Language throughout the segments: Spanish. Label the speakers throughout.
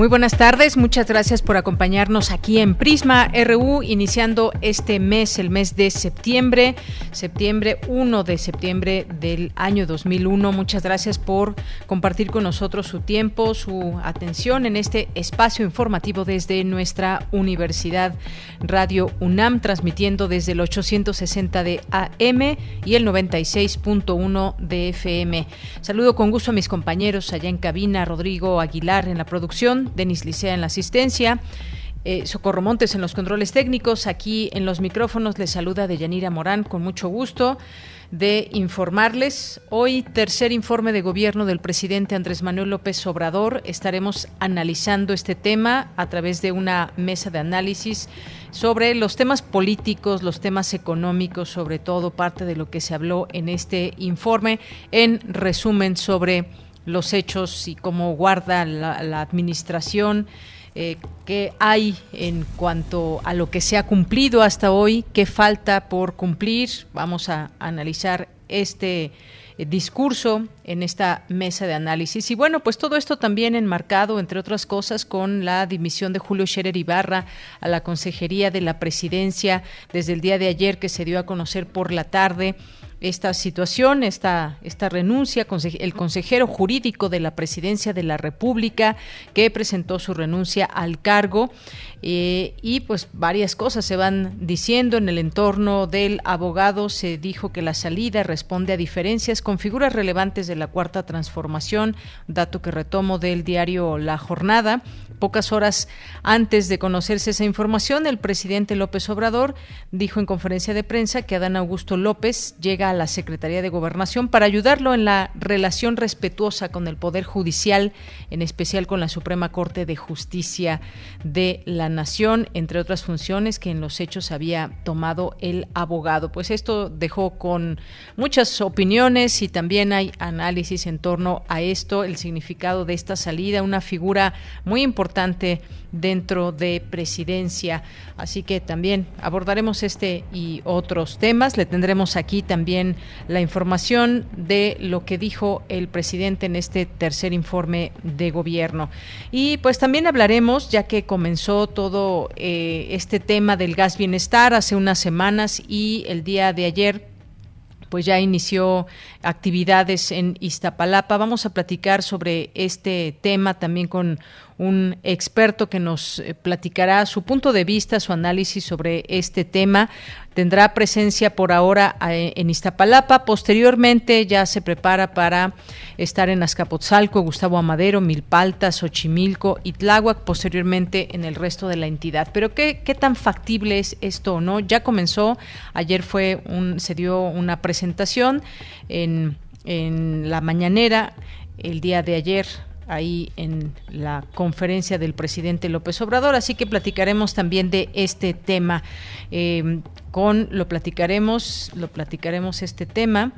Speaker 1: Muy buenas tardes, muchas gracias por acompañarnos aquí en Prisma RU, iniciando este mes, el mes de septiembre, septiembre 1 de septiembre del año 2001. Muchas gracias por compartir con nosotros su tiempo, su atención en este espacio informativo desde nuestra Universidad Radio UNAM, transmitiendo desde el 860 de AM y el 96.1 de FM. Saludo con gusto a mis compañeros allá en cabina, Rodrigo Aguilar en la producción Denis Licea en la asistencia. Eh, Socorro Montes en los controles técnicos. Aquí en los micrófonos les saluda Deyanira Morán con mucho gusto de informarles. Hoy, tercer informe de gobierno del presidente Andrés Manuel López Obrador. Estaremos analizando este tema a través de una mesa de análisis sobre los temas políticos, los temas económicos, sobre todo parte de lo que se habló en este informe. En resumen, sobre los hechos y cómo guarda la, administración. Eh, qué hay en cuanto a lo que se ha cumplido hasta hoy, qué falta por cumplir. Vamos a analizar este eh, discurso en esta mesa de análisis. Y bueno, pues todo esto también enmarcado, entre otras cosas, con la dimisión de Julio Scherer Ibarra a la Consejería de la Presidencia desde el día de ayer que se dio a conocer por la tarde esta situación, esta, esta renuncia, el consejero jurídico de la Presidencia de la República que presentó su renuncia al cargo eh, y pues varias cosas se van diciendo en el entorno del abogado. Se dijo que la salida responde a diferencias con figuras relevantes de la Cuarta Transformación, dato que retomo del diario La Jornada. Pocas horas antes de conocerse esa información, el presidente López Obrador dijo en conferencia de prensa que Adán Augusto López llega a la Secretaría de Gobernación para ayudarlo en la relación respetuosa con el Poder Judicial, en especial con la Suprema Corte de Justicia de la Nación, entre otras funciones que en los hechos había tomado el abogado. Pues esto dejó con muchas opiniones y también hay análisis en torno a esto, el significado de esta salida, una figura muy importante dentro de presidencia. Así que también abordaremos este y otros temas. Le tendremos aquí también la información de lo que dijo el presidente en este tercer informe de gobierno. Y pues también hablaremos, ya que comenzó todo eh, este tema del gas bienestar hace unas semanas y el día de ayer pues ya inició actividades en Iztapalapa. Vamos a platicar sobre este tema también con un experto que nos eh, platicará su punto de vista, su análisis sobre este tema. Tendrá presencia por ahora eh, en Iztapalapa. Posteriormente ya se prepara para estar en Azcapotzalco, Gustavo Amadero, Milpalta, Xochimilco y Tláhuac, posteriormente en el resto de la entidad. Pero ¿qué, qué tan factible es esto no? Ya comenzó, ayer fue un, se dio una presentación en, en la mañanera el día de ayer ahí en la conferencia del presidente López Obrador, así que platicaremos también de este tema. Eh, con lo platicaremos, lo platicaremos este tema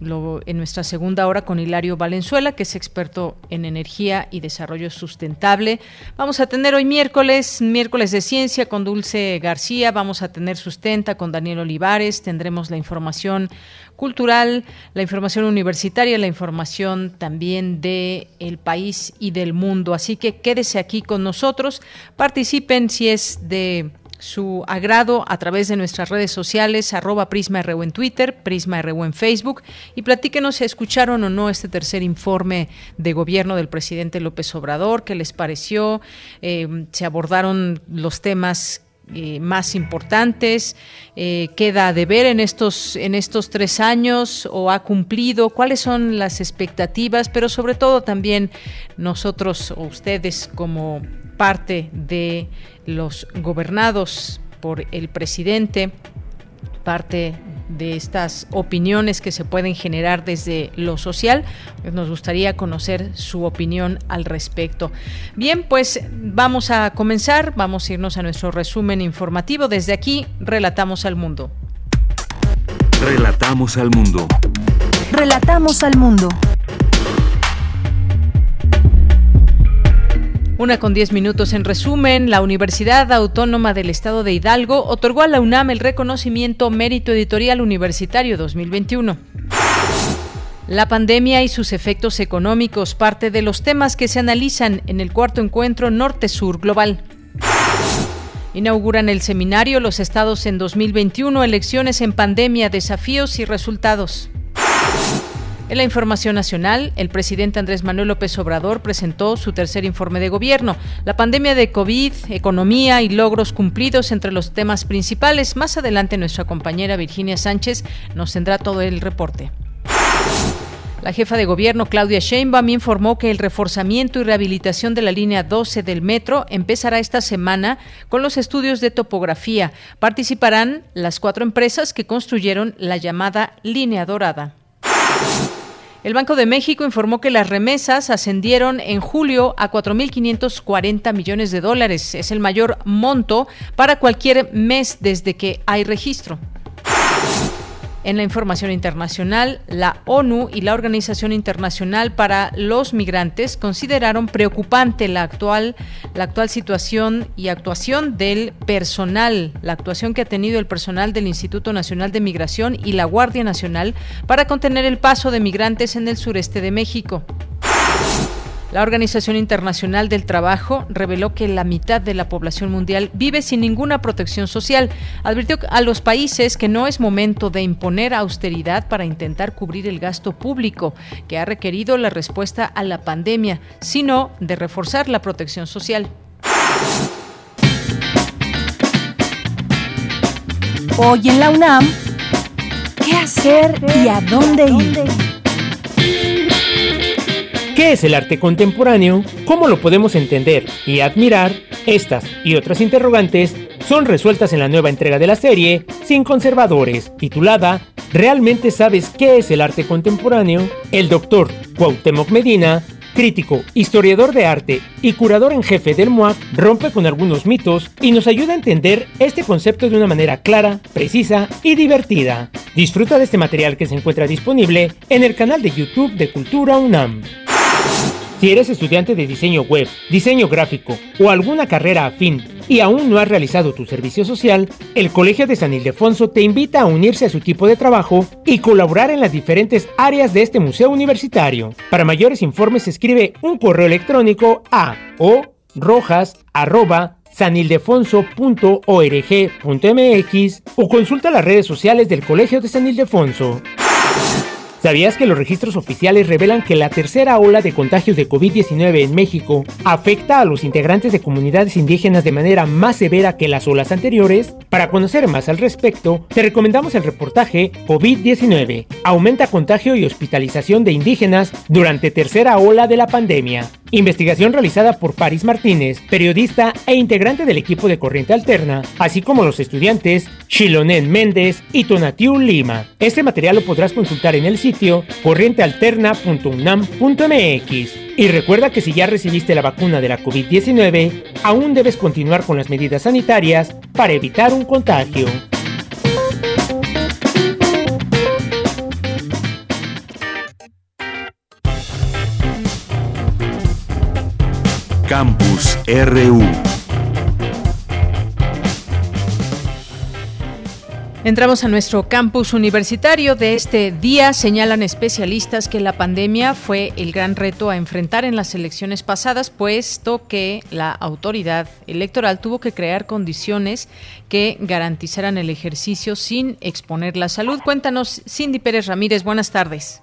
Speaker 1: en nuestra segunda hora con Hilario Valenzuela, que es experto en energía y desarrollo sustentable. Vamos a tener hoy miércoles, miércoles de ciencia con Dulce García, vamos a tener sustenta con Daniel Olivares, tendremos la información cultural, la información universitaria, la información también de el país y del mundo. Así que quédese aquí con nosotros, participen si es de su agrado a través de nuestras redes sociales, arroba PrismaRU en Twitter, PrismaRU en Facebook, y platíquenos si escucharon o no este tercer informe de gobierno del presidente López Obrador, qué les pareció, eh, se abordaron los temas eh, más importantes, eh, queda de ver en estos, en estos tres años o ha cumplido, cuáles son las expectativas, pero sobre todo también nosotros o ustedes como parte de los gobernados por el presidente, parte de estas opiniones que se pueden generar desde lo social. Pues nos gustaría conocer su opinión al respecto. Bien, pues vamos a comenzar, vamos a irnos a nuestro resumen informativo. Desde aquí, relatamos al mundo.
Speaker 2: Relatamos al mundo.
Speaker 3: Relatamos al mundo.
Speaker 1: Una con diez minutos en resumen, la Universidad Autónoma del Estado de Hidalgo otorgó a la UNAM el reconocimiento Mérito Editorial Universitario 2021. La pandemia y sus efectos económicos, parte de los temas que se analizan en el cuarto encuentro Norte-Sur Global. Inauguran el seminario Los Estados en 2021, elecciones en pandemia, desafíos y resultados. En la información nacional, el presidente Andrés Manuel López Obrador presentó su tercer informe de gobierno. La pandemia de COVID, economía y logros cumplidos entre los temas principales. Más adelante nuestra compañera Virginia Sánchez nos tendrá todo el reporte. La jefa de gobierno Claudia Sheinbaum informó que el reforzamiento y rehabilitación de la línea 12 del metro empezará esta semana con los estudios de topografía. Participarán las cuatro empresas que construyeron la llamada línea dorada. El Banco de México informó que las remesas ascendieron en julio a 4.540 millones de dólares. Es el mayor monto para cualquier mes desde que hay registro. En la información internacional, la ONU y la Organización Internacional para los Migrantes consideraron preocupante la actual, la actual situación y actuación del personal, la actuación que ha tenido el personal del Instituto Nacional de Migración y la Guardia Nacional para contener el paso de migrantes en el sureste de México. La Organización Internacional del Trabajo reveló que la mitad de la población mundial vive sin ninguna protección social. Advirtió a los países que no es momento de imponer austeridad para intentar cubrir el gasto público que ha requerido la respuesta a la pandemia, sino de reforzar la protección social.
Speaker 3: Hoy en la UNAM, ¿qué hacer y a dónde ir?
Speaker 4: ¿Qué es el arte contemporáneo? ¿Cómo lo podemos entender y admirar? Estas y otras interrogantes son resueltas en la nueva entrega de la serie Sin Conservadores, titulada ¿Realmente sabes qué es el arte contemporáneo? El doctor Cuauhtémoc Medina crítico, historiador de arte y curador en jefe del MOAC, rompe con algunos mitos y nos ayuda a entender este concepto de una manera clara, precisa y divertida. Disfruta de este material que se encuentra disponible en el canal de YouTube de Cultura UNAM. Si eres estudiante de diseño web, diseño gráfico o alguna carrera afín y aún no has realizado tu servicio social, el Colegio de San Ildefonso te invita a unirse a su equipo de trabajo y colaborar en las diferentes áreas de este museo universitario. Para mayores informes escribe un correo electrónico a o rojas sanildefonso.org.mx o consulta las redes sociales del Colegio de San Ildefonso. ¿Sabías que los registros oficiales revelan que la tercera ola de contagios de COVID-19 en México afecta a los integrantes de comunidades indígenas de manera más severa que las olas anteriores? Para conocer más al respecto, te recomendamos el reportaje COVID-19. Aumenta contagio y hospitalización de indígenas durante tercera ola de la pandemia. Investigación realizada por Paris Martínez, periodista e integrante del equipo de Corriente Alterna, así como los estudiantes Shilonen Méndez y Tonatiu Lima. Este material lo podrás consultar en el sitio corrientealterna.unam.mx. Y recuerda que si ya recibiste la vacuna de la COVID-19, aún debes continuar con las medidas sanitarias para evitar un contagio.
Speaker 2: Campus RU.
Speaker 1: Entramos a nuestro campus universitario de este día. Señalan especialistas que la pandemia fue el gran reto a enfrentar en las elecciones pasadas, puesto que la autoridad electoral tuvo que crear condiciones que garantizaran el ejercicio sin exponer la salud. Cuéntanos, Cindy Pérez Ramírez, buenas tardes.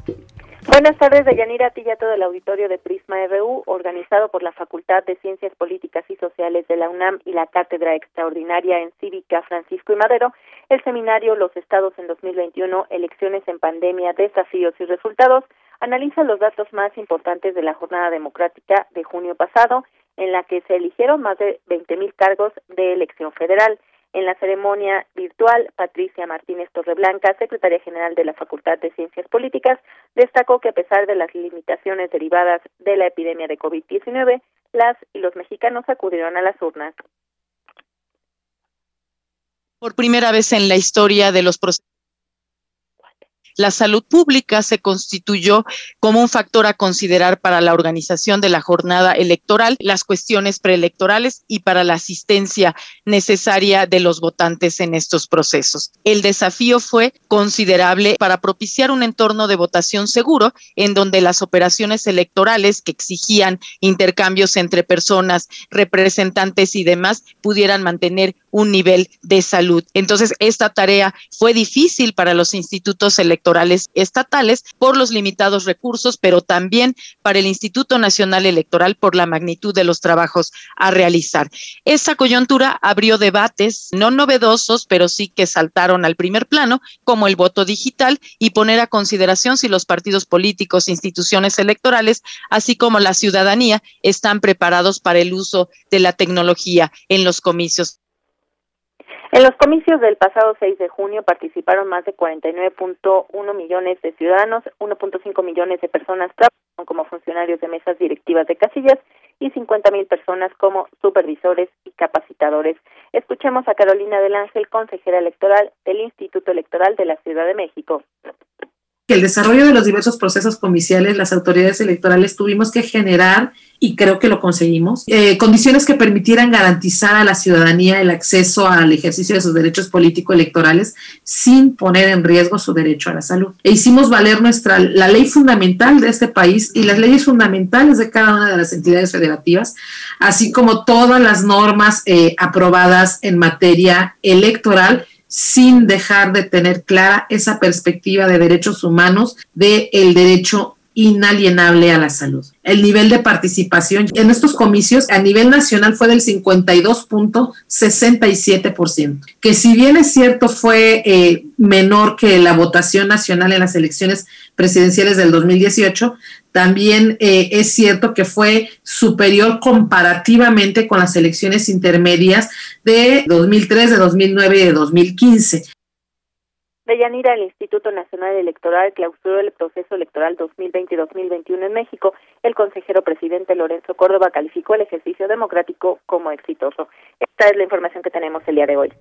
Speaker 5: Buenas tardes, Deyanira, a ti y a todo el auditorio de Prisma RU, organizado por la Facultad de Ciencias Políticas y Sociales de la UNAM y la Cátedra Extraordinaria en Cívica Francisco y Madero, el seminario Los Estados en 2021, Elecciones en Pandemia, Desafíos y Resultados, analiza los datos más importantes de la jornada democrática de junio pasado, en la que se eligieron más de 20.000 cargos de elección federal. En la ceremonia virtual, Patricia Martínez Torreblanca, secretaria general de la Facultad de Ciencias Políticas, destacó que a pesar de las limitaciones derivadas de la epidemia de COVID-19, las y los mexicanos acudieron a las urnas.
Speaker 2: Por primera vez en la historia de los procesos la salud pública se constituyó como un factor a considerar para la organización de la jornada electoral, las cuestiones preelectorales y para la asistencia necesaria de los votantes en estos procesos. El desafío fue considerable para propiciar un entorno de votación seguro en donde las operaciones electorales que exigían intercambios entre personas, representantes y demás pudieran mantener un nivel de salud. Entonces, esta tarea fue difícil para los institutos electorales estatales por los limitados recursos, pero también para el Instituto Nacional Electoral por la magnitud de los trabajos a realizar. Esta coyuntura abrió debates no novedosos, pero sí que saltaron al primer plano, como el voto digital y poner a consideración si los partidos políticos, instituciones electorales, así como la ciudadanía, están preparados para el uso de la tecnología en los comicios.
Speaker 5: En los comicios del pasado 6 de junio participaron más de 49.1 millones de ciudadanos, 1.5 millones de personas trabajaron como funcionarios de mesas directivas de casillas y 50 mil personas como supervisores y capacitadores. Escuchemos a Carolina del Ángel, consejera electoral del Instituto Electoral de la Ciudad de México
Speaker 6: el desarrollo de los diversos procesos comiciales, las autoridades electorales tuvimos que generar, y creo que lo conseguimos, eh, condiciones que permitieran garantizar a la ciudadanía el acceso al ejercicio de sus derechos político-electorales sin poner en riesgo su derecho a la salud. E hicimos valer nuestra, la ley fundamental de este país y las leyes fundamentales de cada una de las entidades federativas, así como todas las normas eh, aprobadas en materia electoral sin dejar de tener clara esa perspectiva de derechos humanos, del el derecho inalienable a la salud. El nivel de participación en estos comicios a nivel nacional fue del 52.67%, que si bien es cierto fue eh, menor que la votación nacional en las elecciones presidenciales del 2018, también eh, es cierto que fue superior comparativamente con las elecciones intermedias de 2003, de 2009 y de 2015.
Speaker 5: Deyanira, el Instituto Nacional Electoral clausuró el proceso electoral 2020-2021 en México. El consejero presidente Lorenzo Córdoba calificó el ejercicio democrático como exitoso. Esta es la información que tenemos el día de hoy.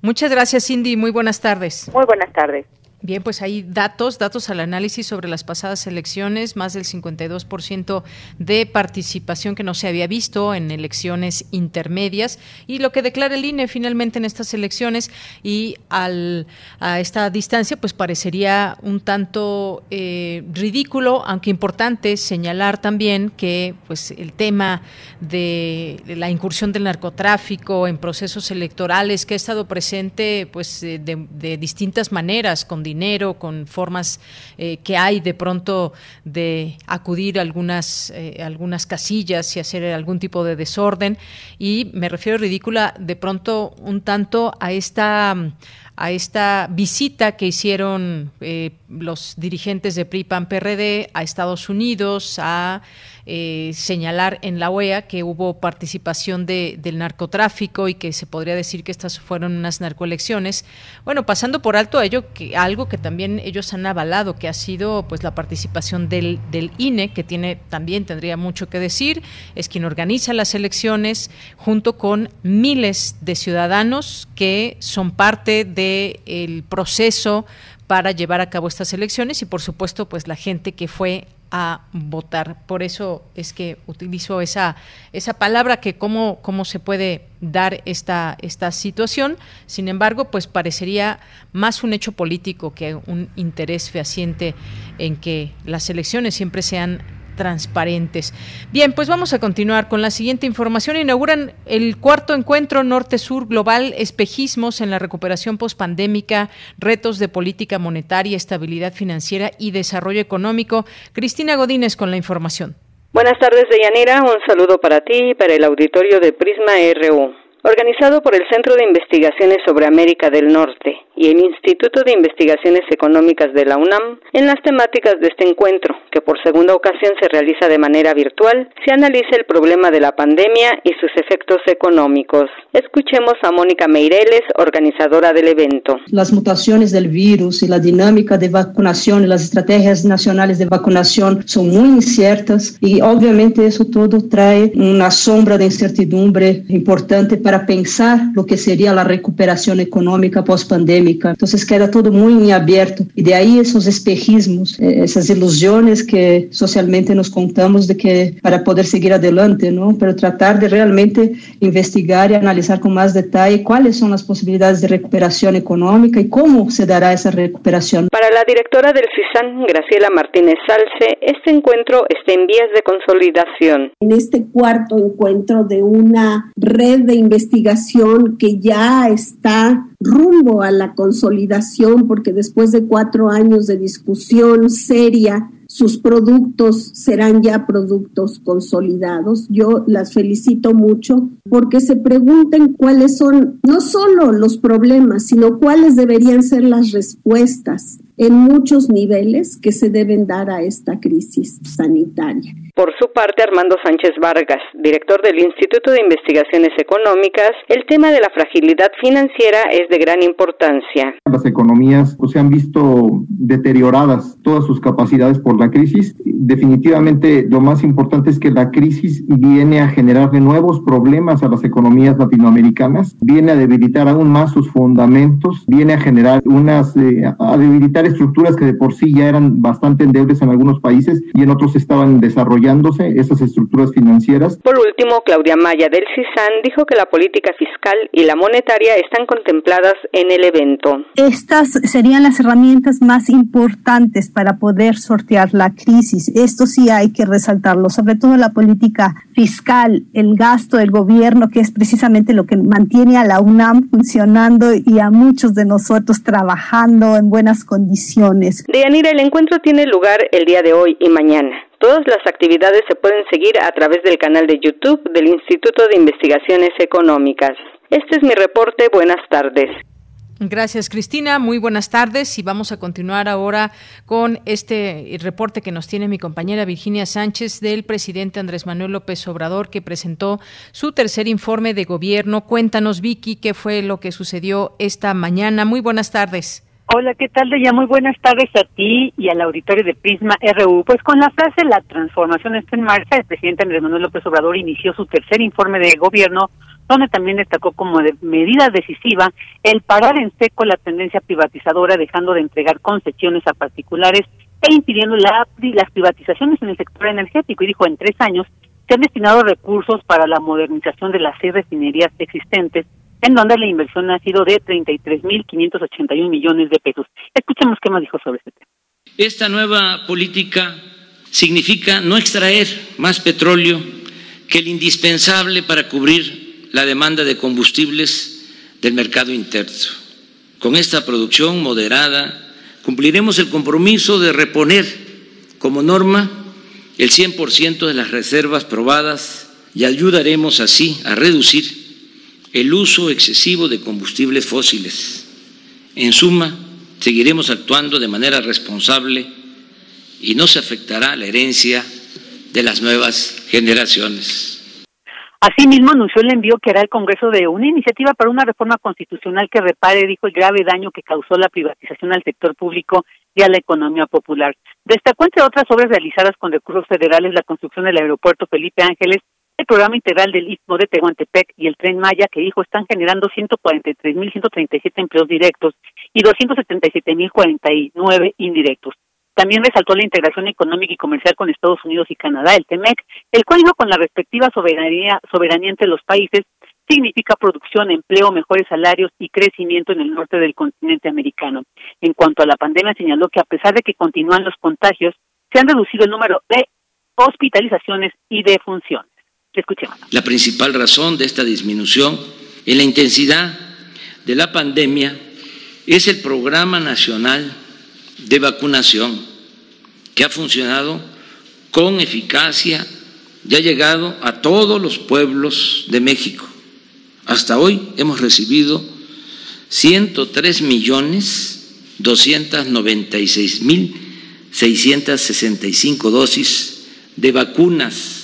Speaker 1: Muchas gracias, Cindy. Muy buenas tardes.
Speaker 5: Muy buenas tardes.
Speaker 1: Bien, pues hay datos, datos al análisis sobre las pasadas elecciones, más del 52% de participación que no se había visto en elecciones intermedias y lo que declara el INE finalmente en estas elecciones y al, a esta distancia pues parecería un tanto eh, ridículo, aunque importante señalar también que pues el tema de la incursión del narcotráfico en procesos electorales que ha estado presente pues de, de distintas maneras con dinero, con formas eh, que hay de pronto de acudir a algunas, eh, algunas casillas y hacer algún tipo de desorden. Y me refiero ridícula de pronto un tanto a esta a esta visita que hicieron eh, los dirigentes de PRI PAN PRD a Estados Unidos a eh, señalar en la OEA que hubo participación de, del narcotráfico y que se podría decir que estas fueron unas narcoelecciones. Bueno, pasando por alto a ello, que algo que también ellos han avalado, que ha sido pues la participación del, INE, que tiene también tendría mucho que decir, es quien organiza las elecciones junto con miles de ciudadanos que son parte del el proceso para llevar a cabo estas elecciones y por supuesto pues la gente que fue a votar. Por eso es que utilizo esa, esa palabra que cómo, cómo se puede dar esta, esta situación. Sin embargo, pues parecería más un hecho político que un interés fehaciente en que las elecciones siempre sean transparentes. Bien, pues vamos a continuar con la siguiente información. Inauguran el cuarto encuentro Norte-Sur Global, espejismos en la recuperación pospandémica, retos de política monetaria, estabilidad financiera y desarrollo económico. Cristina Godínez con la información.
Speaker 7: Buenas tardes, Deyanira. Un saludo para ti y para el auditorio de Prisma RU. Organizado por el Centro de Investigaciones sobre América del Norte y el Instituto de Investigaciones Económicas de la UNAM, en las temáticas de este encuentro, que por segunda ocasión se realiza de manera virtual, se analiza el problema de la pandemia y sus efectos económicos. Escuchemos a Mónica Meireles, organizadora del evento.
Speaker 8: Las mutaciones del virus y la dinámica de vacunación y las estrategias nacionales de vacunación son muy inciertas y obviamente eso todo trae una sombra de incertidumbre importante para pensar lo que sería la recuperación económica post-pandémica. Entonces queda todo muy abierto y de ahí esos espejismos, eh, esas ilusiones que socialmente nos contamos de que para poder seguir adelante, ¿no? Pero tratar de realmente investigar y analizar con más detalle cuáles son las posibilidades de recuperación económica y cómo se dará esa recuperación.
Speaker 7: Para la directora del CISAN, Graciela Martínez Salce, este encuentro está en vías de consolidación.
Speaker 9: En este cuarto encuentro de una red de investigación que ya está rumbo a la consolidación, porque después de cuatro años de discusión seria, sus productos serán ya productos consolidados. Yo las felicito mucho porque se pregunten cuáles son no solo los problemas, sino cuáles deberían ser las respuestas en muchos niveles que se deben dar a esta crisis sanitaria.
Speaker 7: Por su parte, Armando Sánchez Vargas, director del Instituto de Investigaciones Económicas, el tema de la fragilidad financiera es de gran importancia.
Speaker 10: Las economías pues, se han visto deterioradas todas sus capacidades por la crisis. Definitivamente lo más importante es que la crisis viene a generar de nuevos problemas a las economías latinoamericanas, viene a debilitar aún más sus fundamentos, viene a generar unas, eh, a debilitar estructuras que de por sí ya eran bastante endebles en algunos países y en otros estaban desarrollando esas estructuras financieras.
Speaker 7: Por último, Claudia Maya del CISAN dijo que la política fiscal y la monetaria están contempladas en el evento.
Speaker 11: Estas serían las herramientas más importantes para poder sortear la crisis. Esto sí hay que resaltarlo, sobre todo la política fiscal, el gasto del gobierno, que es precisamente lo que mantiene a la UNAM funcionando y a muchos de nosotros trabajando en buenas condiciones.
Speaker 7: Deyanira, el encuentro tiene lugar el día de hoy y mañana. Todas las actividades se pueden seguir a través del canal de YouTube del Instituto de Investigaciones Económicas. Este es mi reporte. Buenas tardes.
Speaker 1: Gracias, Cristina. Muy buenas tardes y vamos a continuar ahora con este reporte que nos tiene mi compañera Virginia Sánchez del presidente Andrés Manuel López Obrador que presentó su tercer informe de gobierno. Cuéntanos, Vicky, qué fue lo que sucedió esta mañana. Muy buenas tardes.
Speaker 12: Hola, ¿qué tal, Deya? Muy buenas tardes a ti y al auditorio de Prisma RU. Pues con la frase La transformación está en marcha, el presidente Andrés Manuel López Obrador inició su tercer informe de gobierno, donde también destacó como de medida decisiva el parar en seco la tendencia privatizadora, dejando de entregar concesiones a particulares e impidiendo la, las privatizaciones en el sector energético. Y dijo, en tres años se han destinado recursos para la modernización de las seis refinerías existentes en donde la inversión ha sido de 33.581 millones de pesos. Escuchemos qué más dijo sobre este tema.
Speaker 13: Esta nueva política significa no extraer más petróleo que el indispensable para cubrir la demanda de combustibles del mercado interno. Con esta producción moderada cumpliremos el compromiso de reponer como norma el 100% de las reservas probadas y ayudaremos así a reducir el uso excesivo de combustibles fósiles. En suma, seguiremos actuando de manera responsable y no se afectará la herencia de las nuevas generaciones.
Speaker 12: Asimismo, anunció el envío que hará el Congreso de una iniciativa para una reforma constitucional que repare, dijo, el grave daño que causó la privatización al sector público y a la economía popular. Destacó, entre otras obras realizadas con recursos federales, la construcción del aeropuerto Felipe Ángeles el programa integral del Istmo de Tehuantepec y el Tren Maya, que dijo están generando 143.137 empleos directos y 277.049 indirectos. También resaltó la integración económica y comercial con Estados Unidos y Canadá, el TEMEC, el cual con la respectiva soberanía, soberanía entre los países significa producción, empleo, mejores salarios y crecimiento en el norte del continente americano. En cuanto a la pandemia, señaló que a pesar de que continúan los contagios, se han reducido el número de hospitalizaciones y de
Speaker 13: La principal razón de esta disminución en la intensidad de la pandemia es el Programa Nacional de Vacunación, que ha funcionado con eficacia y ha llegado a todos los pueblos de México. Hasta hoy hemos recibido 103 millones 296 mil 665 dosis de vacunas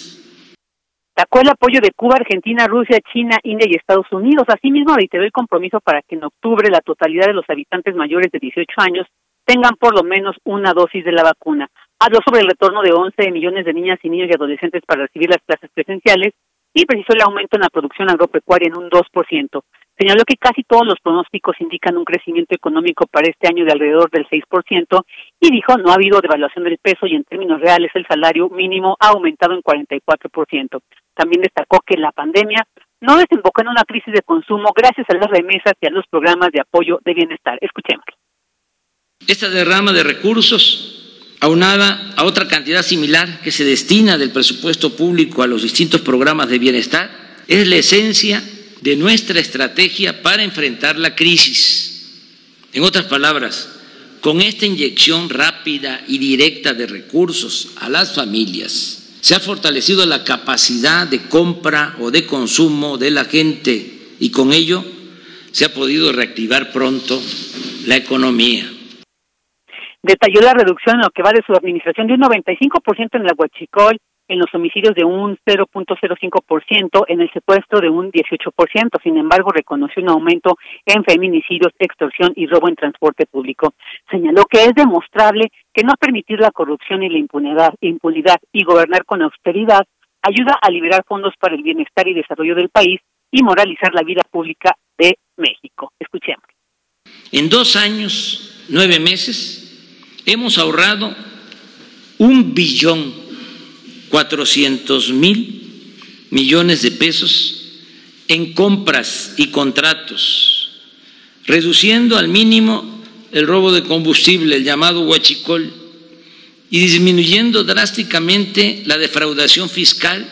Speaker 12: Sacó el apoyo de Cuba, Argentina, Rusia, China, India y Estados Unidos. Asimismo, reiteró el compromiso para que en octubre la totalidad de los habitantes mayores de 18 años tengan por lo menos una dosis de la vacuna. Habló sobre el retorno de 11 millones de niñas y niños y adolescentes para recibir las clases presenciales y precisó el aumento en la producción agropecuaria en un 2%. Señaló que casi todos los pronósticos indican un crecimiento económico para este año de alrededor del 6% y dijo no ha habido devaluación del peso y en términos reales el salario mínimo ha aumentado en 44%. También destacó que la pandemia no desembocó en una crisis de consumo gracias a las remesas y a los programas de apoyo de bienestar. Escuchemos.
Speaker 13: Esta derrama de recursos, aunada a otra cantidad similar que se destina del presupuesto público a los distintos programas de bienestar, es la esencia de nuestra estrategia para enfrentar la crisis. En otras palabras, con esta inyección rápida y directa de recursos a las familias, se ha fortalecido la capacidad de compra o de consumo de la gente y con ello se ha podido reactivar pronto la economía.
Speaker 12: Detalló la reducción en lo que va de su administración de un 95% en la Huachicol, en los homicidios de un 0.05%, en el secuestro de un 18%. Sin embargo, reconoció un aumento en feminicidios, extorsión y robo en transporte público. Señaló que es demostrable que no permitir la corrupción y la impunidad, impunidad y gobernar con austeridad ayuda a liberar fondos para el bienestar y desarrollo del país y moralizar la vida pública de México. Escuchemos.
Speaker 13: En dos años, nueve meses, hemos ahorrado un billón 400 mil millones de pesos en compras y contratos, reduciendo al mínimo el robo de combustible, el llamado huachicol, y disminuyendo drásticamente la defraudación fiscal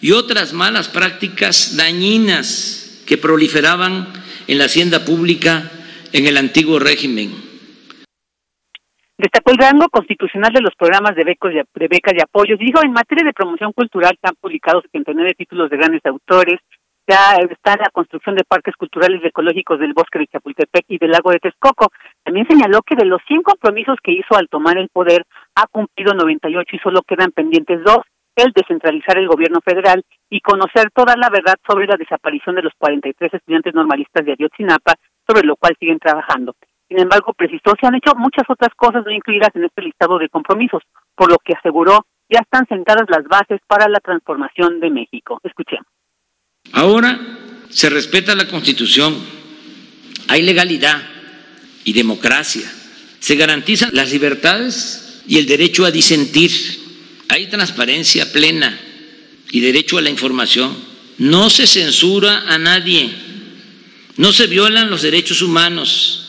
Speaker 13: y otras malas prácticas dañinas que proliferaban en la hacienda pública en el antiguo régimen.
Speaker 12: Destacó el rango constitucional de los programas de, becos de, becas y apoyos. Dijo, en materia de promoción cultural se han publicado 79 títulos de grandes autores. Ya está la construcción de parques culturales y ecológicos del bosque de Chapultepec y del lago de Texcoco. También señaló que de los 100 compromisos que hizo al tomar el poder, ha cumplido 98 y solo quedan pendientes dos, el descentralizar el gobierno federal y conocer toda la verdad sobre la desaparición de los 43 estudiantes normalistas de Ayotzinapa, sobre lo cual siguen trabajando. Sin embargo, precisó, se han hecho muchas otras cosas no incluidas en este listado de compromisos, por lo que aseguró ya están sentadas las bases para la transformación de México. Escuchemos.
Speaker 13: Ahora se respeta la Constitución, hay legalidad y democracia, se garantizan las libertades y el derecho a disentir, hay transparencia plena y derecho a la información, no se censura a nadie, no se violan los derechos humanos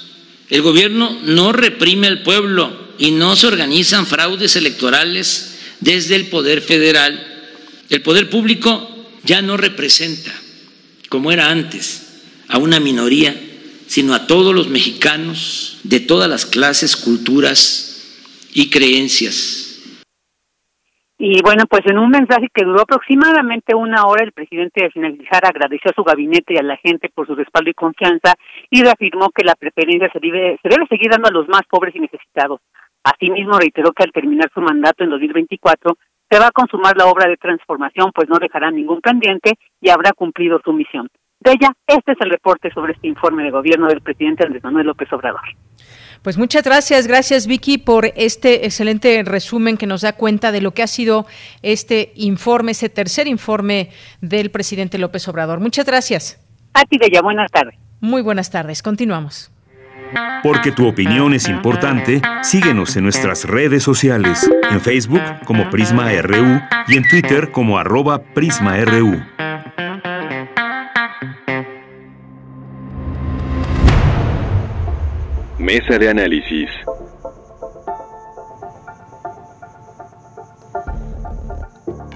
Speaker 13: el gobierno no reprime al pueblo y no se organizan fraudes electorales desde el poder federal. El poder público ya no representa, como era antes, a una minoría, sino a todos los mexicanos de todas las clases, culturas y creencias.
Speaker 12: Y bueno, pues en un mensaje que duró aproximadamente una hora, el presidente de finalizar agradeció a su gabinete y a la gente por su respaldo y confianza y reafirmó que la preferencia se debe, se debe seguir dando a los más pobres y necesitados. Asimismo, reiteró que al terminar su mandato en 2024 se va a consumar la obra de transformación, pues no dejará ningún pendiente y habrá cumplido su misión. De ella, este es el reporte sobre este informe de gobierno del presidente Andrés Manuel López Obrador.
Speaker 1: Pues muchas gracias, gracias Vicky por este excelente resumen que nos da cuenta de lo que ha sido este informe, ese tercer informe del presidente López Obrador. Muchas gracias.
Speaker 12: A ti, Bella, buenas tardes.
Speaker 1: Muy buenas tardes, continuamos.
Speaker 14: Porque tu opinión es importante, síguenos en nuestras redes sociales, en Facebook como Prisma RU y en Twitter como arroba PrismaRU. Mesa de análisis.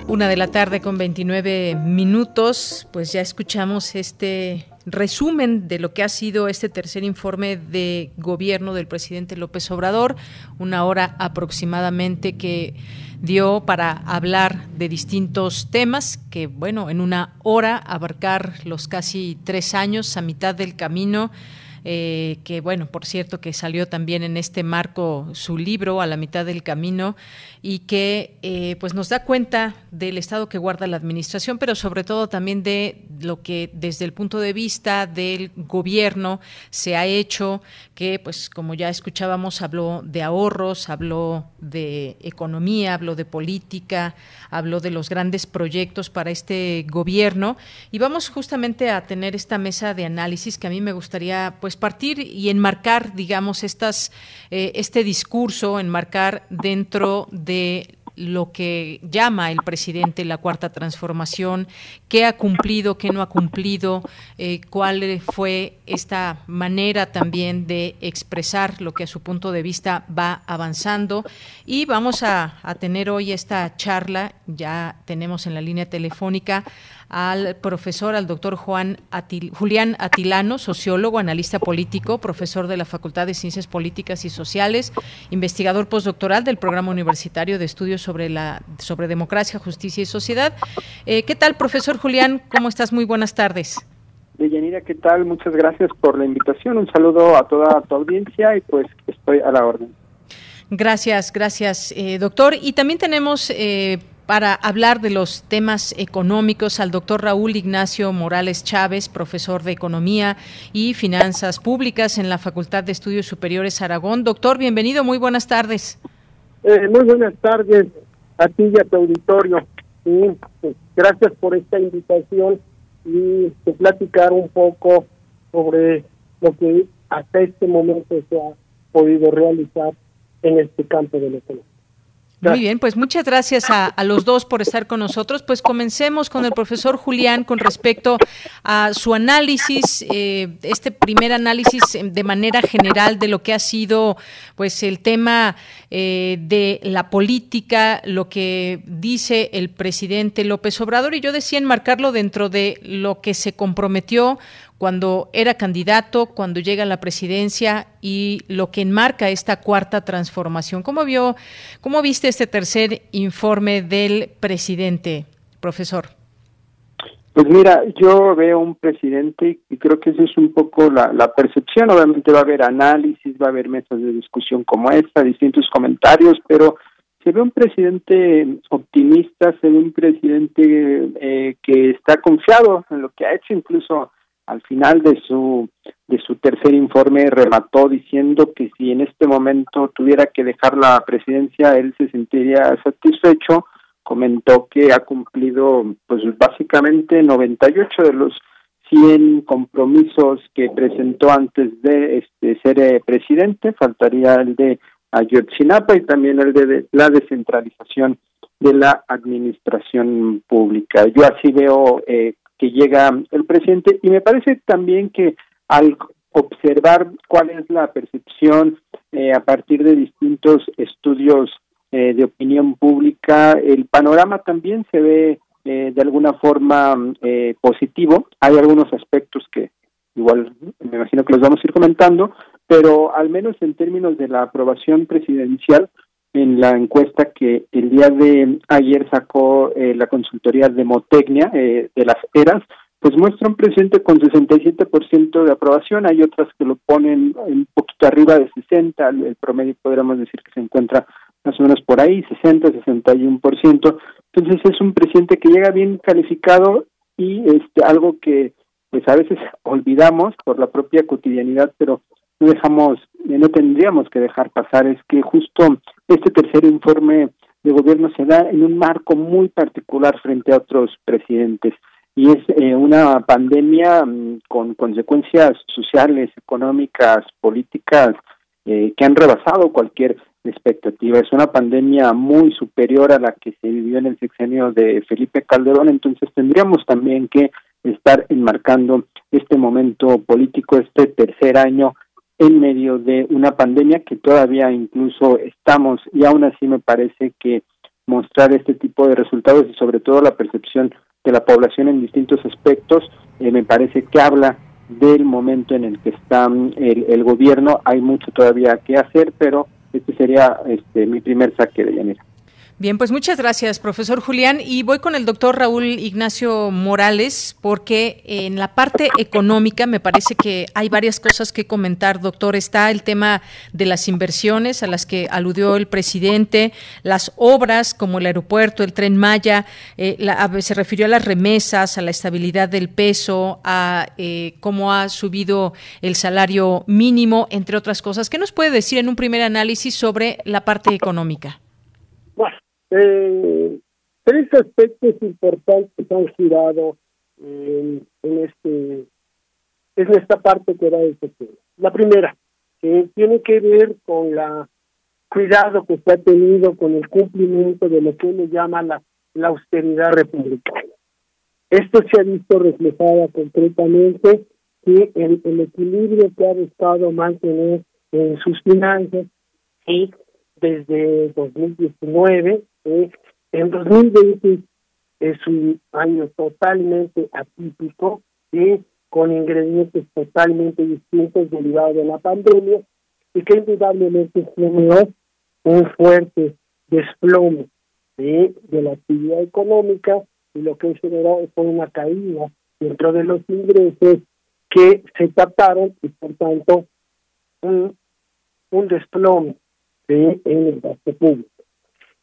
Speaker 1: Una de la tarde con 29 minutos, pues ya escuchamos este resumen de lo que ha sido este tercer informe de gobierno del presidente López Obrador, una hora aproximadamente que dio para hablar de distintos temas que, bueno, en una hora abarcar los casi tres años a mitad del camino eh, que bueno, por cierto, que salió también en este marco su libro a la mitad del camino y que eh, pues nos da cuenta del estado que guarda la administración, pero sobre todo también de lo que desde el punto de vista del gobierno se ha hecho, que pues como ya escuchábamos, habló de ahorros, habló de economía, habló de política, habló de los grandes proyectos para este gobierno. Y vamos justamente a tener esta mesa de análisis que a mí me gustaría pues partir y enmarcar, digamos, estas, eh, este discurso, enmarcar dentro de lo que llama el presidente la cuarta transformación, qué ha cumplido, qué no ha cumplido, eh, cuál fue esta manera también de expresar lo que a su punto de vista va avanzando. Y vamos a, a tener hoy esta charla, ya tenemos en la línea telefónica al profesor, al doctor Juan Julián Atilano, sociólogo, analista político, profesor de la Facultad de Ciencias Políticas y Sociales, investigador postdoctoral del Programa Universitario de Estudios sobre, la, sobre Democracia, Justicia y Sociedad. Eh, ¿Qué tal, profesor Julián? ¿Cómo estás? Muy buenas tardes.
Speaker 15: Deyanira, ¿qué tal? Muchas gracias por la invitación. Un saludo a toda tu audiencia y pues estoy a la orden.
Speaker 1: Gracias, gracias, eh, doctor. Y también tenemos eh, para hablar de los temas económicos al doctor Raúl Ignacio Morales Chávez, profesor de Economía y Finanzas Públicas en la Facultad de Estudios Superiores Aragón. Doctor, bienvenido, muy buenas tardes.
Speaker 15: Eh, muy buenas tardes a ti y a tu auditorio. Gracias por esta invitación y platicar un poco sobre lo que hasta este momento se ha podido realizar en este campo de la economía.
Speaker 1: Muy bien, pues muchas gracias a, los dos por estar con nosotros. Pues comencemos con el profesor Julián con respecto a su análisis, eh, este primer análisis de manera general de lo que ha sido pues el tema eh, de la política, lo que dice el presidente López Obrador. Y yo decía enmarcarlo dentro de lo que se comprometió cuando era candidato, cuando llega a la presidencia y lo que enmarca esta cuarta transformación. ¿Cómo vio, cómo viste este tercer informe del presidente, profesor?
Speaker 15: Pues mira, yo veo un presidente y creo que esa es un poco la, percepción. Obviamente va a haber análisis, va a haber mesas de discusión como esta, distintos comentarios, pero se ve un presidente optimista, se ve un presidente eh, que está confiado en lo que ha hecho, incluso al final de su de su tercer informe remató diciendo que si en este momento tuviera que dejar la presidencia él se sentiría satisfecho comentó que ha cumplido pues básicamente 98 de los 100 compromisos que presentó antes de este ser eh, presidente faltaría el de Ayotzinapa y también el de, la descentralización de la administración pública. Yo así veo eh, que llega el presidente y me parece también que al observar cuál es la percepción eh, a partir de distintos estudios eh, de opinión pública, el panorama también se ve eh, de alguna forma positivo. Hay algunos aspectos que igual me imagino que los vamos a ir comentando, pero al menos en términos de la aprobación presidencial, en la encuesta que el día de ayer sacó eh, la consultoría de Motecnia eh, de las eras, pues muestra un presidente con 67% de aprobación, hay otras que lo ponen un poquito arriba de 60, el promedio podríamos decir que se encuentra más o menos por ahí, 60, 61%. Entonces es un presidente que llega bien calificado y este algo que pues a veces olvidamos por la propia cotidianidad, pero no dejamos, no tendríamos que dejar pasar, es que justo este tercer informe de gobierno se da en un marco muy particular frente a otros presidentes y es eh, una pandemia mm, con consecuencias sociales, económicas, políticas eh, que han rebasado cualquier expectativa. Es una pandemia muy superior a la que se vivió en el sexenio de Felipe Calderón, entonces tendríamos también que estar enmarcando este momento político, este tercer año en medio de una pandemia que todavía incluso estamos y aún así me parece que mostrar este tipo de resultados y sobre todo la percepción de la población en distintos aspectos eh, me parece que habla del momento en el que está mm, el, el gobierno. Hay mucho todavía que hacer, pero este sería este, mi primer saque de llanera.
Speaker 1: Bien, pues muchas gracias, profesor Julián. Y voy con el doctor Raúl Ignacio Morales, porque en la parte económica me parece que hay varias cosas que comentar, doctor. Está el tema de las inversiones a las que aludió el presidente, las obras como el aeropuerto, el tren Maya, eh, se refirió a las remesas, a la estabilidad del peso, a eh, cómo ha subido el salario mínimo, entre otras cosas. ¿Qué nos puede decir en un primer análisis sobre la parte económica?
Speaker 16: Eh, tres aspectos importantes han girado en, este en esta parte que era el tema. La primera, tiene que ver con la cuidado que se ha tenido con el cumplimiento de lo que uno llama la, la austeridad republicana. Esto se ha visto reflejado concretamente que el, el equilibrio que ha buscado mantener en sus finanzas y desde 2019 en 2020 es un año totalmente atípico, y con ingredientes totalmente distintos derivados de la pandemia y que indudablemente generó un fuerte desplome de la actividad económica y lo que generó fue una caída dentro de los ingresos que se captaron y por tanto un, un desplome en el gasto público.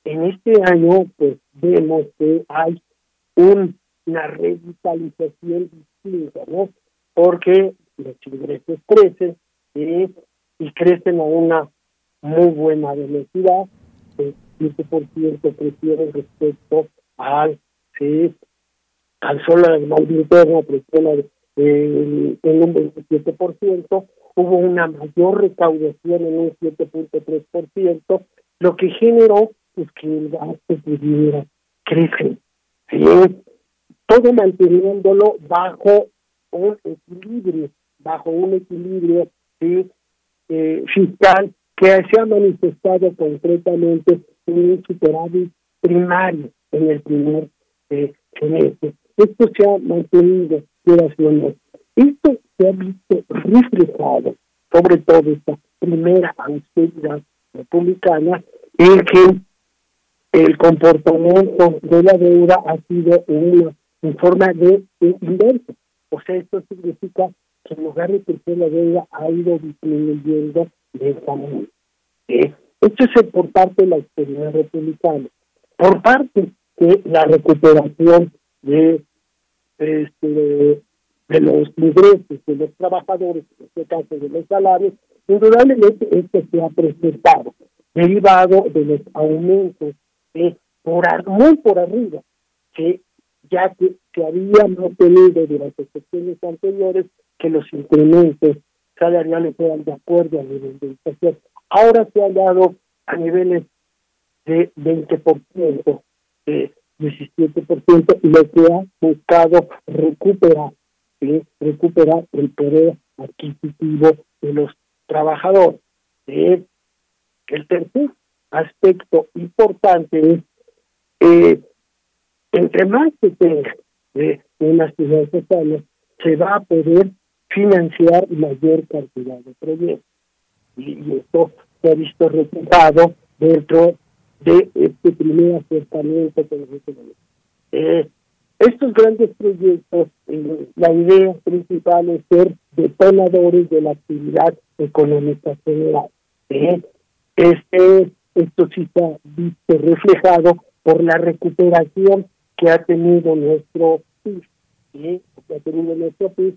Speaker 16: En este año, pues vemos que hay una revitalización distinta, ¿no? Porque los ingresos crecen y crecen a una muy buena velocidad, el 7% crecieron respecto al, sí, al solo del mal interno, creció en un 27%, hubo una mayor recaudación en un 7.3%, lo que generó pues que el gasto pudiera crecer. Todo manteniéndolo bajo un equilibrio, bajo un equilibrio eh, fiscal que se ha manifestado concretamente en un superávit primario en el primer eh, semestre. Esto se ha mantenido duración. Esto se ha visto reflejado, sobre todo esta primera austeridad republicana, en que el comportamiento de la deuda ha sido una, en forma de, inverso. O sea, esto significa que en lugar de crecer la deuda ha ido disminuyendo de esta manera. Esto es por parte de la experiencia republicana. Por parte de la recuperación de, este, de, los ingresos de los trabajadores, en este caso de los salarios, indudablemente esto se ha presentado, derivado de los aumentos por, muy por arriba, que ya que se habíamos tenido durante sesiones anteriores que los incrementos salariales eran de acuerdo al nivel de inflación. Ahora se han dado a niveles de 20%, de 17%, y lo que ha buscado recuperar, recuperar el poder adquisitivo de los trabajadores. el tercer aspecto importante es, eh, entre más se tenga una ciudad social, se va a poder financiar mayor cantidad de proyectos. Y, esto se ha visto resultado dentro de este primer acercamiento con eh, estos grandes proyectos, eh, la idea principal es ser detonadores de la actividad económica general. Eh, este esto sí ha visto reflejado por la recuperación que ha tenido nuestro PIB, que ha tenido nuestro PIB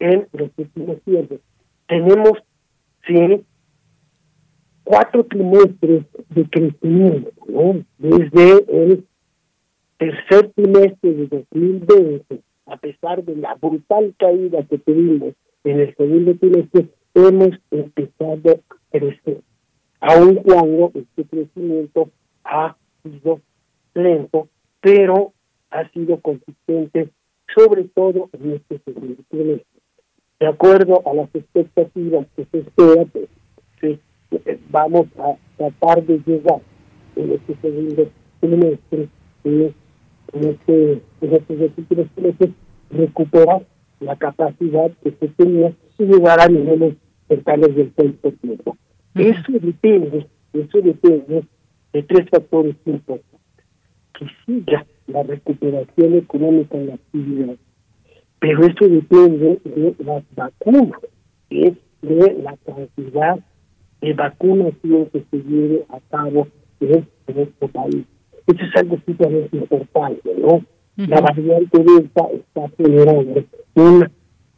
Speaker 16: en los últimos tiempos. Tenemos, sí, cuatro trimestres de crecimiento. Desde el tercer trimestre de 2020, a pesar de la brutal caída que tuvimos en el segundo trimestre, hemos empezado a crecer aun cuando este crecimiento ha sido lento, pero ha sido consistente, sobre todo en este segundo trimestre. De acuerdo a las expectativas que se espera, pues, vamos a tratar de llegar en este segundo trimestre, en este, en estos meses, recuperar la capacidad que se tenía de llegar a niveles cercanos del 6%. Eso depende, eso depende de tres factores importantes. Que siga la recuperación económica en la actividad, pero eso depende de las vacunas, de la cantidad de vacunación que se lleve a cabo en nuestro país. Eso es algo sumamente importante, ¿no? La variante Delta está generando un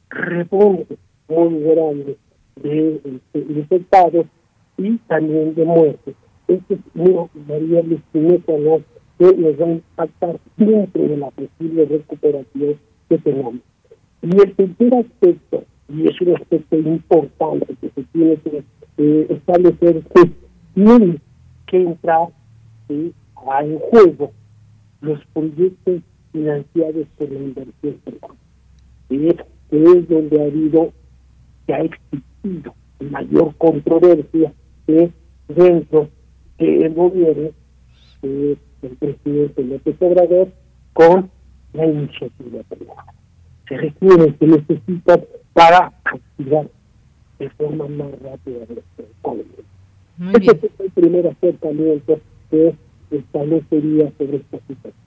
Speaker 16: repunte muy grande de, infectados y también de muertes. Estas son variables que nos van a impactar dentro de la posible recuperación que tenemos. Y el tercer aspecto, y es un aspecto importante que se tiene que eh, establecer, que tiene que entrar ¿sí? a en juego los proyectos financiados por la inversión privada. Es, es donde ha habido, que ha existido mayor controversia que dentro del gobierno del presidente López Obrador con la iniciativa privada. Se requiere, se necesita para activar de forma más rápida la economía. Este es el primer acercamiento que establecería sobre esta situación.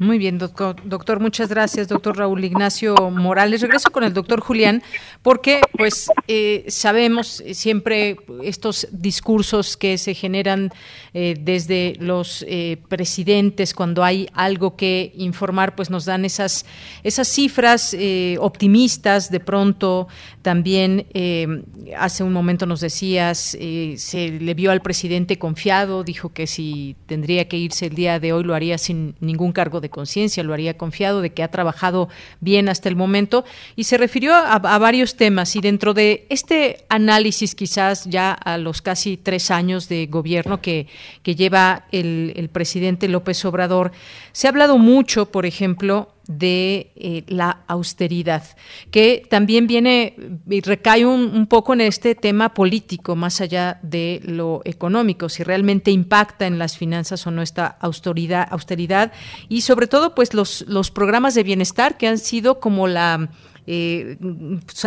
Speaker 1: Muy bien, doctor, doctor, muchas gracias, doctor Raúl Ignacio Morales. Regreso con el doctor Julián, porque pues eh, sabemos siempre estos discursos que se generan eh, desde los eh, presidentes cuando hay algo que informar, pues nos dan esas, esas cifras optimistas. De pronto, también hace un momento nos decías, se le vio al presidente confiado, dijo que si tendría que irse el día de hoy lo haría sin ningún cargo de conciencia, lo haría confiado de que ha trabajado bien hasta el momento. Y se refirió a, varios temas y dentro de este análisis quizás ya a los casi tres años de gobierno que, que lleva el, el presidente López Obrador, se ha hablado mucho, por ejemplo, de eh, la austeridad, que también viene y recae un, poco en este tema político, más allá de lo económico, si realmente impacta en las finanzas o no esta austeridad, austeridad y sobre todo pues los, los programas de bienestar que han sido como la eh,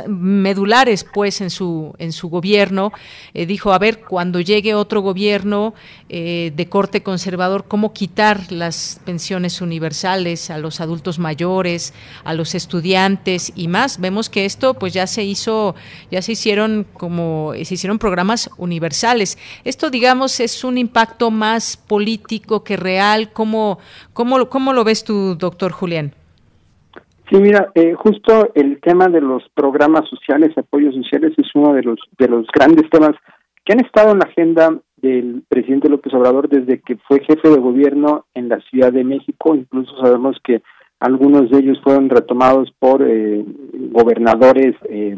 Speaker 1: medulares pues en su en su gobierno eh, dijo a ver cuando llegue otro gobierno eh, de corte conservador cómo quitar las pensiones universales a los adultos mayores a los estudiantes y más vemos que esto pues ya se hizo ya se hicieron como se hicieron programas universales. Esto digamos es un impacto más político que real. Cómo cómo, cómo lo ves tú doctor Julián
Speaker 15: Sí, mira, eh, justo el tema de los programas sociales, apoyos sociales, es uno de los de los grandes temas que han estado en la agenda del presidente López Obrador desde que fue jefe de gobierno en la Ciudad de México. Incluso sabemos que algunos de ellos fueron retomados por eh, gobernadores eh,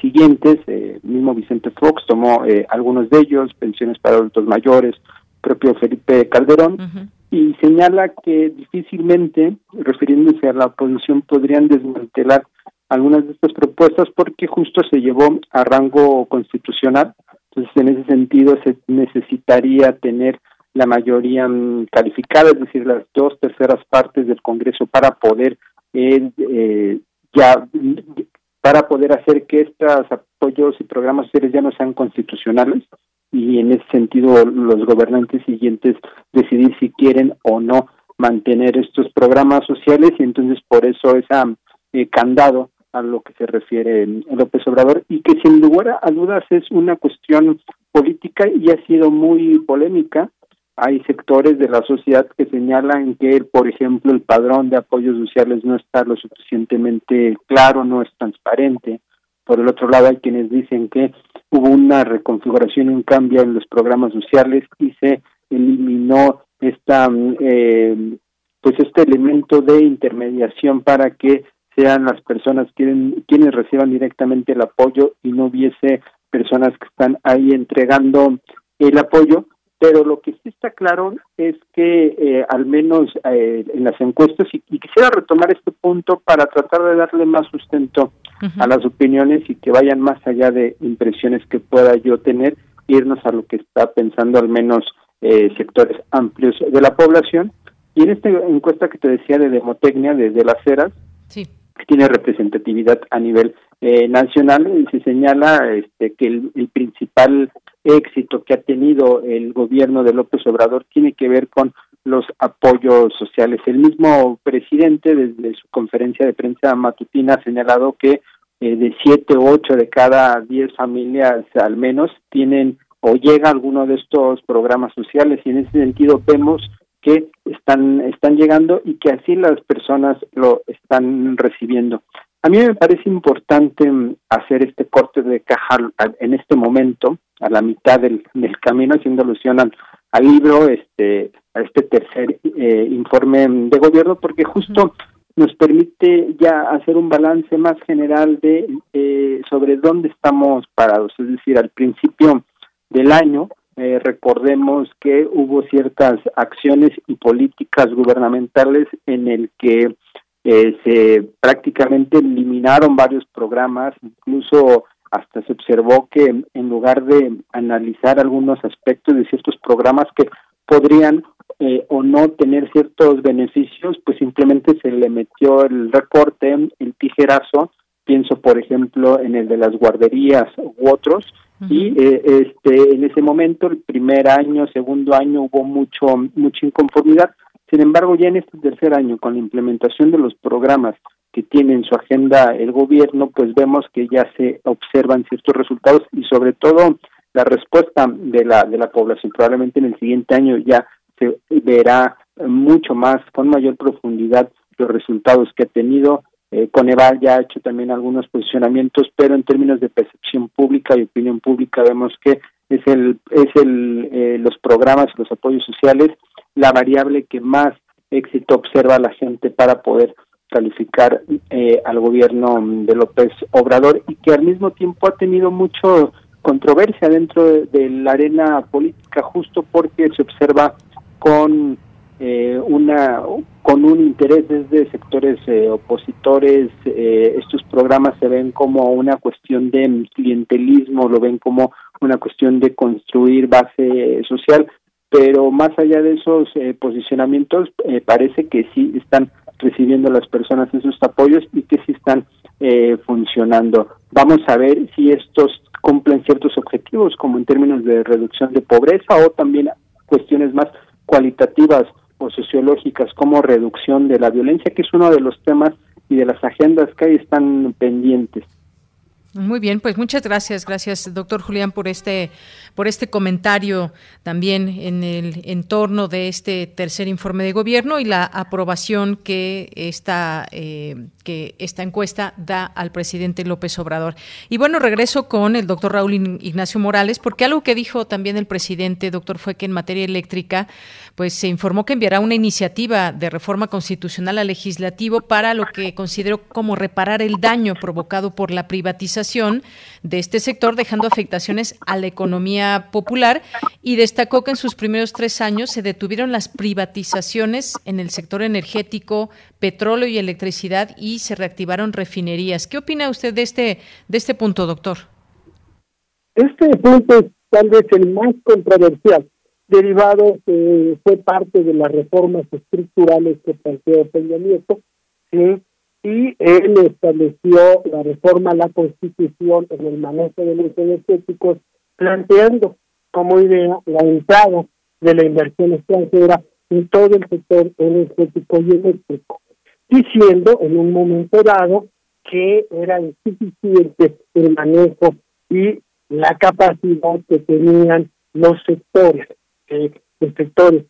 Speaker 15: siguientes. Eh, mismo Vicente Fox tomó eh, algunos de ellos, pensiones para adultos mayores, propio Felipe Calderón y señala que difícilmente, refiriéndose a la oposición, podrían desmantelar algunas de estas propuestas porque justo se llevó a rango constitucional. Entonces, en ese sentido, se necesitaría tener la mayoría mm, calificada, es decir, las dos terceras partes del Congreso para poder eh, eh, ya para poder hacer que estos apoyos y programas sociales ya no sean constitucionales y en ese sentido los gobernantes siguientes decidir si quieren o no mantener estos programas sociales y entonces por eso ese eh, candado a lo que se refiere López Obrador y que sin lugar a dudas es una cuestión política y ha sido muy polémica. Hay sectores de la sociedad que señalan que, por ejemplo, el padrón de apoyos sociales no está lo suficientemente claro, no es transparente. Por el otro lado, hay quienes dicen que hubo una reconfiguración, un cambio en los programas sociales y se eliminó esta eh, pues este elemento de intermediación para que sean las personas quien, quienes reciban directamente el apoyo y no hubiese personas que están ahí entregando el apoyo pero lo que sí está claro es que eh, al menos eh, en las encuestas, y, quisiera retomar este punto para tratar de darle más sustento a las opiniones y que vayan más allá de impresiones que pueda yo tener, irnos a lo que está pensando al menos eh, sectores amplios de la población. Y en esta encuesta que te decía de demotecnia, desde las eras, que tiene representatividad a nivel eh, nacional y se señala este, que el, principal éxito que ha tenido el gobierno de López Obrador tiene que ver con los apoyos sociales. El mismo presidente, desde su conferencia de prensa matutina, ha señalado que eh, de siete o ocho de cada diez familias al menos tienen o llega alguno de estos programas sociales y en ese sentido vemos que están están llegando y que así las personas lo están recibiendo. A mí me parece importante mm, hacer este corte de caja en este momento, a la mitad del, del camino, haciendo alusión al, libro, este, a este tercer eh, informe de gobierno, porque justo nos permite ya hacer un balance más general de eh, sobre dónde estamos parados. Es decir, al principio del año, eh, recordemos que hubo ciertas acciones y políticas gubernamentales en el que eh, se prácticamente eliminaron varios programas, incluso hasta se observó que en lugar de analizar algunos aspectos de ciertos programas que podrían eh, o no tener ciertos beneficios, pues simplemente se le metió el recorte, el tijerazo, pienso por ejemplo en el de las guarderías u otros, y eh, este en ese momento, el primer año, segundo año hubo mucho mucha inconformidad, sin embargo ya en este tercer año con la implementación de los programas que tiene en su agenda el gobierno, pues vemos que ya se observan ciertos resultados y sobre todo la respuesta de la de la población probablemente en el siguiente año ya se verá mucho más, con mayor profundidad, los resultados que ha tenido. Eh, Coneval ya ha hecho también algunos posicionamientos, pero en términos de percepción pública y opinión pública vemos que es el es el eh, los programas los apoyos sociales la variable que más éxito observa la gente para poder calificar eh, al gobierno de López Obrador y que al mismo tiempo ha tenido mucho controversia dentro de, la arena política justo porque se observa con eh, una con un interés desde sectores eh, opositores eh, estos programas se ven como una cuestión de clientelismo lo ven como una cuestión de construir base social pero más allá de esos posicionamientos parece que sí están recibiendo las personas esos apoyos y que sí están funcionando vamos a ver si estos cumplen ciertos objetivos como en términos de reducción de pobreza o también cuestiones más cualitativas o sociológicas como reducción de la violencia, que es uno de los temas y de las agendas que ahí están pendientes.
Speaker 1: Muy bien, pues muchas gracias, gracias doctor Julián por este por este comentario también en el entorno de este tercer informe de gobierno y la aprobación que esta eh, que esta encuesta da al presidente López Obrador. Y bueno, regreso con el doctor Raúl Ignacio Morales porque algo que dijo también el presidente, doctor, fue que en materia eléctrica pues se informó que enviará una iniciativa de reforma constitucional al legislativo para lo que consideró como reparar el daño provocado por la privatización de este sector, dejando afectaciones a la economía popular y destacó que en sus primeros tres años se detuvieron las privatizaciones en el sector energético, petróleo y electricidad y se reactivaron refinerías. ¿Qué opina usted de este, de este punto, doctor?
Speaker 16: Este punto es tal vez el más controversial derivado que fue parte de las reformas estructurales que planteó Peña Nieto, ¿sí? Y él estableció la reforma a la Constitución en el manejo de los energéticos, planteando como idea la entrada de la inversión extranjera en todo el sector energético y eléctrico, diciendo en un momento dado que era insuficiente el manejo y la capacidad que tenían los sectores eh, sectores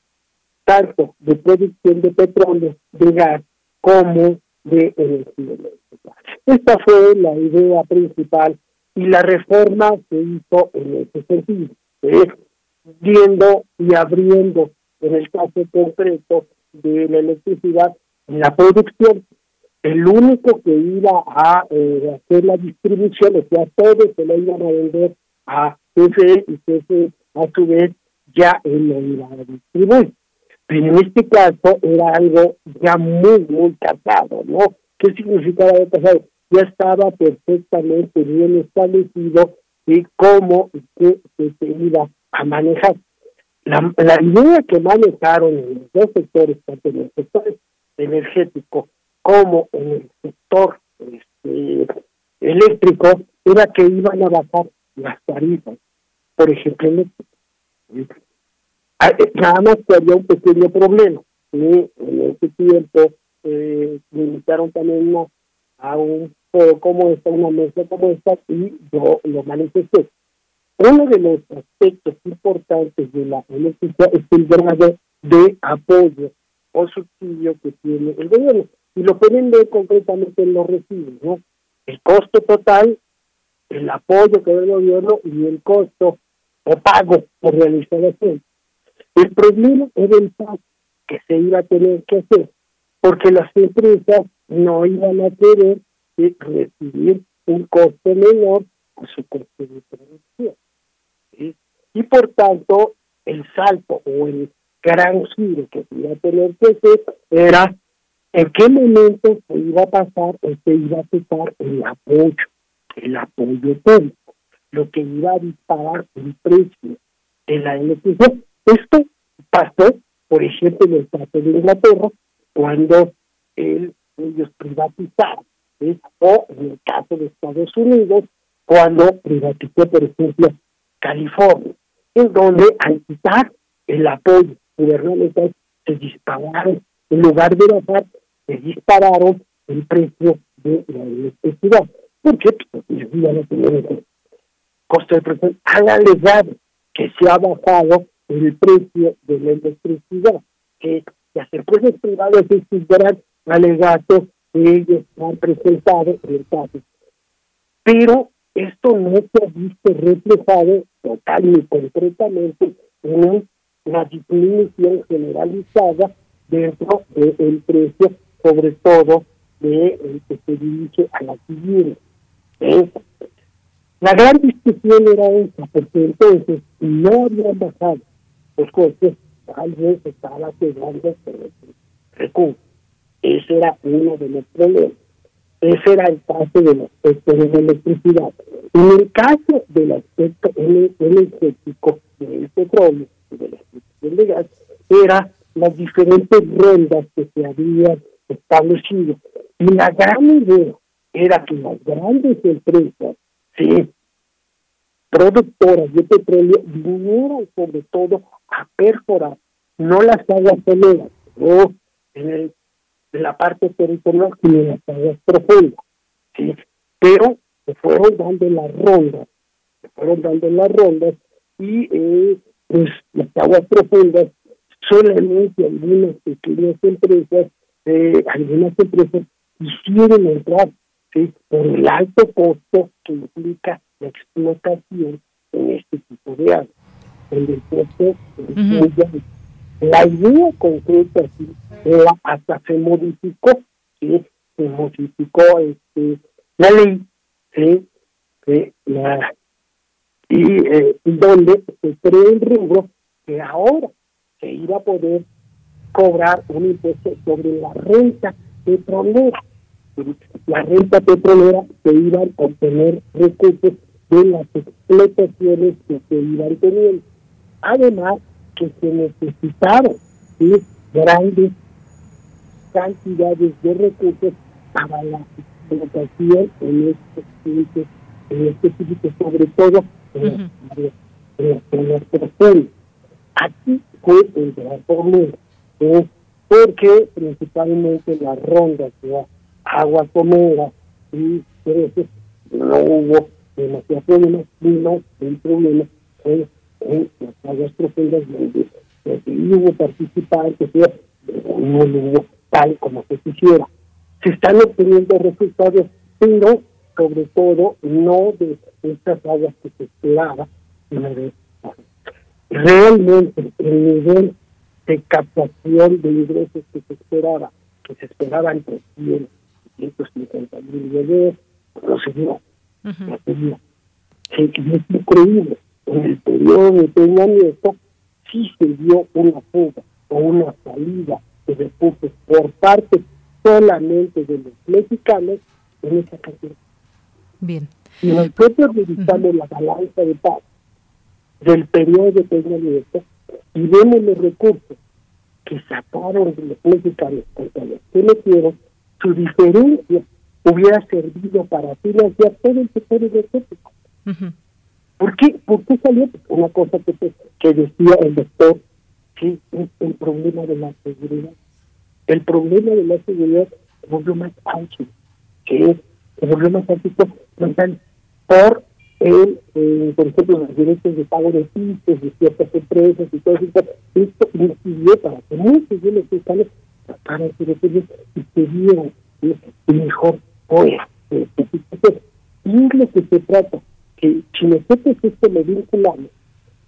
Speaker 16: tanto de producción de petróleo, de gas, como de energía eléctrica. Esta fue la idea principal y la reforma se hizo en ese sentido, viendo y abriendo en el caso concreto de la electricidad la producción. El único que iba a eh, hacer la distribución, o sea, todos se lo iban a vender a CFE y CFE a su vez ya él lo iba a distribuir. Pero en este caso era algo ya muy, muy casado, ¿no? ¿Qué significaba haber pasado? Ya estaba perfectamente bien establecido de cómo y qué se iba a manejar. La, la idea que manejaron en los dos sectores, tanto en el sector energético como en el sector este, eléctrico era que iban a bajar las tarifas, por ejemplo, nada más que había un pequeño problema. En ese tiempo eh, me invitaron también a un foro como esta, una mesa como esta, y yo lo manifesté. Uno de los aspectos importantes de la electricidad es el grado de apoyo o subsidio que tiene el gobierno. Y lo pueden ver concretamente en los recibos, ¿no? El costo total, el apoyo que da el gobierno y el costo o pago por realizar realización. El problema era el pago que se iba a tener que hacer, porque las empresas no iban a querer recibir un costo menor a su costo de producción. Y por tanto, el salto o el gran giro que se iba a tener que hacer era en qué momento se iba a pasar o se iba a cesar el apoyo, el apoyo público, lo que iba a disparar el precio de la electricidad. Esto pasó, por ejemplo, en el caso de Inglaterra, cuando ellos privatizaron, o en el caso de Estados Unidos, cuando privatizó, por ejemplo, California, en donde al quitar el apoyo gubernamental se dispararon, en lugar de bajar, se dispararon el precio de la electricidad. ¿Por qué? Porque ya no tienen costo de producción. Han alegado que se ha bajado el precio de la electricidad, que las empresas privadas estudiarán alegatos que ellos han presentado en el caso. Pero esto no se ha visto reflejado total y concretamente en una disminución generalizada dentro del precio, sobre todo de el que se dirige a la civil. La gran discusión era esa, porque entonces no habían bajado los costes, tal vez estaba quedando recursos. Ese era uno de los problemas. Ese era el caso del aspecto de la electricidad. En el caso del aspecto energético del petróleo y de la extracción de gas, era las diferentes rondas que se habían establecido. Y la gran idea era que las grandes empresas, sí, productoras de petróleo, vinieran sobre todo a perforar, no las aguas soleras, o en el de la parte territorial y de las aguas profundas. ¿sí? Pero se fueron dando las rondas, se fueron dando las rondas y eh, pues las aguas profundas solamente algunas pequeñas empresas, eh, algunas empresas quisieron entrar ¿sí? por el alto costo que implica la explotación en este tipo de agua, en el costo La idea concreta sí, hasta se modificó, ¿sí? se modificó este, la ley, ¿sí? la, y eh, donde se creó el rubro que ahora se iba a poder cobrar un impuesto sobre la renta petrolera. La renta petrolera se iban a obtener recursos de las explotaciones que se iban teniendo. Además, que se necesitaron grandes cantidades de recursos para la explotación en este en específico, sobre todo en, los Aquí fue el gran problema, porque principalmente las rondas de agua comera y veces no hubo demasiado problema, sino el problema en las aguas profundas donde hubo participantes, no hubo tal como se quisiera. Se están obteniendo resultados, pero sobre todo no de estas aguas que se esperaba, sino de realmente el nivel de captación de ingresos que se esperaba, que se esperaba entre 100 y 150 mil millones, no se dio. No se dio. Es increíble. En el periodo de Peña Nieto sí se dio una fuga o una salida de recursos por parte solamente de los mexicanos en esa cantidad.
Speaker 1: Bien.
Speaker 16: Si nosotros revisamos la balanza de paz del periodo de Peña Nieto y vemos los recursos que sacaron de los mexicanos contra los que metieron, su diferencia hubiera servido para financiar todo el sector energético. ¿Por qué? ¿Por qué salió? Una cosa que, que decía el doctor, que es el problema de la seguridad. El problema de la seguridad volvió más alto, que es el problema más alto por el, eh, por ejemplo, los derechos de pago de pistas de ciertas empresas y todo eso. Esto incidió para que muchos de los fiscales trataran de decirles y se dieran mejor fuera. Y es lo que se trata, que si nosotros esto lo vinculamos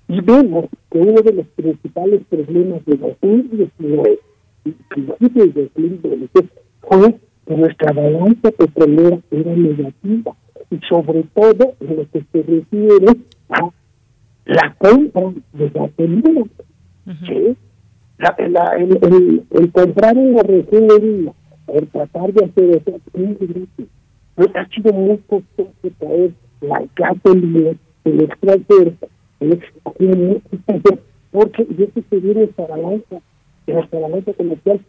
Speaker 16: y vemos que uno de los principales problemas de 2019 y principios de 2020 fue que nuestra balanza petrolera era negativa y sobre todo en lo que se refiere a la compra de gasolina. La, la, el, el, comprar una refinería, el tratar de hacer eso, pues ha sido muy costoso traer la gasolina del extranjero, el extranjero, porque eso se viene esta balanza, en nuestra balanza comercial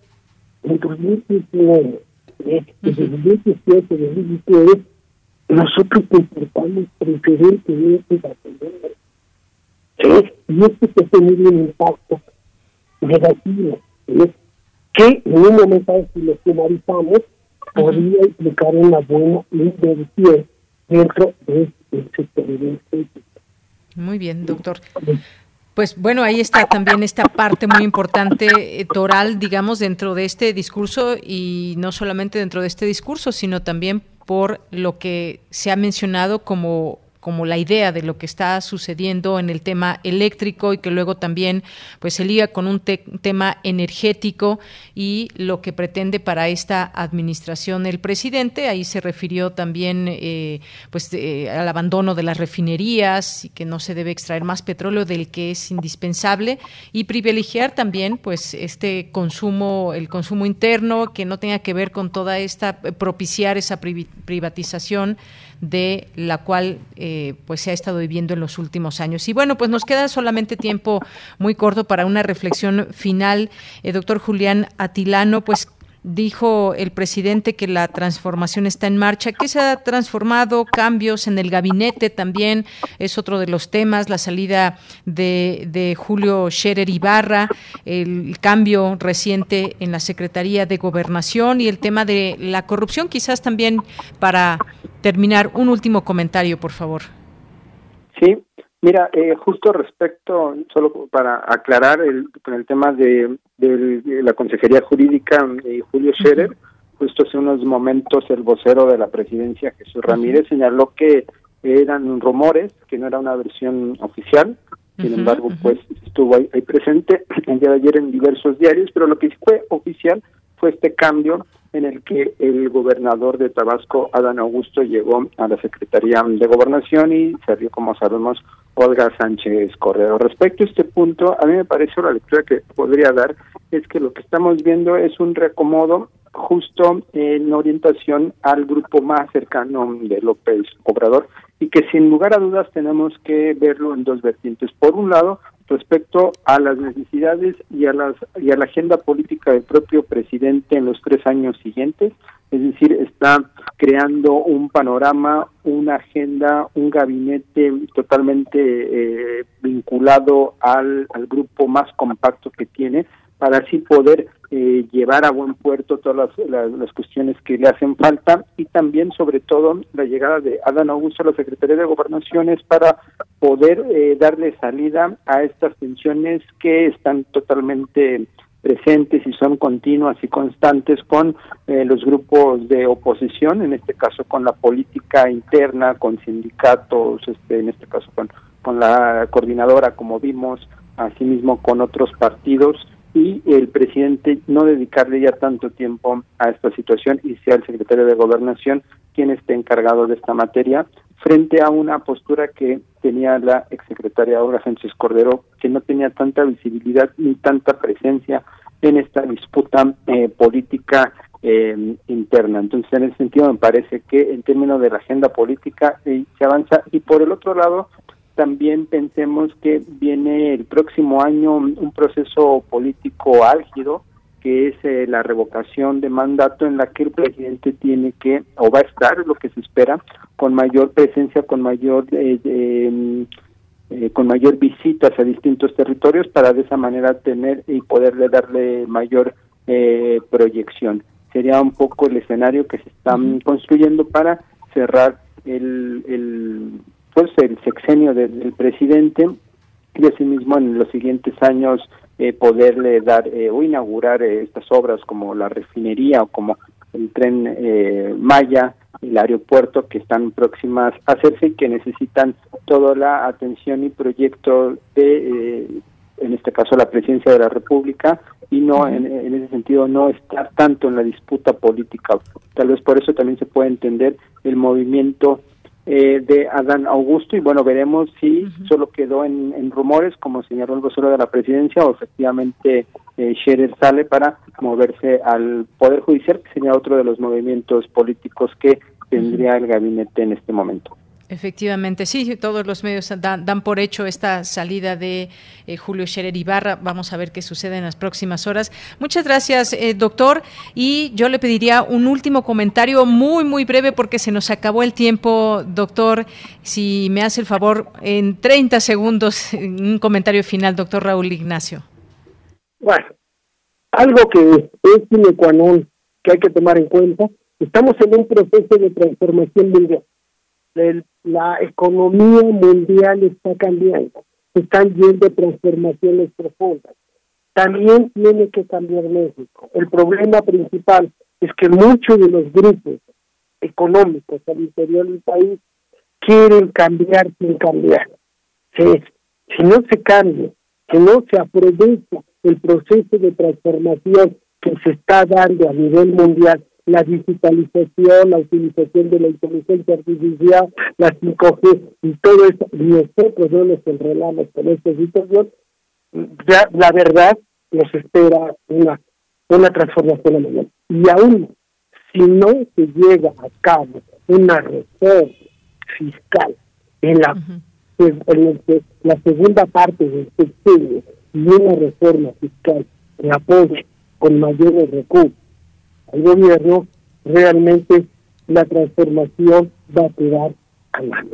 Speaker 16: en 2019, en 2017, 2019, nosotros comportamos preferentemente la tendencia. ¿Sí? Y esto se tenido un impacto negativo, que en un momento si lo sumarizamos, podría implicar una buena inversión dentro del sector energético.
Speaker 1: Muy bien, doctor. Pues bueno, ahí está también esta parte muy importante, eh, toral, digamos, dentro de este discurso y no solamente dentro de este discurso, sino también por lo que se ha mencionado como como la idea de lo que está sucediendo en el tema eléctrico y que luego también pues se liga con un tema energético y lo que pretende para esta administración el presidente. Ahí se refirió también eh, pues al abandono de las refinerías y que no se debe extraer más petróleo del que es indispensable y privilegiar también pues este consumo el consumo interno que no tenga que ver con toda esta propiciar esa privatización de la cual eh, pues se ha estado viviendo en los últimos años. Y bueno, pues nos queda solamente tiempo muy corto para una reflexión final. Eh, doctor Julián Atilano, pues Dijo el presidente que la transformación está en marcha. ¿Qué se ha transformado? Cambios en el gabinete también es otro de los temas. La salida de, de Julio Scherer Ibarra, el cambio reciente en la Secretaría de Gobernación y el tema de la corrupción. Quizás también para terminar, un último comentario, por favor.
Speaker 15: Sí, Mira, eh, justo respecto, solo para aclarar el, con el tema de, la Consejería Jurídica y Julio Scherer, justo hace unos momentos el vocero de la presidencia, Jesús Ramírez, señaló que eran rumores, que no era una versión oficial, sin embargo, pues estuvo ahí, ahí, presente el día de ayer en diversos diarios, pero lo que fue oficial fue este cambio en el que el gobernador de Tabasco, Adán Augusto, llegó a la Secretaría de Gobernación y salió, como sabemos, Olga Sánchez Correo. Respecto a este punto, a mí me parece la lectura que podría dar es que lo que estamos viendo es un reacomodo justo en orientación al grupo más cercano de López Obrador y que sin lugar a dudas tenemos que verlo en dos vertientes. Por un lado, respecto a las necesidades y a las y a la agenda política del propio presidente en los tres años siguientes, es decir, está creando un panorama, una agenda, un gabinete totalmente eh, vinculado al, al grupo más compacto que tiene para así poder eh, llevar a buen puerto todas las, las, cuestiones que le hacen falta y también sobre todo la llegada de Adán Augusto a la Secretaría de Gobernaciones para poder eh, darle salida a estas tensiones que están totalmente presentes y son continuas y constantes con eh, los grupos de oposición, en este caso con la política interna, con sindicatos, este, en este caso con, con la coordinadora, como vimos, asimismo con otros partidos y el presidente no dedicarle ya tanto tiempo a esta situación y sea el secretario de Gobernación quien esté encargado de esta materia frente a una postura que tenía la exsecretaria Olga Sánchez Cordero, que no tenía tanta visibilidad ni tanta presencia en esta disputa eh, política eh, interna. Entonces, en ese sentido, me parece que en términos de la agenda política eh, se avanza. Y por el otro lado, también pensemos que viene el próximo año un proceso político álgido que es eh, la revocación de mandato en la que el presidente tiene que, o va a estar, lo que se espera, con mayor presencia, con mayor... Eh, em, eh, con mayor visitas a distintos territorios para de esa manera tener y poderle darle mayor eh, proyección. Sería un poco el escenario que se está construyendo para cerrar el, el pues el sexenio del presidente y asimismo en los siguientes años eh, poderle dar eh, o inaugurar eh, estas obras como la refinería o como el tren Maya, el aeropuerto que están próximas a hacerse y que necesitan toda la atención y proyecto de, en este caso, la presidencia de la República y no, en, en, ese sentido, no estar tanto en la disputa política. Tal vez por eso también se puede entender el movimiento eh, de Adán Augusto y bueno, veremos si solo quedó en, rumores, como señaló el vocero de la presidencia, o efectivamente eh, Scherer sale para moverse al Poder Judicial, que sería otro de los movimientos políticos que tendría el gabinete en este momento.
Speaker 1: Efectivamente, sí, todos los medios dan, por hecho esta salida de eh, Julio Scherer Ibarra. Vamos a ver qué sucede en las próximas horas. Muchas gracias, eh, doctor. Y yo le pediría un último comentario muy, muy breve porque se nos acabó el tiempo, doctor. Si me hace el favor, en 30 segundos, un comentario final, doctor Raúl Ignacio.
Speaker 16: Bueno, algo que es un que hay que tomar en cuenta, estamos en un proceso de transformación mundial la economía mundial está cambiando, están yendo transformaciones profundas. También tiene que cambiar México. El problema principal es que muchos de los grupos económicos al interior del país quieren cambiar sin cambiar. Si, si no se cambia, si no se aprovecha el proceso de transformación que se está dando a nivel mundial la digitalización, la utilización de la inteligencia artificial, la 5G y todo eso, nosotros no nos enrolamos con esta situación, ya la verdad nos espera una, una transformación mundial. Y aún si no se llega a cabo una reforma fiscal en la, en la segunda parte del sexenio y una reforma fiscal que apoye con mayores recursos al gobierno, realmente la transformación va a quedar a la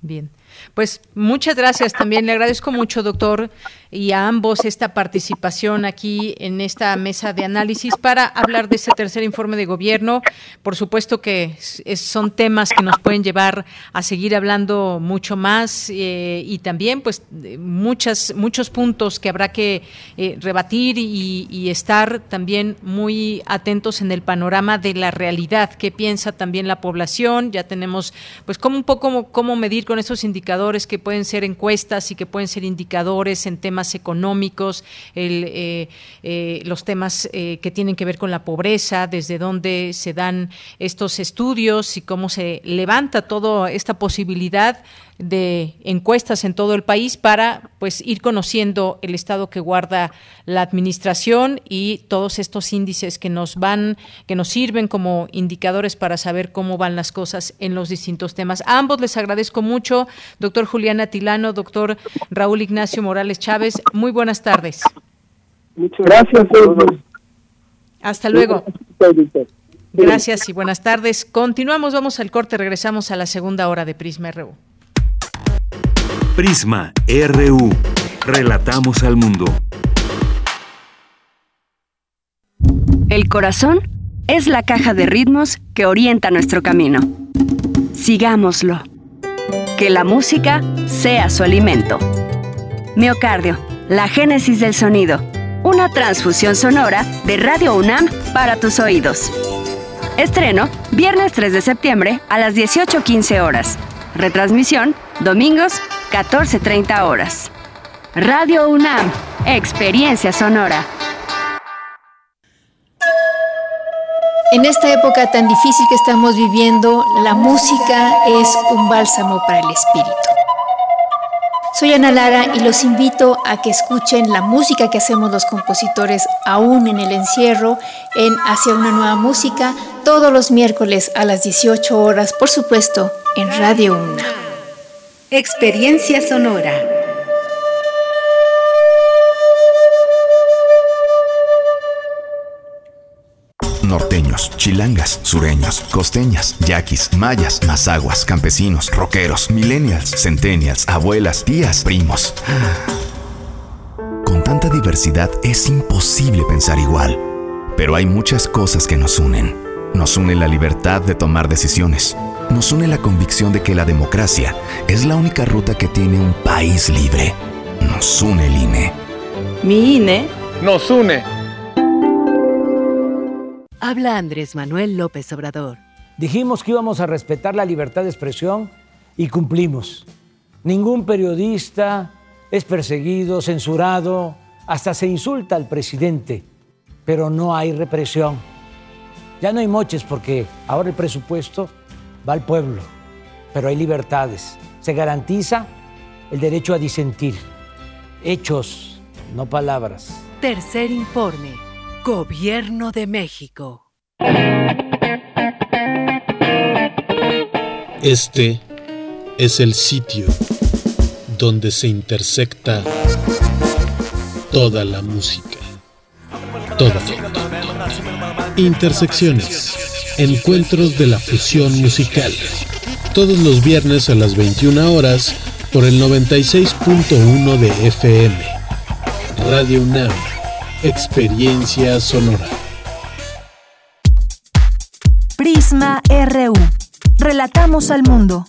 Speaker 1: Bien. Pues muchas gracias también. Le agradezco mucho, doctor, y a ambos esta participación aquí en esta mesa de análisis para hablar de este tercer informe de gobierno. Por supuesto que son temas que nos pueden llevar a seguir hablando mucho más eh, y también, pues, muchas, muchos puntos que habrá que eh, rebatir y, estar también muy atentos en el panorama de la realidad. ¿Qué piensa también la población? Ya tenemos, pues, cómo un poco cómo medir con esos indicadores indicadores que pueden ser encuestas y que pueden ser indicadores en temas económicos, eh, eh, los temas eh, que tienen que ver con la pobreza, desde dónde se dan estos estudios y cómo se levanta toda esta posibilidad de encuestas en todo el país para pues ir conociendo el estado que guarda la administración y todos estos índices que nos van que nos sirven como indicadores para saber cómo van las cosas en los distintos temas. A ambos les agradezco mucho, doctor Juliana Tilano, doctor Raúl Ignacio Morales Chávez. Muy buenas tardes.
Speaker 16: Muchas gracias.
Speaker 1: Hasta luego. Gracias y buenas tardes. Continuamos, vamos al corte, regresamos a la segunda hora de Prisma RU.
Speaker 14: Prisma RU. Relatamos al mundo.
Speaker 17: El corazón es la caja de ritmos que orienta nuestro camino. Sigámoslo. Que la música sea su alimento. Miocardio, la génesis del sonido. Una transfusión sonora de Radio UNAM para tus oídos. Estreno, viernes 3 de septiembre a las 18.15 horas. Retransmisión, domingos 14.30 horas. Radio UNAM, Experiencia Sonora.
Speaker 18: En esta época tan difícil que estamos viviendo, la música es un bálsamo para el espíritu. Soy Ana Lara y los invito a que escuchen la música que hacemos los compositores aún en el encierro en Hacia una nueva música todos los miércoles a las 18 horas, por supuesto, en Radio UNAM.
Speaker 17: Experiencia sonora.
Speaker 19: norteños, chilangas, sureños, costeñas, yaquis, mayas, mazaguas, campesinos, rockeros, millennials, centennials, abuelas, tías, primos. Con tanta diversidad es imposible pensar igual, pero hay muchas cosas que nos unen. Nos une la libertad de tomar decisiones. Nos une la convicción de que la democracia es la única ruta que tiene un país libre. Nos une el INE.
Speaker 20: Mi INE
Speaker 21: nos une.
Speaker 22: Habla Andrés Manuel López Obrador.
Speaker 23: Dijimos que íbamos a respetar la libertad de expresión y cumplimos. Ningún periodista es perseguido, censurado, hasta se insulta al presidente, pero no hay represión. Ya no hay moches porque ahora el presupuesto va al pueblo, pero hay libertades. Se garantiza el derecho a disentir. Hechos, no palabras.
Speaker 22: Tercer informe. Gobierno de México.
Speaker 24: Este es el sitio donde se intersecta toda la música. Toda. Intersecciones. Encuentros de la fusión musical. Todos los viernes a las 21 horas por el 96.1 de FM. Radio UNAM. Experiencia sonora.
Speaker 3: Prisma RU. Relatamos al mundo.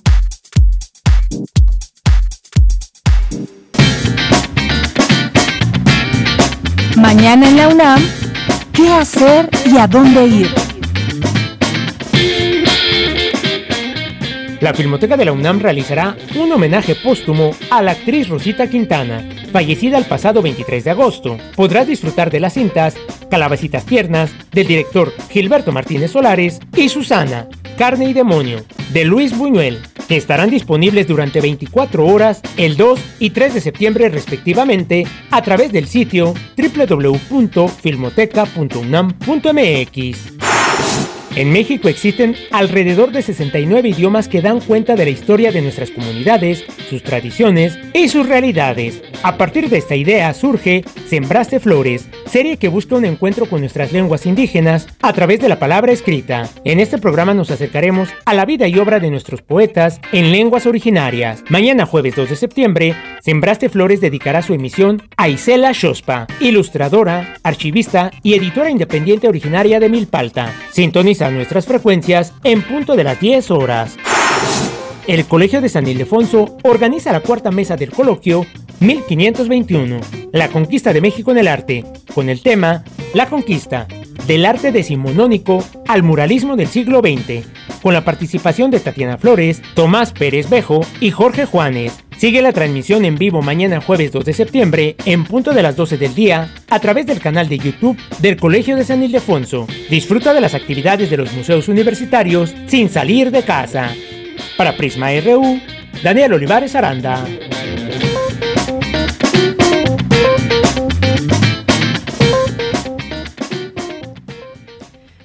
Speaker 3: Mañana en la UNAM, ¿qué hacer y a dónde ir?
Speaker 4: La Filmoteca de la UNAM realizará un homenaje póstumo a la actriz Rosita Quintana, fallecida el pasado 23 de agosto. Podrás disfrutar de las cintas Calabacitas Tiernas, del director Gilberto Martínez Solares, y Susana, Carne y Demonio, de Luis Buñuel, estarán disponibles durante 24 horas el 2 y 3 de septiembre respectivamente a través del sitio www.filmoteca.unam.mx. En México existen alrededor de 69 idiomas que dan cuenta de la historia de nuestras comunidades, sus tradiciones y sus realidades. A partir de esta idea surge Sembraste Flores, serie que busca un encuentro con nuestras lenguas indígenas a través de la palabra escrita. En este programa nos acercaremos a la vida y obra de nuestros poetas en lenguas originarias. Mañana jueves 2 de septiembre, Sembraste Flores dedicará su emisión a Isela Shospa, ilustradora, archivista y editora independiente originaria de Milpalta. Sintoniza nuestras frecuencias en punto de las 10 horas. El Colegio de San Ildefonso organiza la cuarta mesa del coloquio 1521, La conquista de México en el arte, con el tema La conquista, del arte decimonónico al muralismo del siglo XX, con la participación de Tatiana Flores, Tomás Pérez Bejo y Jorge Juanes. Sigue la transmisión en vivo mañana jueves 2 de septiembre en punto de las 12 del día a través del canal de YouTube del Colegio de San Ildefonso. Disfruta de las actividades de los museos universitarios sin salir de casa. Para Prisma RU, Daniel Olivares Aranda.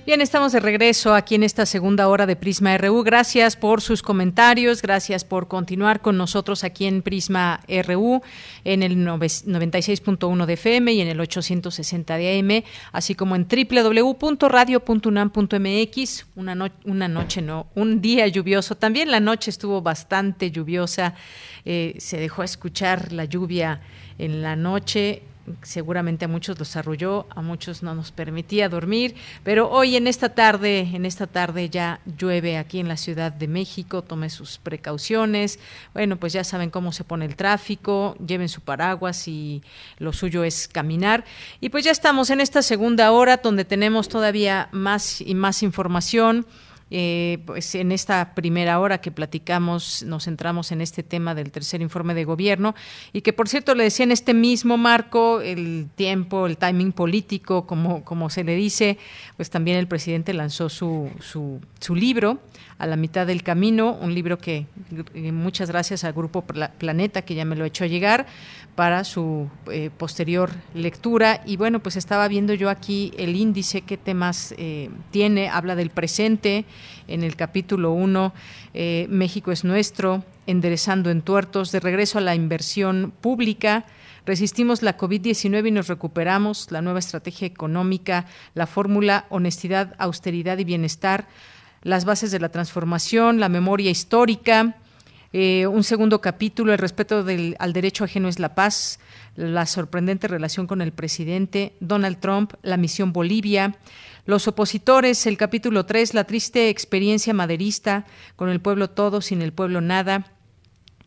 Speaker 1: Bien, estamos de regreso aquí en esta segunda hora de Prisma RU. Gracias por sus comentarios, gracias por continuar con nosotros aquí en Prisma RU en el 96.1 de FM y en el 860 de AM, así como en www.radio.unam.mx. Una, una noche, no, un día lluvioso. También la noche estuvo bastante lluviosa. Eh, se dejó escuchar la lluvia en la noche seguramente a muchos los arrulló, a muchos no nos permitía dormir, pero hoy en esta tarde, en esta tarde ya llueve aquí en la Ciudad de México, tome sus precauciones. Bueno, pues ya saben cómo se pone el tráfico, lleven su paraguas y lo suyo es caminar. Y pues ya estamos en esta segunda hora donde tenemos todavía más y más información. Eh, pues en esta primera hora que platicamos nos centramos en este tema del tercer informe de gobierno y que por cierto le decía en este mismo marco el tiempo, el timing político, como, como se le dice, pues también el presidente lanzó su, su, su libro a la mitad del camino, un libro que eh, muchas gracias al Grupo Planeta que ya me lo echó llegar para su eh, posterior lectura. Y bueno, pues estaba viendo yo aquí el índice, qué temas eh, tiene, habla del presente en el capítulo 1, México es nuestro, enderezando en tuertos, de regreso a la inversión pública, Resistimos la COVID-19 y nos recuperamos. La nueva estrategia económica, la fórmula honestidad, austeridad y bienestar, las bases de la transformación, la memoria histórica. Eh, un segundo capítulo, el respeto al derecho ajeno es la paz, la sorprendente relación con el presidente, Donald Trump, la misión Bolivia, los opositores, el capítulo 3, la triste experiencia maderista, con el pueblo todo, sin el pueblo nada,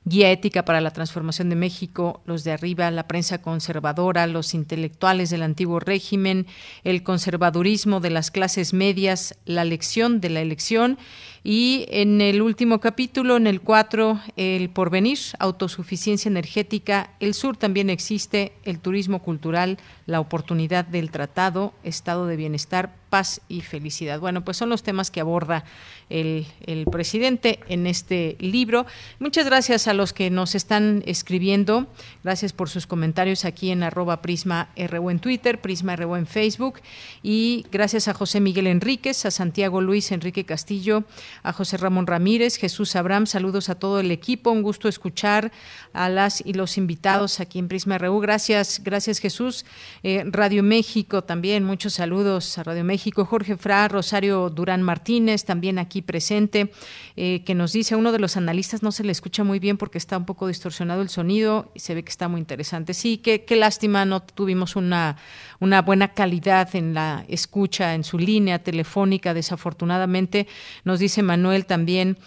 Speaker 1: Guía ética para la transformación de México, los de arriba, la prensa conservadora, los intelectuales del antiguo régimen, el conservadurismo de las clases medias, la lección de la elección y en el último capítulo, en el 4, el porvenir, autosuficiencia energética, el sur también existe, el turismo cultural, la oportunidad del tratado, estado de bienestar, paz y felicidad. Bueno, pues son los temas que aborda el, presidente en este libro. Muchas gracias a los que nos están escribiendo. Gracias por sus comentarios aquí en arroba Prisma RU en Twitter, Prisma RU en Facebook. Y gracias a José Miguel Enríquez, a Santiago Luis Enrique Castillo, a José Ramón Ramírez, Jesús Abraham. Saludos a todo el equipo. Un gusto escuchar a las y los invitados aquí en Prisma RU. Gracias, gracias Jesús. Eh, Radio México también, muchos saludos a Radio México. Jorge Fra, Rosario Durán Martínez, también aquí presente, eh, que nos dice, uno de los analistas no se le escucha muy bien porque está un poco distorsionado el sonido y se ve que está muy interesante. Sí, qué, qué lástima, no tuvimos una, una buena calidad en la escucha, en su línea telefónica, desafortunadamente. Nos dice Manuel también,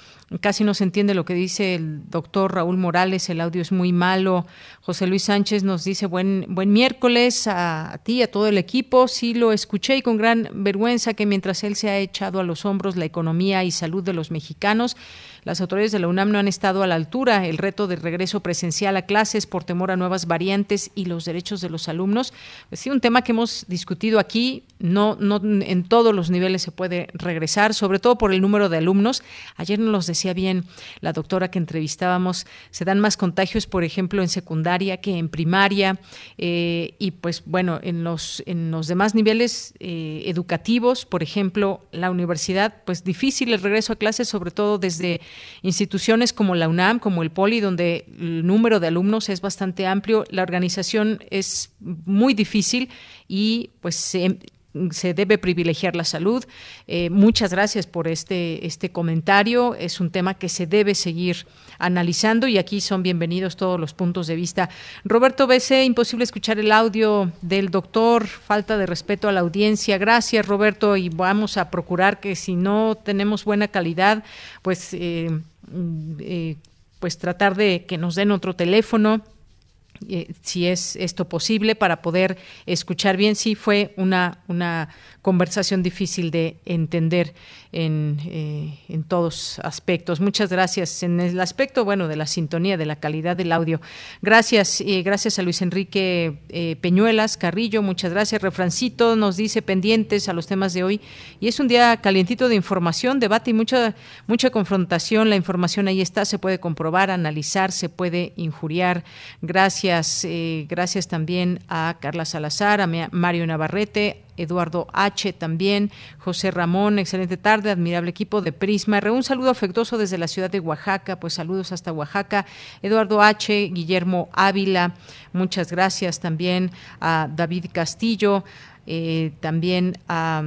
Speaker 1: Casi no se entiende lo que dice el doctor Raúl Morales, el audio es muy malo. José Luis Sánchez nos dice buen, buen miércoles a, a, ti, a todo el equipo. Sí lo escuché y con gran vergüenza que mientras él se ha echado a los hombros la economía y salud de los mexicanos, las autoridades de la UNAM no han estado a la altura. El reto de regreso presencial a clases por temor a nuevas variantes y los derechos de los alumnos. Pues sí, un tema que hemos discutido aquí. No, no en todos los niveles se puede regresar, sobre todo por el número de alumnos. Ayer nos los decía bien la doctora que entrevistábamos. Se dan más contagios, por ejemplo, en secundaria que en primaria. Eh, y pues bueno, en los, en los demás niveles eh, educativos, por ejemplo, la universidad, pues difícil el regreso a clases, sobre todo desde instituciones como la UNAM, como el POLI, donde el número de alumnos es bastante amplio, la organización es muy difícil y pues se, se debe privilegiar la salud. Eh, muchas gracias por este, este comentario. Es un tema que se debe seguir analizando y aquí son bienvenidos todos los puntos de vista. Roberto BC, imposible escuchar el audio del doctor, falta de respeto a la audiencia. Gracias, Roberto, y vamos a procurar que si no tenemos buena calidad, pues, eh, eh, pues tratar de que nos den otro teléfono eh, si es esto posible para poder escuchar bien. Sí, fue una, una conversación difícil de entender en, eh, en, todos aspectos. Muchas gracias. En el aspecto, bueno, de la sintonía, de la calidad del audio. Gracias, y gracias a Luis Enrique eh, Peñuelas Carrillo, muchas gracias. Refrancito nos dice pendientes a los temas de hoy. Y es un día calientito de información, debate y mucha, mucha confrontación. La información ahí está, se puede comprobar, analizar, se puede injuriar. Gracias, eh, gracias también a Carla Salazar, a Mario Navarrete, Eduardo H. también, José Ramón, excelente tarde, admirable equipo de Prisma. Un saludo afectuoso desde la ciudad de Oaxaca, pues saludos hasta Oaxaca. Eduardo H., Guillermo Ávila, muchas gracias también a David Castillo, eh, también a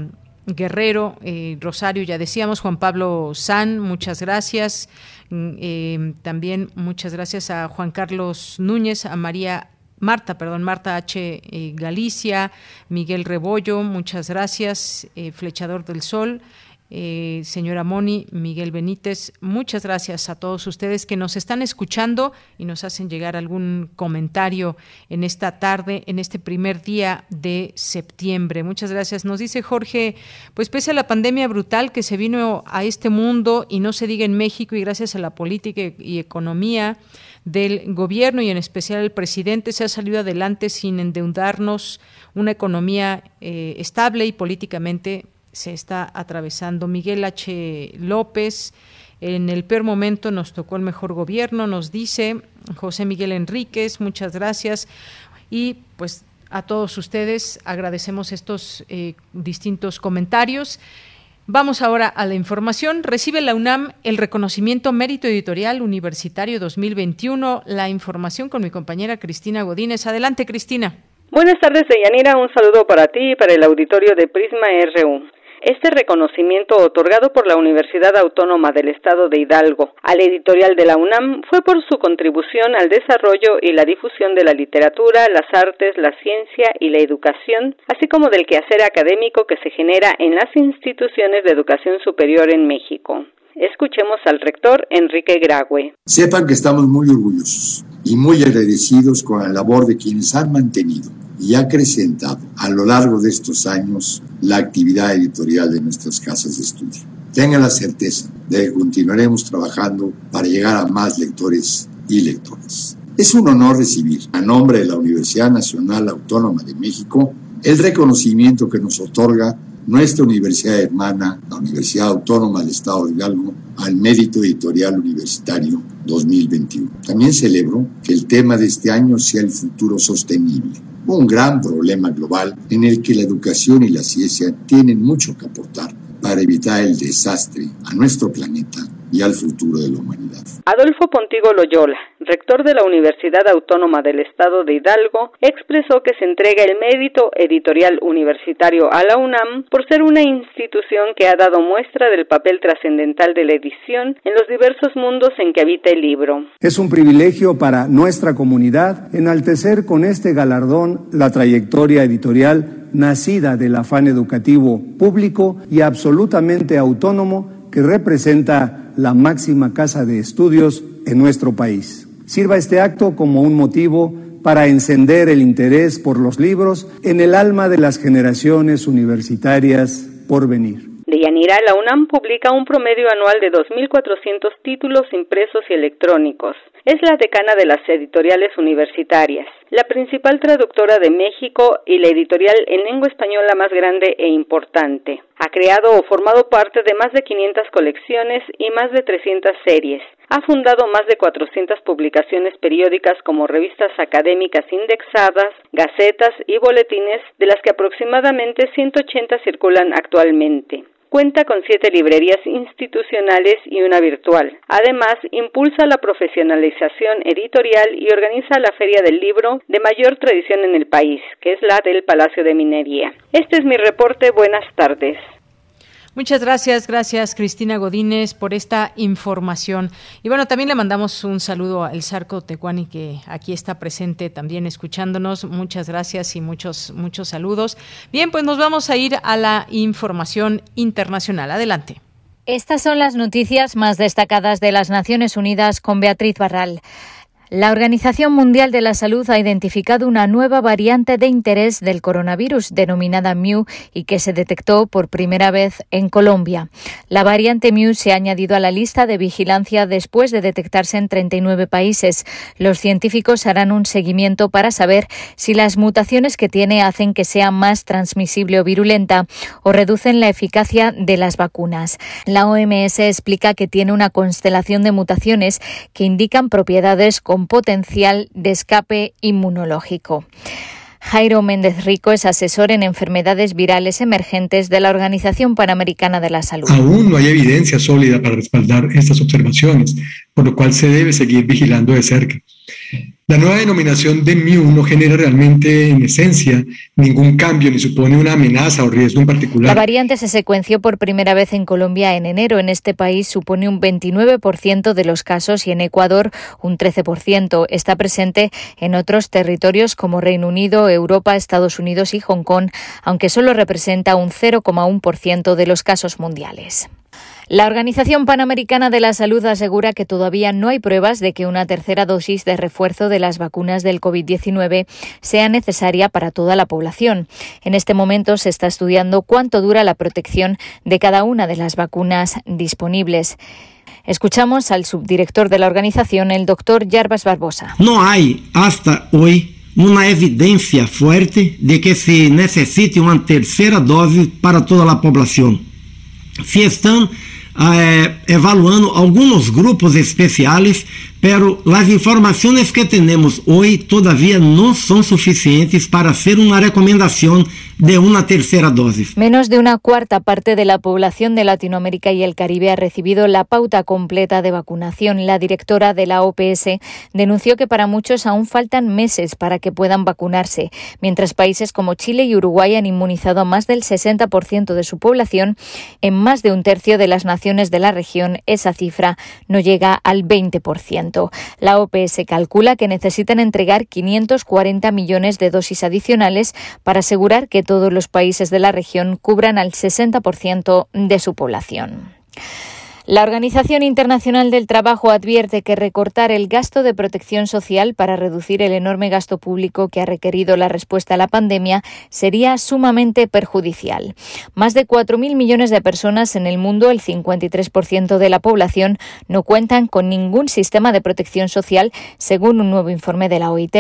Speaker 1: Guerrero, eh, Rosario, ya decíamos, Juan Pablo San, muchas gracias. Mm, eh, también muchas gracias a Juan Carlos Núñez, a María Marta, perdón, Marta H. Eh, Galicia, Miguel Rebollo, muchas gracias, eh, Flechador del Sol, eh, señora Moni, Miguel Benítez, muchas gracias a todos ustedes que nos están escuchando y nos hacen llegar algún comentario en esta tarde, en este primer día de septiembre. Muchas gracias. Nos dice Jorge, pues pese a la pandemia brutal que se vino a este mundo y no se diga en México y gracias a la política y economía, del gobierno y en especial el presidente se ha salido adelante sin endeudarnos, una economía eh, estable y políticamente se está atravesando. Miguel H. López, en el peor momento nos tocó el mejor gobierno, nos dice José Miguel Enríquez, muchas gracias. Y pues a todos ustedes agradecemos estos eh, distintos comentarios. Vamos ahora a la información. Recibe la UNAM el reconocimiento Mérito Editorial Universitario 2021. La información con mi compañera Cristina Godínez. Adelante, Cristina.
Speaker 7: Buenas tardes, Deyanira. Un saludo para ti y para el auditorio de Prisma RU. Este reconocimiento otorgado por la Universidad Autónoma del Estado de Hidalgo al editorial de la UNAM fue por su contribución al desarrollo y la difusión de la literatura, las artes, la ciencia y la educación, así como del quehacer académico que se genera en las instituciones de educación superior en México. Escuchemos al rector Enrique Grague.
Speaker 25: Sepan que estamos muy orgullosos y muy agradecidos con la labor de quienes han mantenido y acrecentado a lo largo de estos años la actividad editorial de nuestras casas de estudio. Tengan la certeza de que continuaremos trabajando para llegar a más lectores y lectoras. Es un honor recibir, a nombre de la Universidad Nacional Autónoma de México, el reconocimiento que nos otorga nuestra universidad hermana, la Universidad Autónoma del Estado de Hidalgo, al Mérito Editorial Universitario 2021. También celebro que el tema de este año sea el futuro sostenible un gran problema global en el que la educación y la ciencia tienen mucho que aportar para evitar el desastre a nuestro planeta y al futuro de la humanidad.
Speaker 7: Adolfo Pontigo Loyola, rector de la Universidad Autónoma del Estado de Hidalgo, expresó que se entrega el mérito editorial universitario a la UNAM por ser una institución que ha dado muestra del papel trascendental de la edición en los diversos mundos en que habita el libro.
Speaker 26: Es un privilegio para nuestra comunidad enaltecer con este galardón la trayectoria editorial nacida del afán educativo público y absolutamente autónomo que representa la máxima casa de estudios en nuestro país. Sirva este acto como un motivo para encender el interés por los libros en el alma de las generaciones universitarias por venir.
Speaker 7: De Yanira, la UNAM publica un promedio anual de 2.400 títulos impresos y electrónicos. Es la decana de las editoriales universitarias, la principal traductora de México y la editorial en lengua española más grande e importante. Ha creado o formado parte de más de 500 colecciones y más de 300 series. Ha fundado más de 400 publicaciones periódicas como revistas académicas indexadas, gacetas y boletines, de las que aproximadamente 180 circulan actualmente. Cuenta con siete librerías institucionales y una virtual. Además, impulsa la profesionalización editorial y organiza la Feria del Libro de mayor tradición en el país, que es la del Palacio de Minería. Este es mi reporte. Buenas tardes.
Speaker 1: Muchas gracias, gracias Cristina Godínez por esta información. Y bueno, también le mandamos un saludo al Sarco Tecuani que aquí está presente también escuchándonos. Muchas gracias y muchos, muchos saludos. Bien, pues nos vamos a ir a la información internacional. Adelante.
Speaker 20: Estas son las noticias más destacadas de las Naciones Unidas con Beatriz Barral. La Organización Mundial de la Salud ha identificado una nueva variante de interés del coronavirus denominada Mu y que se detectó por primera vez en Colombia. La variante Mu se ha añadido a la lista de vigilancia después de detectarse en 39 países. Los científicos harán un seguimiento para saber si las mutaciones que tiene hacen que sea más transmisible o virulenta o reducen la eficacia de las vacunas. La OMS explica que tiene una constelación de mutaciones que indican propiedades como potencial de escape inmunológico. Jairo Méndez Rico es asesor en enfermedades virales emergentes de la Organización Panamericana de la Salud.
Speaker 21: Aún no hay evidencia sólida para respaldar estas observaciones, por lo cual se debe seguir vigilando de cerca. La nueva denominación de MIU no genera realmente, en esencia, ningún cambio ni supone una amenaza o riesgo en particular.
Speaker 20: La variante se secuenció por primera vez en Colombia en enero. En este país supone un 29% de los casos y en Ecuador un 13%. Está presente en otros territorios como Reino Unido, Europa, Estados Unidos y Hong Kong, aunque solo representa un 0,1% de los casos mundiales. La Organización Panamericana de la Salud asegura que todavía no hay pruebas de que una tercera dosis de refuerzo de las vacunas del COVID-19 sea necesaria para toda la población. En este momento se está estudiando cuánto dura la protección de cada una de las vacunas disponibles. Escuchamos al subdirector de la organización, el doctor Yarbas Barbosa.
Speaker 27: No hay hasta hoy una evidencia fuerte de que se necesite una tercera dosis para toda la población. Si están eh, evaluando algunos grupos especiales pero las informaciones que tenemos hoy todavía no son suficientes para hacer una recomendación de una tercera dosis.
Speaker 20: Menos de una cuarta parte de la población de Latinoamérica y el Caribe ha recibido la pauta completa de vacunación. La directora de la OPS denunció que para muchos aún faltan meses para que puedan vacunarse, mientras países como Chile y Uruguay han inmunizado a más del 60% de su población, en más de un tercio de las naciones de la región esa cifra no llega al 20%. La OPS calcula que necesitan entregar 540 millones de dosis adicionales para asegurar que todos los países de la región cubran al 60% de su población. La Organización Internacional del Trabajo advierte que recortar el gasto de protección social para reducir el enorme gasto público que ha requerido la respuesta a la pandemia sería sumamente perjudicial. Más de 4.000 millones de personas en el mundo, el 53% de la población, no cuentan con ningún sistema de protección social, según un nuevo informe de la OIT.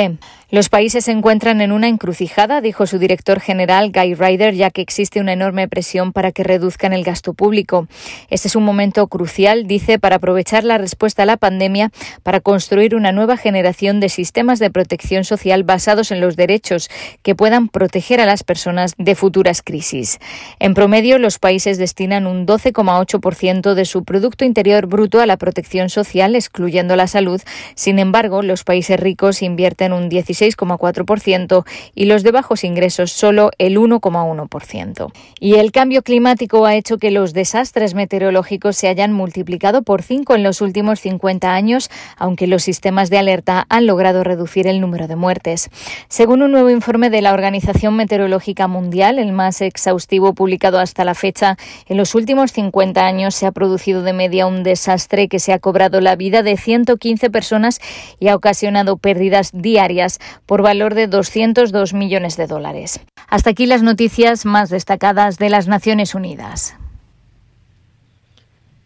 Speaker 20: Los países se encuentran en una encrucijada, dijo su director general Guy Ryder, ya que existe una enorme presión para que reduzcan el gasto público. Este es un momento crucial, dice, para aprovechar la respuesta a la pandemia para construir una nueva generación de sistemas de protección social basados en los derechos que puedan proteger a las personas de futuras crisis. En promedio, los países destinan un 12,8% de su Producto Interior Bruto a la protección social, excluyendo la salud. Sin embargo, los países ricos invierten un 16,4% y los de bajos ingresos solo el 1,1%. Y el cambio climático ha hecho que los desastres meteorológicos se hayan multiplicado por cinco en los últimos 50 años, aunque los sistemas de alerta han logrado reducir el número de muertes. Según un nuevo informe de la Organización Meteorológica Mundial, el más exhaustivo publicado hasta la fecha, en los últimos 50 años se ha producido de media un desastre que se ha cobrado la vida de 115 personas y ha ocasionado pérdidas diarias por valor de 202 millones de dólares. Hasta aquí las noticias más destacadas de las Naciones Unidas.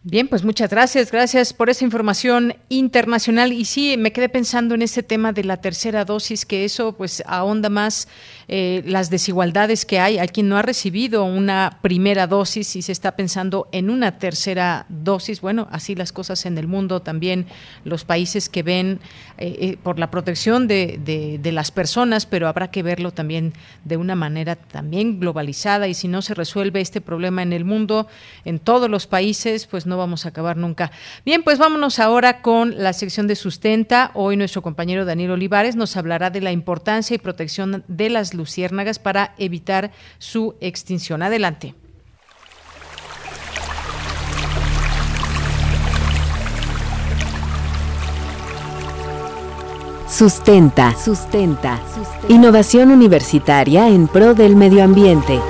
Speaker 1: Bien, pues muchas gracias, gracias por esa información internacional. Y sí, me quedé pensando en este tema de la tercera dosis, que eso pues ahonda más eh, las desigualdades que hay. Hay quien no ha recibido una primera dosis y se está pensando en una tercera dosis. Bueno, así las cosas en el mundo también, los países que ven eh, eh, por la protección de, de, de las personas, pero habrá que verlo también de una manera también globalizada. Y si no se resuelve este problema en el mundo, en todos los países, pues no vamos a acabar nunca. Bien, pues vámonos ahora con la sección de sustenta. Hoy nuestro compañero Daniel Olivares nos hablará de la importancia y protección de las luciérnagas para evitar su extinción. Adelante.
Speaker 22: Sustenta, sustenta. Innovación universitaria en pro del medio ambiente.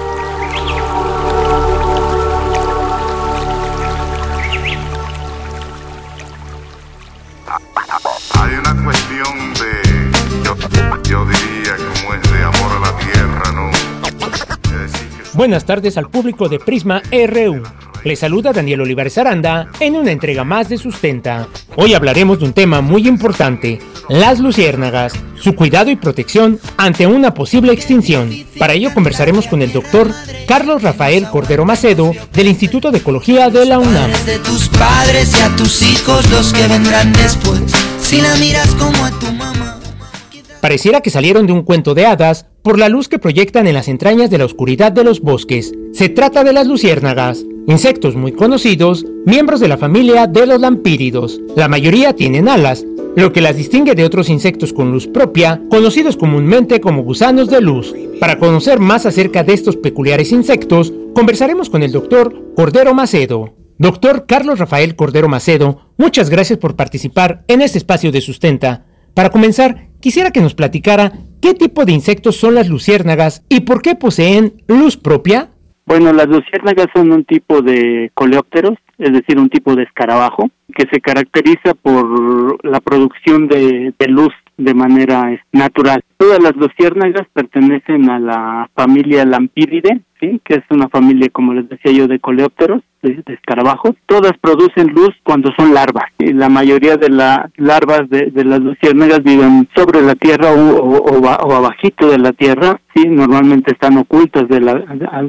Speaker 4: Buenas tardes al público de Prisma RU. Les saluda Daniel Olivares Aranda en una entrega más de Sustenta. Hoy hablaremos de un tema muy importante, las luciérnagas, su cuidado y protección ante una posible extinción. Para ello conversaremos con el doctor Carlos Rafael Cordero Macedo del Instituto de Ecología de la UNAM.
Speaker 28: Si la miras como a tu mamá.
Speaker 4: Pareciera que salieron de un cuento de hadas por la luz que proyectan en las entrañas de la oscuridad de los bosques. Se trata de las luciérnagas, insectos muy conocidos, miembros de la familia de los lampíridos. La mayoría tienen alas, lo que las distingue de otros insectos con luz propia, conocidos comúnmente como gusanos de luz. Para conocer más acerca de estos peculiares insectos, conversaremos con el doctor Cordero Macedo. Doctor Carlos Rafael Cordero Macedo, muchas gracias por participar en este espacio de sustenta. Para comenzar, quisiera que nos platicara qué tipo de insectos son las luciérnagas y por qué poseen luz propia.
Speaker 15: Bueno, las luciérnagas son un tipo de coleópteros, es decir, un tipo de escarabajo, que se caracteriza por la producción de, de luz
Speaker 29: de manera natural. Todas las luciérnagas pertenecen a la familia Lampiridae, ¿sí? que es una familia, como les decía yo, de coleópteros, de, escarabajos. Todas producen luz cuando son larvas. Y la mayoría de las larvas de, las luciérnagas viven sobre la tierra o, o, abajito de la tierra. Sí, normalmente están ocultas de la,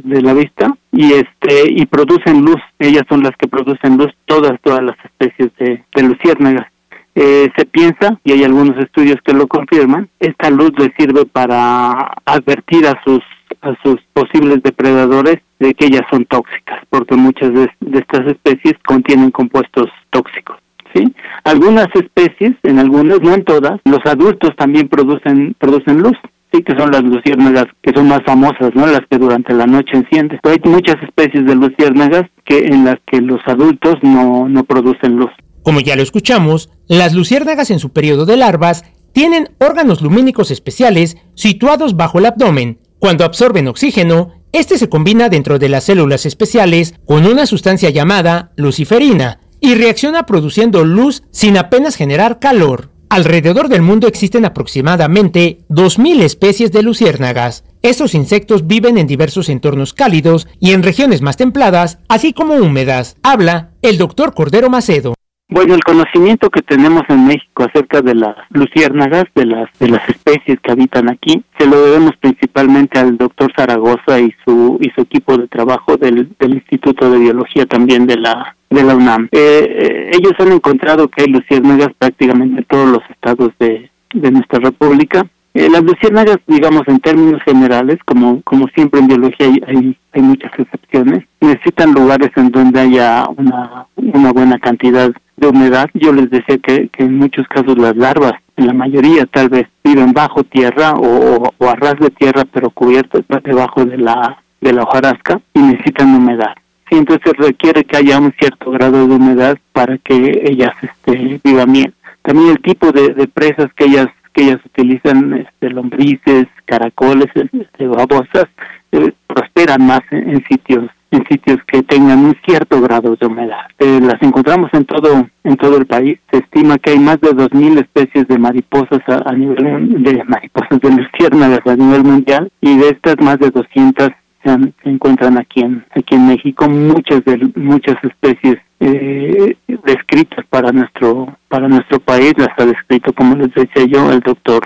Speaker 29: de la vista y este y producen luz. Ellas son las que producen luz. Todas, todas las especies de, de luciérnagas. Eh, se piensa, y hay algunos estudios que lo confirman, esta luz le sirve para advertir a sus a sus posibles depredadores de que ellas son tóxicas, porque muchas de, estas especies contienen compuestos tóxicos. ¿sí? Algunas especies, en algunas, no en todas, los adultos también producen producen luz, sí que son las luciérnagas que son más famosas, ¿no? Las que durante la noche encienden. Hay muchas especies de luciérnagas que en las que los adultos no, no producen luz.
Speaker 4: Como ya lo escuchamos, las luciérnagas en su periodo de larvas tienen órganos lumínicos especiales situados bajo el abdomen. Cuando absorben oxígeno, este se combina dentro de las células especiales con una sustancia llamada luciferina y reacciona produciendo luz sin apenas generar calor. Alrededor del mundo existen aproximadamente 2.000 especies de luciérnagas. Estos insectos viven en diversos entornos cálidos y en regiones más templadas, así como húmedas. Habla el doctor Cordero Macedo.
Speaker 29: Bueno, el conocimiento que tenemos en México acerca de las luciérnagas, de las de las especies que habitan aquí, se lo debemos principalmente al doctor Zaragoza y su y su equipo de trabajo del, del Instituto de Biología también de la de la UNAM. Eh, eh, ellos han encontrado que hay luciérnagas prácticamente en todos los estados de, de nuestra república. Eh, las luciérnagas, digamos en términos generales, como como siempre en biología hay, hay, hay muchas excepciones, necesitan lugares en donde haya una, una buena cantidad de humedad. Yo les decía que, que en muchos casos las larvas, en la mayoría tal vez, viven bajo tierra o, a ras de tierra, pero cubiertas debajo de la, de la hojarasca y necesitan humedad. Sí, entonces requiere que haya un cierto grado de humedad para que ellas este, vivan bien. También el tipo de, de presas que ellas que ellas utilizan, este, lombrices, caracoles, este, babosas, eh, prosperan más en sitios en sitios que tengan un cierto grado de humedad. Eh, las encontramos en todo en todo el país. Se estima que hay más de 2.000 especies de mariposas a, nivel de mariposas de luciérnagas a nivel mundial y de estas más de 200 se, encuentran aquí en aquí en México. Muchas de muchas especies eh, descritas para nuestro para nuestro país las ha descrito como les decía yo el doctor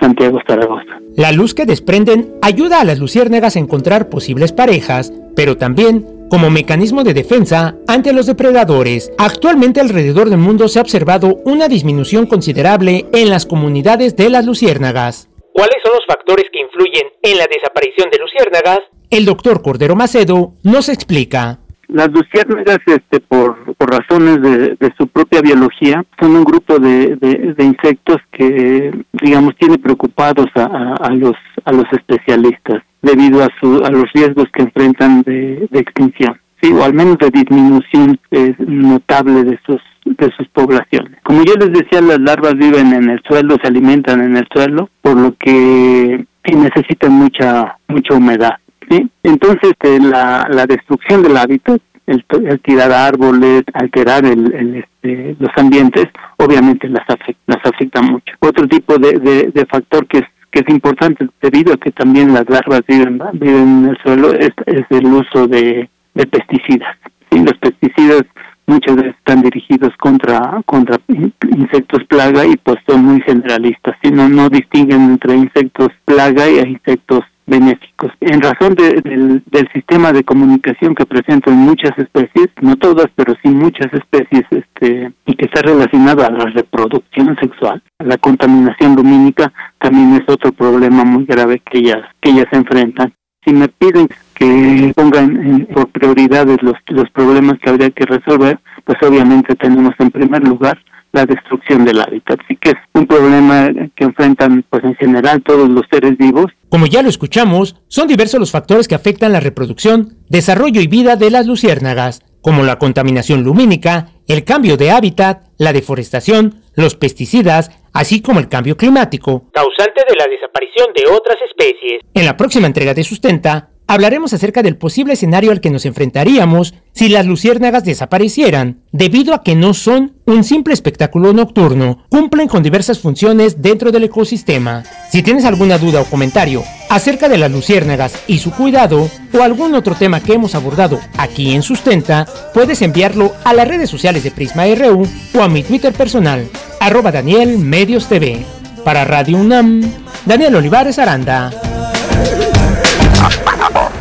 Speaker 29: Santiago Zaragoza.
Speaker 4: La luz que desprenden ayuda a las luciérnagas a encontrar posibles parejas, pero también como mecanismo de defensa ante los depredadores. Actualmente alrededor del mundo se ha observado una disminución considerable en las comunidades de las luciérnagas. ¿Cuáles son los factores que influyen en la desaparición de luciérnagas? El doctor Cordero Macedo nos explica.
Speaker 29: Las luciérnagas, este, por, por razones de, de, su propia biología, son un grupo de, de, insectos que, digamos, tiene preocupados a, a, los a los especialistas debido a, su, a los riesgos que enfrentan de, extinción, sí, o al menos de disminución eh, notable de sus de sus poblaciones. Como yo les decía, las larvas viven en el suelo, se alimentan en el suelo, por lo que necesitan mucha mucha humedad. ¿Sí? Entonces, este, la, la destrucción del hábitat, el, tirar árboles, alterar el, este, los ambientes, obviamente las afecta, las afecta mucho. Otro tipo de, de, factor que es que es importante debido a que también las larvas viven, viven en el suelo es, es el uso de, de pesticidas. ¿sí? Los pesticidas muchas veces están dirigidos contra contra insectos plaga y pues son muy generalistas, ¿sí? no distinguen entre insectos plaga y insectos benéficos. En razón del, sistema de comunicación que presentan muchas especies, no todas, pero sí muchas especies, este, y que está relacionado a la reproducción sexual, la contaminación lumínica también es otro problema muy grave que ellas, que ellas enfrentan. Si me piden que pongan por prioridades los, los problemas que habría que resolver, pues obviamente tenemos en primer lugar la destrucción del hábitat. Así que es un problema que enfrentan pues en general todos los seres vivos.
Speaker 4: Como ya lo escuchamos, son diversos los factores que afectan la reproducción, desarrollo y vida de las luciérnagas, como la contaminación lumínica, el cambio de hábitat, la deforestación, los pesticidas, así como el cambio climático, causante de la desaparición de otras especies. En la próxima entrega de Sustenta, hablaremos acerca del posible escenario al que nos enfrentaríamos si las luciérnagas desaparecieran, debido a que no son un simple espectáculo nocturno, cumplen con diversas funciones dentro del ecosistema. Si tienes alguna duda o comentario acerca de las luciérnagas y su cuidado, o algún otro tema que hemos abordado aquí en Sustenta, puedes enviarlo a las redes sociales de Prisma RU o a mi Twitter personal, arroba Daniel Medios TV. Para Radio UNAM, Daniel Olivares Aranda.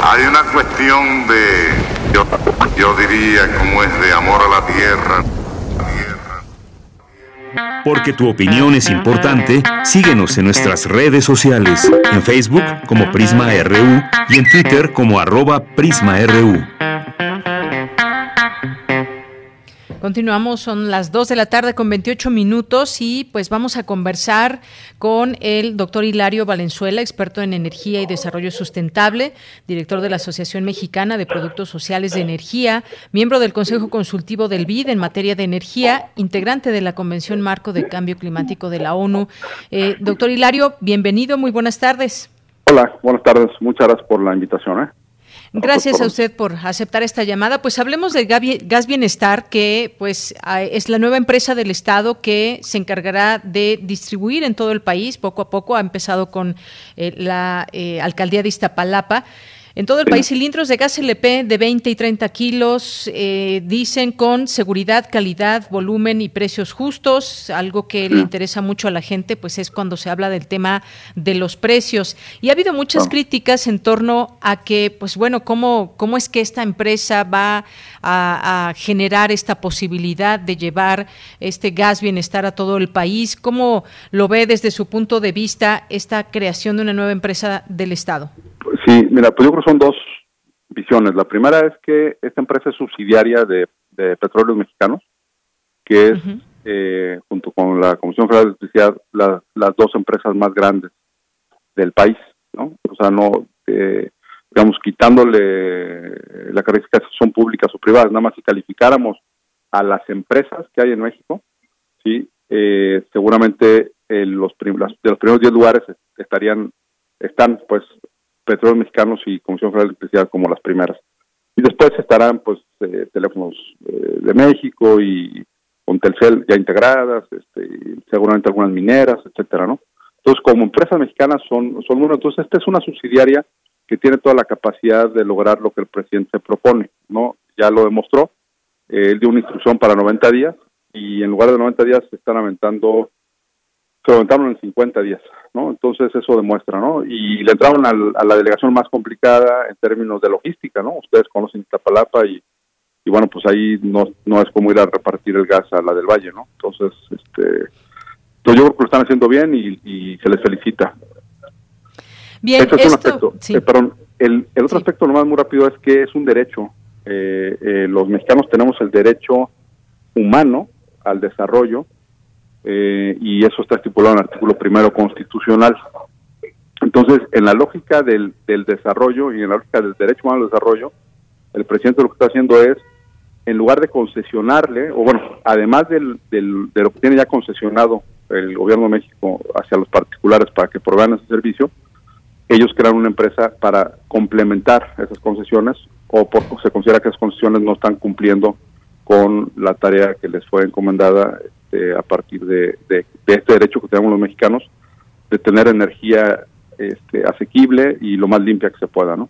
Speaker 30: Hay una cuestión de, yo, diría, como es de amor a la tierra.
Speaker 14: Porque tu opinión es importante, síguenos en nuestras redes sociales, en Facebook como Prisma RU y en Twitter como arroba PrismaRU.
Speaker 1: Continuamos, son las 2 de la tarde con 28 minutos y pues vamos a conversar con el doctor Hilario Valenzuela, experto en energía y desarrollo sustentable, director de la Asociación Mexicana de Productos Sociales de Energía, miembro del Consejo Consultivo del BID en materia de energía, integrante de la Convención Marco de Cambio Climático de la ONU. Eh, doctor Hilario, bienvenido, muy buenas tardes.
Speaker 31: Hola, buenas tardes, muchas gracias por la invitación. ¿eh?
Speaker 1: Gracias a usted por aceptar esta llamada. Pues hablemos del Gas Bienestar, que pues es la nueva empresa del Estado que se encargará de distribuir en todo el país. Poco a poco ha empezado con eh, la eh, alcaldía de Iztapalapa. En todo el país, cilindros de gas LP de 20 y 30 kilos, eh, dicen con seguridad, calidad, volumen y precios justos. Algo que le interesa mucho a la gente, pues es cuando se habla del tema de los precios. Y ha habido muchas críticas en torno a que, pues bueno, cómo, cómo es que esta empresa va a, a, generar esta posibilidad de llevar este gas bienestar a todo el país. ¿Cómo lo ve desde su punto de vista esta creación de una nueva empresa del Estado?
Speaker 31: Sí, mira, pues yo creo que son dos visiones. La primera es que esta empresa es subsidiaria de, de Petróleos Mexicanos, que es, eh, junto con la Comisión Federal de Electricidad, las dos empresas más grandes del país, ¿no? O sea, no, eh, digamos, quitándole la característica si son públicas o privadas, nada más si calificáramos a las empresas que hay en México, sí, eh, seguramente los, de los primeros 10 lugares estarían, están pues Petróleos Mexicanos y Comisión Federal de Electricidad como las primeras. Y después estarán pues eh, teléfonos eh, de México y con Telcel ya integradas, este, seguramente algunas mineras, etcétera, ¿no? Entonces, como empresas mexicanas son, son uno, entonces esta es una subsidiaria que tiene toda la capacidad de lograr lo que el presidente propone, ¿no? Ya lo demostró, eh, él dio una instrucción para 90 días y en lugar de 90 días se están aventando se levantaron en 50 días, ¿no? Entonces eso demuestra, ¿no? Y le entraron al, a la delegación más complicada en términos de logística, ¿no? Ustedes conocen Iztapalapa y, y bueno, pues ahí no, no es como ir a repartir el gas a la del Valle, ¿no? Entonces, este, yo creo que lo están haciendo bien y, y se les felicita.
Speaker 1: Bien,
Speaker 31: Este es un aspecto. Eh, perdón, el, el otro aspecto nomás muy rápido es que es un derecho. Eh, eh, los mexicanos tenemos el derecho humano al desarrollo eh, y eso está estipulado en el artículo primero constitucional. Entonces, en la lógica del, del desarrollo y en la lógica del derecho humano al desarrollo, el presidente lo que está haciendo es, en lugar de concesionarle, o bueno, además del, del, de lo que tiene ya concesionado el gobierno de México hacia los particulares para que provean ese servicio, ellos crean una empresa para complementar esas concesiones o, por, o se considera que esas concesiones no están cumpliendo con la tarea que les fue encomendada este, a partir de, este derecho que tenemos los mexicanos de tener energía este, asequible y lo más limpia que se pueda, ¿no?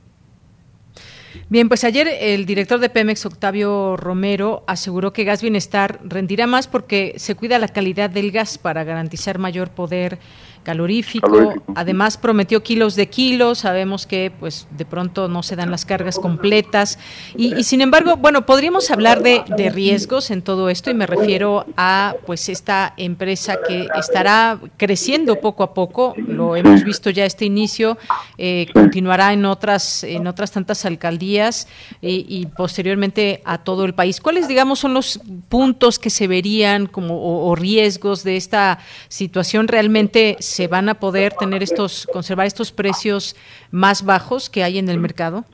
Speaker 1: Bien, pues ayer el director de Pemex, Octavio Romero, aseguró que Gas Bienestar rendirá más porque se cuida la calidad del gas para garantizar mayor poder Calorífico. calorífico. Además prometió kilos de kilos. Sabemos que pues de pronto no se dan las cargas completas. Y, y sin embargo, bueno, podríamos hablar de, de, riesgos en todo esto y me refiero a pues esta empresa que estará creciendo poco a poco. Lo hemos visto ya este inicio. Eh, continuará en otras en otras tantas alcaldías eh, y posteriormente a todo el país. ¿Cuáles digamos son los puntos que se verían como o, riesgos de esta situación realmente? se van a poder tener estos, conservar estos precios más bajos que hay en el mercado?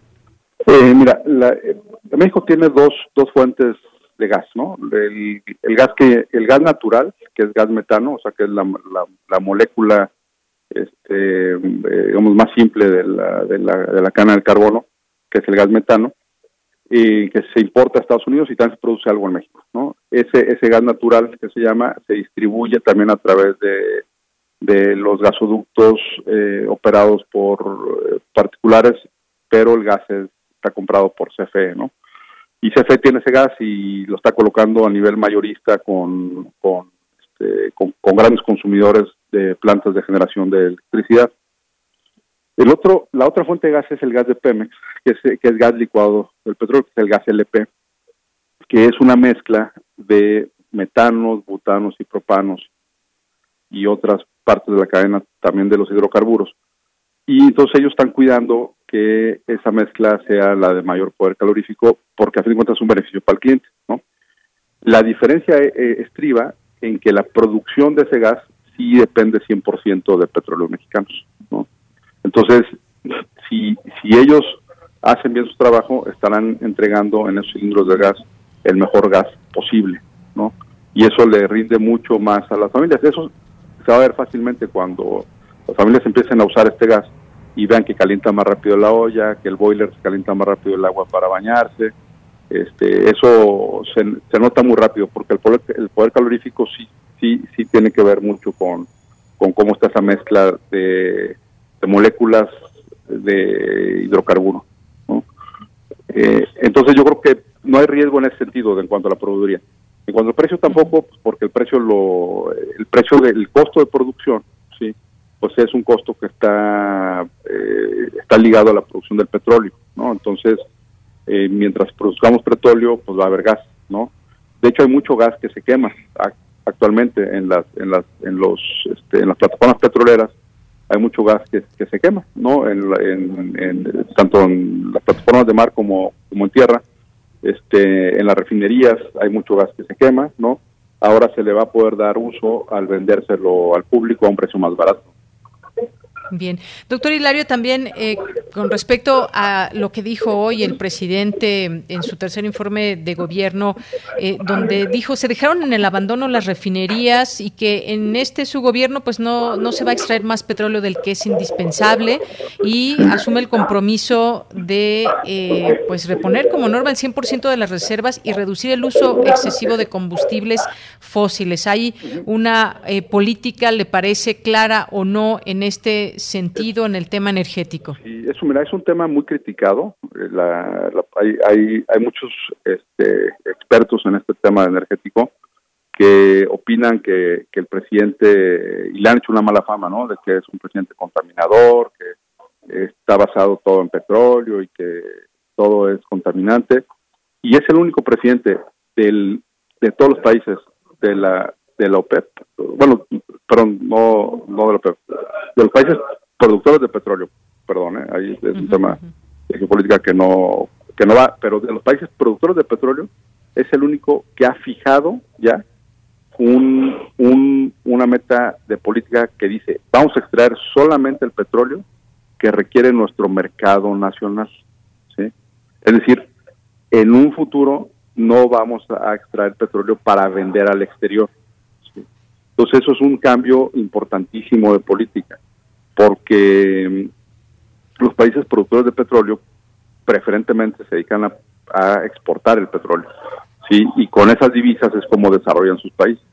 Speaker 31: Eh, mira, la, eh, México tiene dos, dos fuentes de gas, ¿no? El, gas que el gas natural, que es gas metano, o sea, que es la, la, la molécula, este, eh, digamos, más simple de la, de la, de la cana del carbono, que es el gas metano, que se importa a Estados Unidos y también se produce algo en México. ¿no? Ese, ese gas natural que se llama se distribuye también a través de, de los gasoductos eh, operados por eh, particulares, pero el gas está comprado por CFE. ¿no? Y CFE tiene ese gas y lo está colocando a nivel mayorista con, con, este, con grandes consumidores de plantas de generación de electricidad. El otro, la otra fuente de gas es el gas de Pemex, que es, que es gas licuado del petróleo, que es el gas LP, que es una mezcla de metanos, butanos y propanos y otras partes de la cadena también de los hidrocarburos. Y entonces ellos están cuidando que esa mezcla sea la de mayor poder calorífico, porque a fin de cuentas es un beneficio para el cliente. ¿no? La diferencia eh, eh, estriba en que la producción de ese gas sí depende 100% de petróleo mexicanos. ¿no? Entonces, si, si ellos hacen bien su trabajo, estarán entregando en esos cilindros de gas el mejor gas posible, ¿no? Y eso le rinde mucho más a las familias. Eso se va a ver fácilmente cuando las familias empiecen a usar este gas y vean que calienta más rápido la olla, que el boiler calienta más rápido el agua para bañarse. Este, eso se, nota muy rápido porque el poder, el poder calorífico sí, sí, sí tiene que ver mucho con, con cómo está esa mezcla de, de moléculas de hidrocarburo. Eh, entonces yo creo que no hay riesgo en ese sentido en cuanto a la proveeduría. En cuanto al precio tampoco, pues, porque el precio lo, el precio del costo de producción, sí, pues es un costo que está eh, está ligado a la producción del petróleo, ¿no? Entonces, eh, mientras produzcamos petróleo, pues va a haber gas, ¿no? De hecho, hay mucho gas que se quema actualmente en las en las en los este, en las plataformas petroleras hay mucho gas que, se quema, ¿no? En, tanto en las plataformas de mar como, como en tierra, este, en las refinerías hay mucho gas que se quema, ¿no? Ahora se le va a poder dar uso al vendérselo al público a un precio más barato.
Speaker 1: Bien. Doctor Hilario, también eh, con respecto a lo que dijo hoy el presidente en su tercer informe de gobierno, eh, donde dijo se dejaron en el abandono las refinerías y que en este su gobierno pues no, no se va a extraer más petróleo del que es indispensable y asume el compromiso de eh, pues reponer como norma el 100% de las reservas y reducir el uso excesivo de combustibles fósiles. ¿Hay una política, le parece clara o no en este sentido en el tema energético?
Speaker 31: Sí, eso, mira, es un tema muy criticado. Eh, hay, hay, hay muchos este, expertos en este tema energético que opinan que, que el presidente, y le han hecho una mala fama, ¿no? De que es un presidente contaminador, que está basado todo en petróleo y que todo es contaminante. Y es el único presidente del, de todos los países de la de la OPEP, bueno, perdón, no, no de la OPEP, de los países productores de petróleo, perdón, ¿eh? ahí es un tema de geopolítica que no, que no va, pero de los países productores de petróleo es el único que ha fijado ya un, un, una meta de política que dice, vamos a extraer solamente el petróleo que requiere nuestro mercado nacional. ¿sí? Es decir, en un futuro no vamos a extraer petróleo para vender al exterior. Entonces eso es un cambio importantísimo de política, porque mm, los países productores de petróleo preferentemente se dedican a, exportar el petróleo, sí, y con esas divisas es como desarrollan sus países.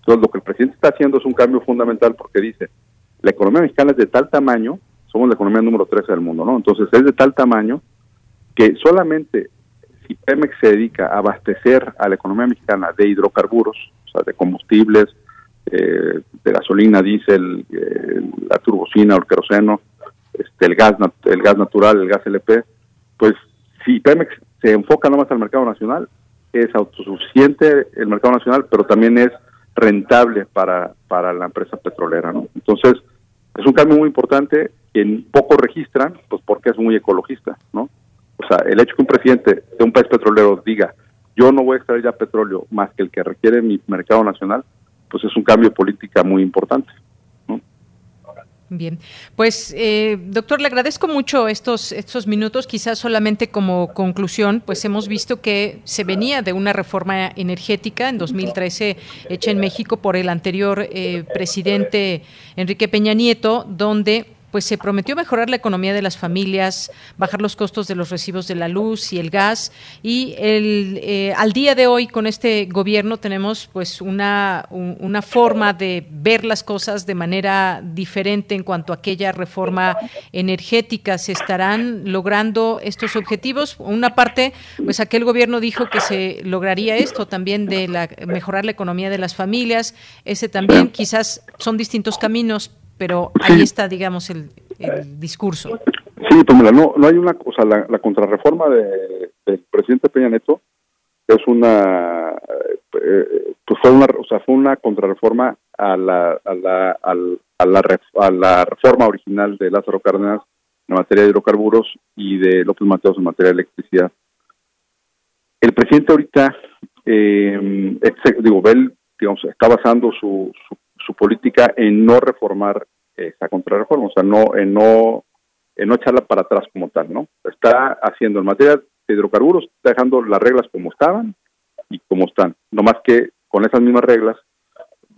Speaker 31: Entonces lo que el presidente está haciendo es un cambio fundamental porque dice, la economía mexicana es de tal tamaño, somos la economía número 13 del mundo, ¿no? Entonces es de tal tamaño que solamente si Pemex se dedica a abastecer a la economía mexicana de hidrocarburos, o sea, de combustibles, eh, de gasolina, diésel, eh, la turbocina el queroseno, este, el gas el gas natural, el gas LP, pues si Pemex se enfoca nomás al mercado nacional, es autosuficiente el mercado nacional, pero también es rentable para, para la empresa petrolera, ¿no? Entonces, es un cambio muy importante que poco registran, pues porque es muy ecologista, ¿no? O sea, el hecho que un presidente de un país petrolero diga, yo no voy a extraer ya petróleo más que el que requiere mi mercado nacional, pues es un cambio de política muy importante.
Speaker 1: Bien, pues eh, doctor, le agradezco mucho estos, estos minutos. Quizás solamente como conclusión, pues hemos visto que se venía de una reforma energética en 2013 hecha en México por el anterior eh, presidente Enrique Peña Nieto, donde pues se prometió mejorar la economía de las familias, bajar los costos de los recibos de la luz y el gas y el, eh, al día de hoy con este gobierno tenemos pues una, una forma de ver las cosas de manera diferente en cuanto a aquella reforma energética. ¿Se estarán logrando estos objetivos? Una parte, pues aquel gobierno dijo que se lograría esto también de la, mejorar la economía de las familias. Ese también quizás son distintos caminos, pero ahí está, digamos, el, discurso.
Speaker 31: Sí, pues no, no hay una, o sea, la, contrarreforma de, del presidente Peña Neto es una, eh, pues fue una, o sea, fue una contrarreforma a la, a la, a la, a la reforma original de Lázaro Cárdenas en materia de hidrocarburos y de López Mateos en materia de electricidad. El presidente ahorita, eh, digo, él digamos, está basando su, su, política en no reformar esa contrarreforma, o sea, no, en no, en no echarla para atrás como tal, ¿no? Está haciendo en materia de hidrocarburos, dejando las reglas como estaban y como están, no más que con esas mismas reglas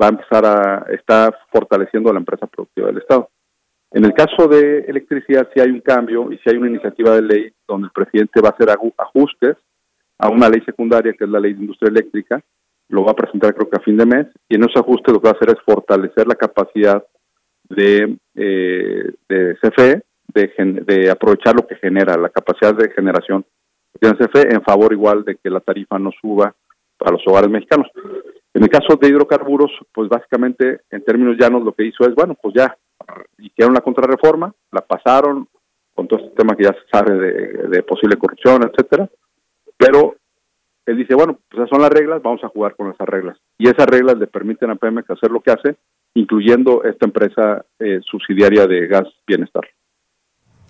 Speaker 31: va a empezar a, está fortaleciendo a la empresa productiva del Estado. En el caso de electricidad, si hay un cambio y si hay una iniciativa de ley donde el presidente va a hacer ajustes a una ley secundaria, que es la ley de industria eléctrica, lo va a presentar creo que a fin de mes, y en ese ajuste lo que va a hacer es fortalecer la capacidad de, eh, de CFE, de, de, aprovechar lo que genera, la capacidad de generación tiene CFE en favor igual de que la tarifa no suba para los hogares mexicanos. En el caso de hidrocarburos, pues básicamente en términos llanos lo que hizo es, bueno, pues ya hicieron la contrarreforma, la pasaron con todo este tema que ya se sabe de, posible corrupción, etcétera, pero él dice, bueno, pues esas son las reglas, vamos a jugar con esas reglas. Y esas reglas le permiten a Pemex hacer lo que hace, incluyendo esta empresa eh, subsidiaria de gas bienestar.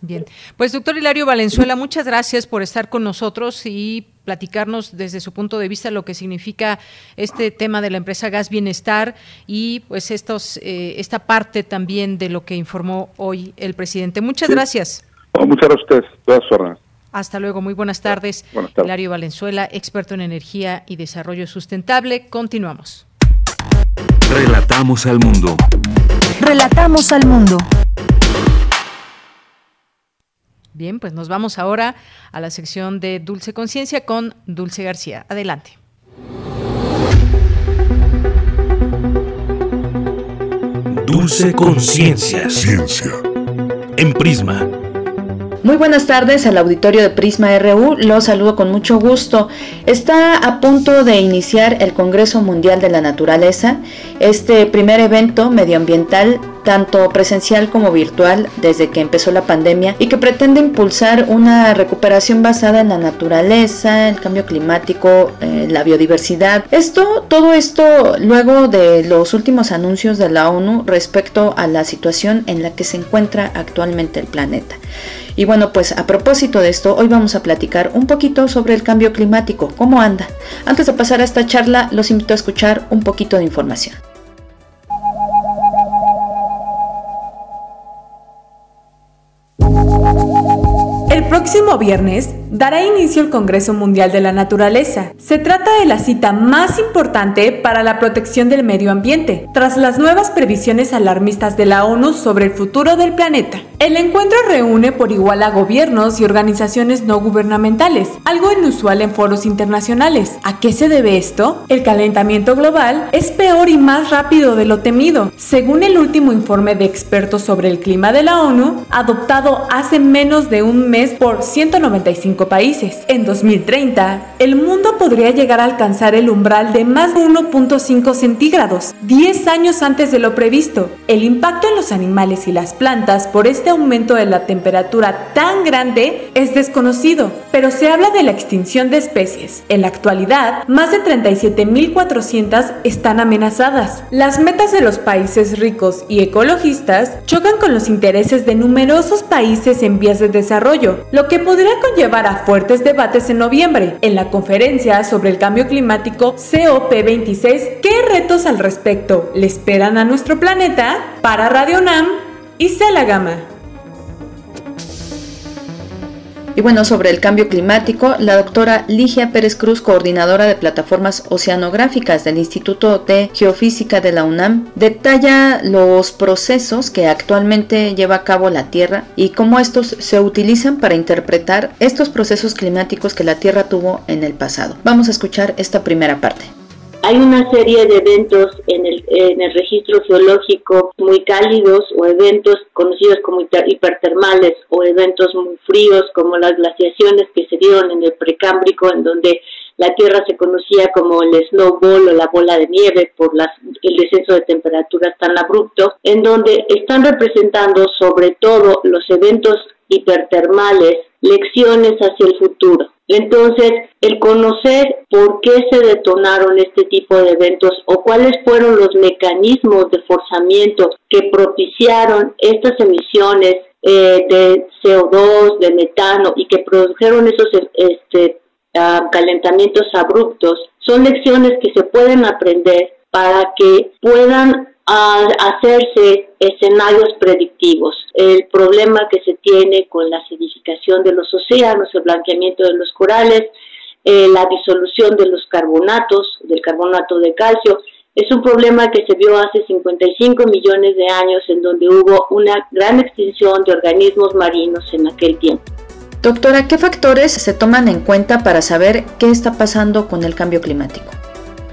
Speaker 1: Bien, pues doctor Hilario Valenzuela, muchas gracias por estar con nosotros y platicarnos desde su punto de vista lo que significa este tema de la empresa Gas Bienestar y pues estos eh, esta parte también de lo que informó hoy el presidente. Muchas gracias.
Speaker 31: muchas gracias a ustedes, todas sus
Speaker 1: hasta luego, muy buenas tardes. buenas tardes. Hilario Valenzuela, experto en energía y desarrollo sustentable. Continuamos.
Speaker 14: Relatamos al mundo.
Speaker 3: Relatamos al mundo.
Speaker 1: Bien, pues nos vamos ahora a la sección de Dulce Conciencia con Dulce García. Adelante.
Speaker 14: Dulce Conciencia. Ciencia. En Prisma
Speaker 32: muy buenas tardes al auditorio de Prisma RU, los saludo con mucho gusto. Está a punto de iniciar el Congreso Mundial de la Naturaleza, este primer evento medioambiental tanto presencial como virtual desde que empezó la pandemia y que pretende impulsar una recuperación basada en la naturaleza, el cambio climático, eh, la biodiversidad. Esto, todo esto luego de los últimos anuncios de la ONU respecto a la situación en la que se encuentra actualmente el planeta. Y bueno, pues a propósito de esto, hoy vamos a platicar un poquito sobre el cambio climático, cómo anda. Antes de pasar a esta charla, los invito a escuchar un poquito de información.
Speaker 33: Próximo viernes dará inicio el Congreso Mundial de la Naturaleza. Se trata de la cita más importante para la protección del medio ambiente, tras las nuevas previsiones alarmistas de la ONU sobre el futuro del planeta. El encuentro reúne por igual a gobiernos y organizaciones no gubernamentales, algo inusual en foros internacionales. ¿A qué se debe esto? El calentamiento global es peor y más rápido de lo temido, según el último informe de expertos sobre el clima de la ONU, adoptado hace menos de un mes por 195 países. En 2030, el mundo podría llegar a alcanzar el umbral de más de 1.5 centígrados, 10 años antes de lo previsto. El impacto en los animales y las plantas por este aumento de la temperatura tan grande es desconocido, pero se habla de la extinción de especies. En la actualidad, más de 37.400 están amenazadas. Las metas de los países ricos y ecologistas chocan con los intereses de numerosos países en vías de desarrollo, lo que podría conllevar a fuertes debates en noviembre en la conferencia sobre el cambio climático COP26. ¿Qué retos al respecto le esperan a nuestro planeta? Para Radio NAM y Gama.
Speaker 32: Y bueno, sobre el cambio climático, la doctora Ligia Pérez Cruz, coordinadora de plataformas oceanográficas del Instituto de Geofísica de la UNAM, detalla los procesos que actualmente lleva a cabo la Tierra y cómo estos se utilizan para interpretar estos procesos climáticos que la Tierra tuvo en el pasado. Vamos a escuchar esta primera parte.
Speaker 34: Hay una serie de eventos en el, en el registro geológico muy cálidos o eventos conocidos como hipertermales o eventos muy fríos como las glaciaciones que se dieron en el precámbrico en donde la Tierra se conocía como el snowball o la bola de nieve por las, el descenso de temperaturas tan abrupto, en donde están representando sobre todo los eventos hipertermales lecciones hacia el futuro. Entonces, el conocer por qué se detonaron este tipo de eventos o cuáles fueron los mecanismos de forzamiento que propiciaron estas emisiones eh, de CO2, de metano y que produjeron esos este, ah, calentamientos abruptos, son lecciones que se pueden aprender para que puedan a hacerse escenarios predictivos. El problema que se tiene con la acidificación de los océanos, el blanqueamiento de los corales, eh, la disolución de los carbonatos, del carbonato de calcio, es un problema que se vio hace 55 millones de años en donde hubo una gran extinción de organismos marinos en aquel tiempo.
Speaker 32: Doctora, ¿qué factores se toman en cuenta para saber qué está pasando con el cambio climático?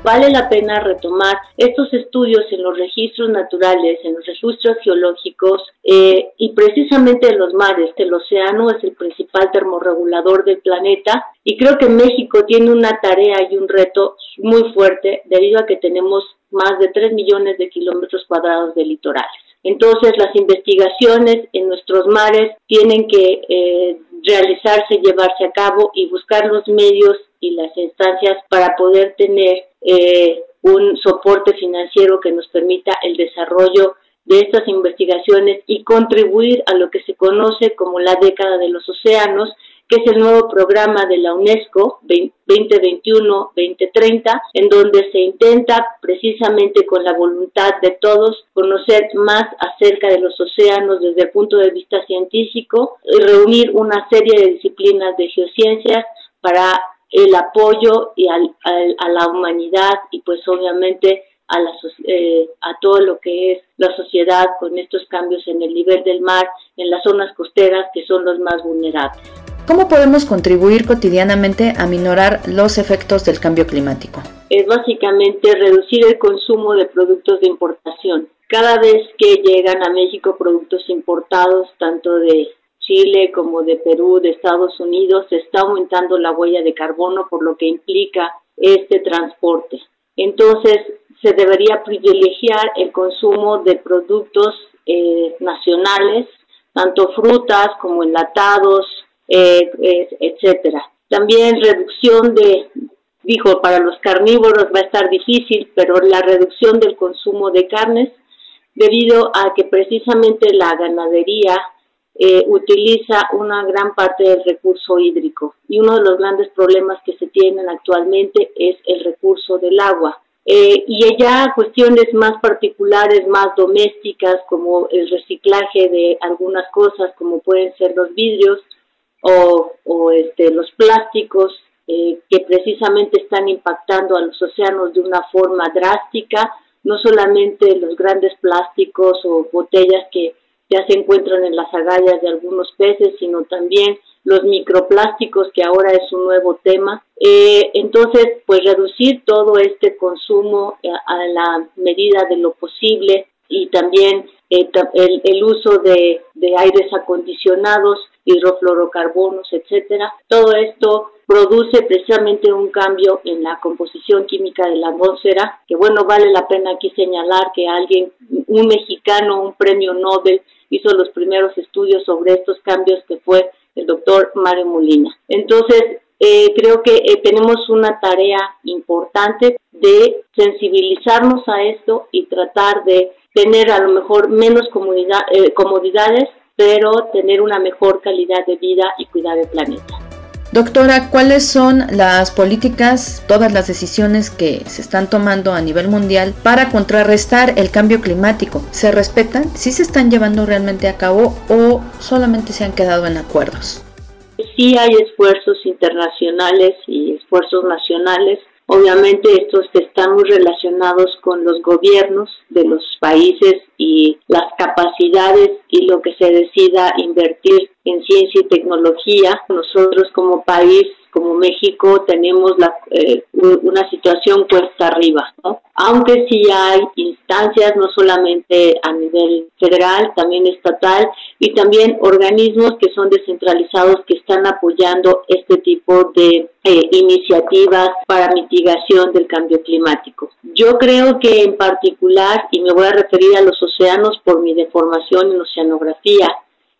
Speaker 34: Vale la pena retomar estos estudios en los registros naturales, en los registros geológicos eh, y precisamente en los mares. El océano es el principal termorregulador del planeta y creo que México tiene una tarea y un reto muy fuerte debido a que tenemos más de 3 millones de kilómetros cuadrados de litorales. Entonces, las investigaciones en nuestros mares tienen que eh, realizarse, llevarse a cabo y buscar los medios y las instancias para poder tener eh, un soporte financiero que nos permita el desarrollo de estas investigaciones y contribuir a lo que se conoce como la década de los océanos, que es el nuevo programa de la UNESCO 2021-2030, en donde se intenta precisamente con la voluntad de todos conocer más acerca de los océanos desde el punto de vista científico y reunir una serie de disciplinas de geociencias para el apoyo y al, a la humanidad y pues obviamente a, la, eh, a todo lo que es la sociedad con estos cambios en el nivel del mar, en las zonas costeras que son los más vulnerables.
Speaker 32: ¿Cómo podemos contribuir cotidianamente a minorar los efectos del cambio climático?
Speaker 34: Es básicamente reducir el consumo de productos de importación. Cada vez que llegan a México productos importados, tanto de Chile como de Perú, de Estados Unidos, se está aumentando la huella de carbono por lo que implica este transporte. Entonces, se debería privilegiar el consumo de productos eh, nacionales, tanto frutas como enlatados, eh, etcétera. También reducción de, dijo, para los carnívoros va a estar difícil, pero la reducción del consumo de carnes debido a que precisamente la ganadería eh, utiliza una gran parte del recurso hídrico y uno de los grandes problemas que se tienen actualmente es el recurso del agua. Eh, y ya cuestiones más particulares, más domésticas, como el reciclaje de algunas cosas, como pueden ser los vidrios o, o este, los plásticos, eh, que precisamente están impactando a los océanos de una forma drástica, no solamente los grandes plásticos o botellas que ya se encuentran en las agallas de algunos peces, sino también los microplásticos, que ahora es un nuevo tema. Eh, entonces, pues reducir todo este consumo eh, a la medida de lo posible y también eh, el, el, uso de, de aires acondicionados, hidrofluorocarbonos, etcétera. Todo esto produce precisamente un cambio en la composición química de la atmósfera, que bueno, vale la pena aquí señalar que alguien, un mexicano, un premio Nobel, hizo los primeros estudios sobre estos cambios que fue el doctor Mario Molina. Entonces, eh, creo que eh, tenemos una tarea importante de sensibilizarnos a esto y tratar de tener a lo mejor menos eh, comodidades, pero tener una mejor calidad de vida y cuidar el planeta.
Speaker 32: Doctora, ¿cuáles son las políticas, todas las decisiones que se están tomando a nivel mundial para contrarrestar el cambio climático? ¿Se respetan? ¿Sí se están llevando realmente a cabo o solamente se han quedado en acuerdos?
Speaker 34: sí hay esfuerzos internacionales y esfuerzos nacionales Obviamente estos están muy relacionados con los gobiernos de los países y las capacidades y lo que se decida invertir en ciencia y tecnología. Nosotros como país como México tenemos la, eh, una situación cuesta arriba. Aunque sí hay instancias, no solamente a nivel federal, también estatal y también organismos que son descentralizados que están apoyando este tipo de eh, iniciativas para mitigación del cambio climático. Yo creo que en particular, y me voy a referir a los océanos por mi deformación en oceanografía,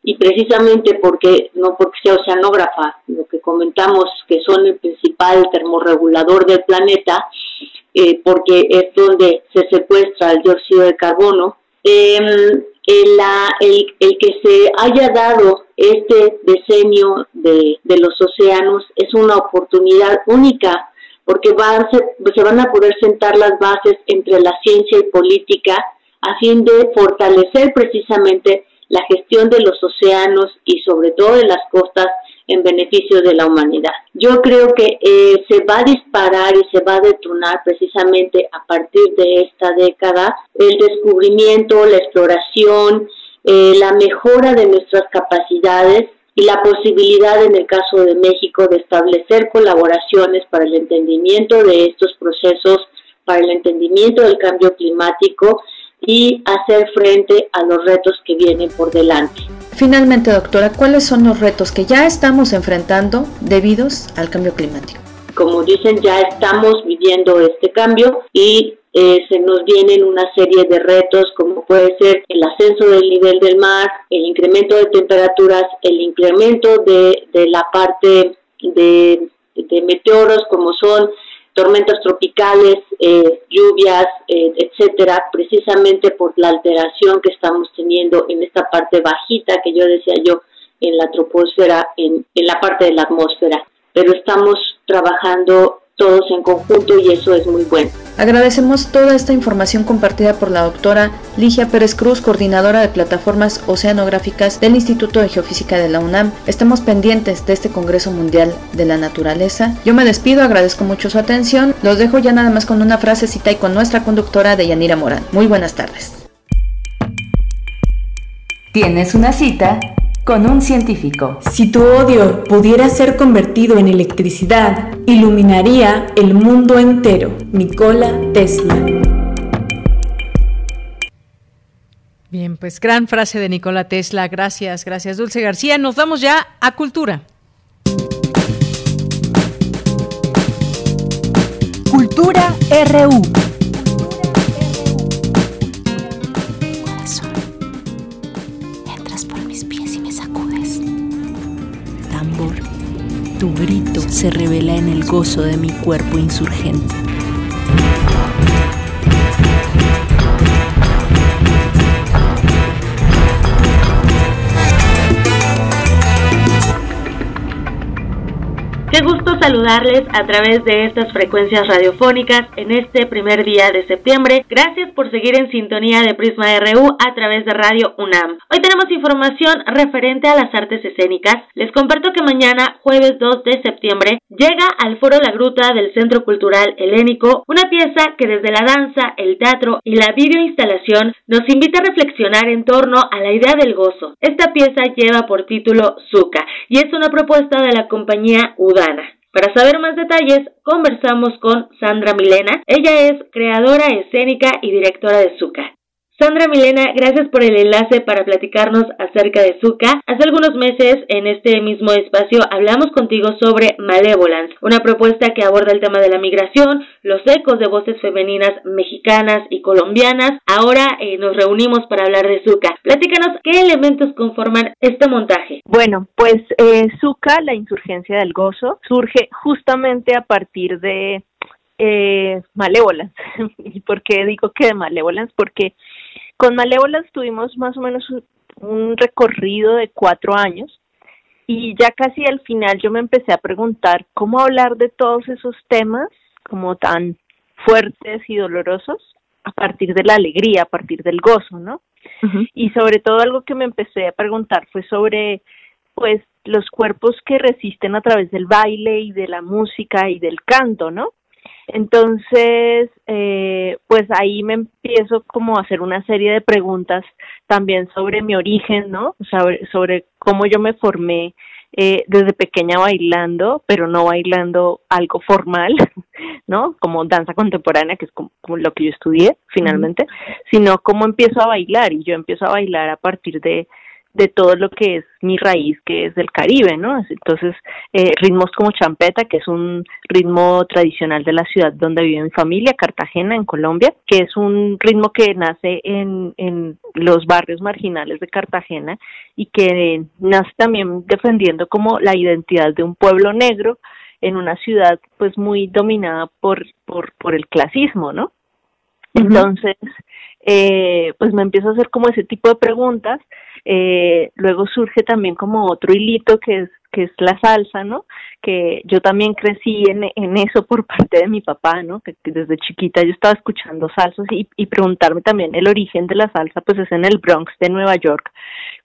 Speaker 34: y precisamente porque, no porque sea oceanógrafa, lo que comentamos que son el principal termorregulador del planeta, eh, porque es donde se secuestra el dióxido de carbono, em, el, el, que se haya dado este diseño de, de los océanos es una oportunidad única porque van, se van a poder sentar las bases entre la ciencia y política a fin de fortalecer precisamente la gestión de los océanos y sobre todo de las costas en beneficio de la humanidad. Yo creo que eh, se va a disparar y se va a detonar precisamente a partir de esta década el descubrimiento, la exploración, eh, la mejora de nuestras capacidades y la posibilidad en el caso de México de establecer colaboraciones para el entendimiento de estos procesos, para el entendimiento del cambio climático y hacer frente a los retos que vienen por delante.
Speaker 32: Finalmente, doctora, ¿cuáles son los retos que ya estamos enfrentando debidos al cambio climático?
Speaker 34: Como dicen, ya estamos viviendo este cambio y eh, se nos vienen una serie de retos como puede ser el ascenso del nivel del mar, el incremento de temperaturas, el incremento de, de la parte de, de meteoros como son tormentas tropicales, eh, lluvias, eh, etcétera, precisamente por la alteración que estamos teniendo en esta parte bajita que yo decía yo en la troposfera, en, en la parte de la atmósfera. Pero estamos trabajando todos en conjunto y eso es muy bueno.
Speaker 32: Agradecemos toda esta información compartida por la doctora Ligia Pérez Cruz, coordinadora de plataformas oceanográficas del Instituto de Geofísica de la UNAM. Estamos pendientes de este Congreso Mundial de la Naturaleza. Yo me despido, agradezco mucho su atención. Los dejo ya nada más con una frasecita y con nuestra conductora de Yanira Morán. Muy buenas tardes.
Speaker 22: Tienes una cita con un científico.
Speaker 33: Si tu odio pudiera ser convertido en electricidad, iluminaría el mundo entero. Nikola Tesla.
Speaker 1: Bien, pues gran frase de Nikola Tesla. Gracias, gracias Dulce García. Nos vamos ya a Cultura.
Speaker 22: Cultura RU.
Speaker 35: Tu grito se revela en el gozo de mi cuerpo insurgente.
Speaker 36: Qué gusto saludarles a través de estas frecuencias radiofónicas en este primer día de septiembre. Gracias por seguir en sintonía de Prisma RU a través de Radio UNAM. Hoy tenemos información referente a las artes escénicas. Les comparto que mañana, jueves 2 de septiembre, llega al Foro La Gruta del Centro Cultural Helénico una pieza que desde la danza, el teatro y la videoinstalación nos invita a reflexionar en torno a la idea del gozo. Esta pieza lleva por título Zuka y es una propuesta de la compañía UDA para saber más detalles, conversamos con Sandra Milena. Ella es creadora escénica y directora de Zuka. Sandra Milena, gracias por el enlace para platicarnos acerca de Zuka. Hace algunos meses, en este mismo espacio, hablamos contigo sobre Malevolence, una propuesta que aborda el tema de la migración, los ecos de voces femeninas mexicanas y colombianas. Ahora eh, nos reunimos para hablar de Zuka. Platícanos qué elementos conforman este montaje.
Speaker 37: Bueno, pues eh, Zuka, la insurgencia del gozo, surge justamente a partir de eh. ¿Y por qué digo que de Malevolence? Porque con Malévolas tuvimos más o menos un recorrido de cuatro años y ya casi al final yo me empecé a preguntar cómo hablar de todos esos temas como tan fuertes y dolorosos a partir de la alegría, a partir del gozo, ¿no? Y sobre todo algo que me empecé a preguntar fue sobre, pues, los cuerpos que resisten a través del baile y de la música y del canto, ¿no? Entonces, eh, pues ahí me empiezo como a hacer una serie de preguntas también sobre mi origen, ¿no? Sobre, sobre cómo yo me formé eh, desde pequeña bailando, pero no bailando algo formal, ¿no? Como danza contemporánea, que es como, lo que yo estudié finalmente, sino cómo empiezo a bailar y yo empiezo a bailar a partir de de todo lo que es mi raíz, que es del Caribe, ¿no? Entonces, eh, ritmos como champeta, que es un ritmo tradicional de la ciudad donde vive mi familia, Cartagena, en Colombia, que es un ritmo que nace en, en los barrios marginales de Cartagena y que nace también defendiendo como la identidad de un pueblo negro en una ciudad pues muy dominada por, por, por el clasismo, ¿no? Entonces, eh, pues me empiezo a hacer como ese tipo de preguntas eh, luego surge también como otro hilito que es que es la salsa, ¿no? Que yo también crecí en, en eso por parte de mi papá, ¿no? Que, desde chiquita yo estaba escuchando salsas y, y preguntarme también el origen de la salsa, pues es en el Bronx de Nueva York,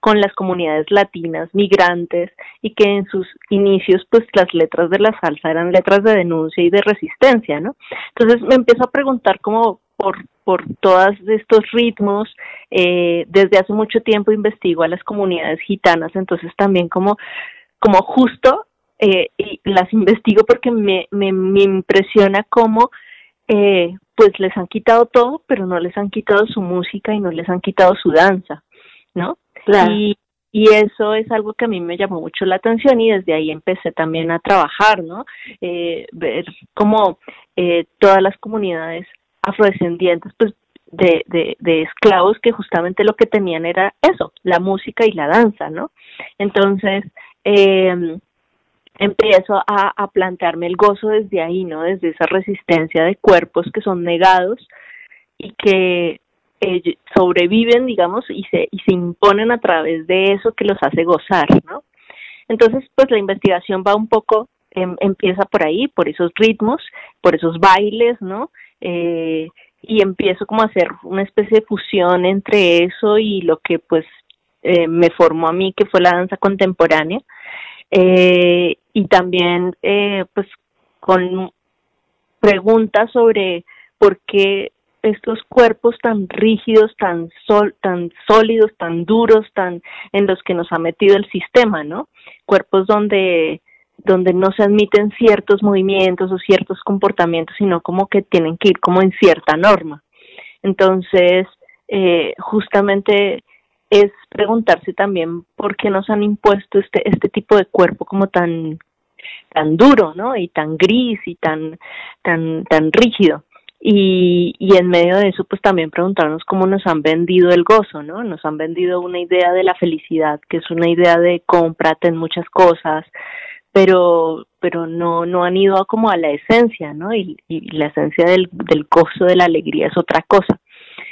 Speaker 37: con las comunidades latinas, migrantes, y que en sus inicios, pues las letras de la salsa eran letras de denuncia y de resistencia, ¿no? Entonces me empiezo a preguntar cómo por, por todos estos ritmos. Eh, desde hace mucho tiempo investigo a las comunidades gitanas, entonces también como, como justo eh, y las investigo porque me, me, me impresiona cómo eh, pues les han quitado todo, pero no les han quitado su música y no les han quitado su danza, ¿no? Y, y eso es algo que a mí me llamó mucho la atención y desde ahí empecé también a trabajar, ¿no? Eh, ver cómo eh, todas las comunidades afrodescendientes pues de, de, de, esclavos que justamente lo que tenían era eso, la música y la danza, ¿no? Entonces, eh, empiezo a, a, plantearme el gozo desde ahí, ¿no? Desde esa resistencia de cuerpos que son negados y que eh, sobreviven, digamos, y se, y se imponen a través de eso que los hace gozar, ¿no? Entonces, pues la investigación va un poco, em, empieza por ahí, por esos ritmos, por esos bailes, ¿no? Eh, y empiezo como a hacer una especie de fusión entre eso y lo que pues eh, me formó a mí, que fue la danza contemporánea, eh, y también eh, pues con preguntas sobre por qué estos cuerpos tan rígidos, tan sol, tan sólidos, tan duros, tan en los que nos ha metido el sistema, ¿no? Cuerpos donde donde no se admiten ciertos movimientos o ciertos comportamientos, sino como que tienen que ir como en cierta norma. Entonces, eh, justamente es preguntarse también por qué nos han impuesto este, este tipo de cuerpo como tan, tan duro, ¿no? Y tan gris y tan, tan, tan rígido. Y, y en medio de eso, pues también preguntarnos cómo nos han vendido el gozo, ¿no? Nos han vendido una idea de la felicidad, que es una idea de cómprate en muchas cosas, pero pero no no han ido como a la esencia no y, y la esencia del, del gozo de la alegría es otra cosa.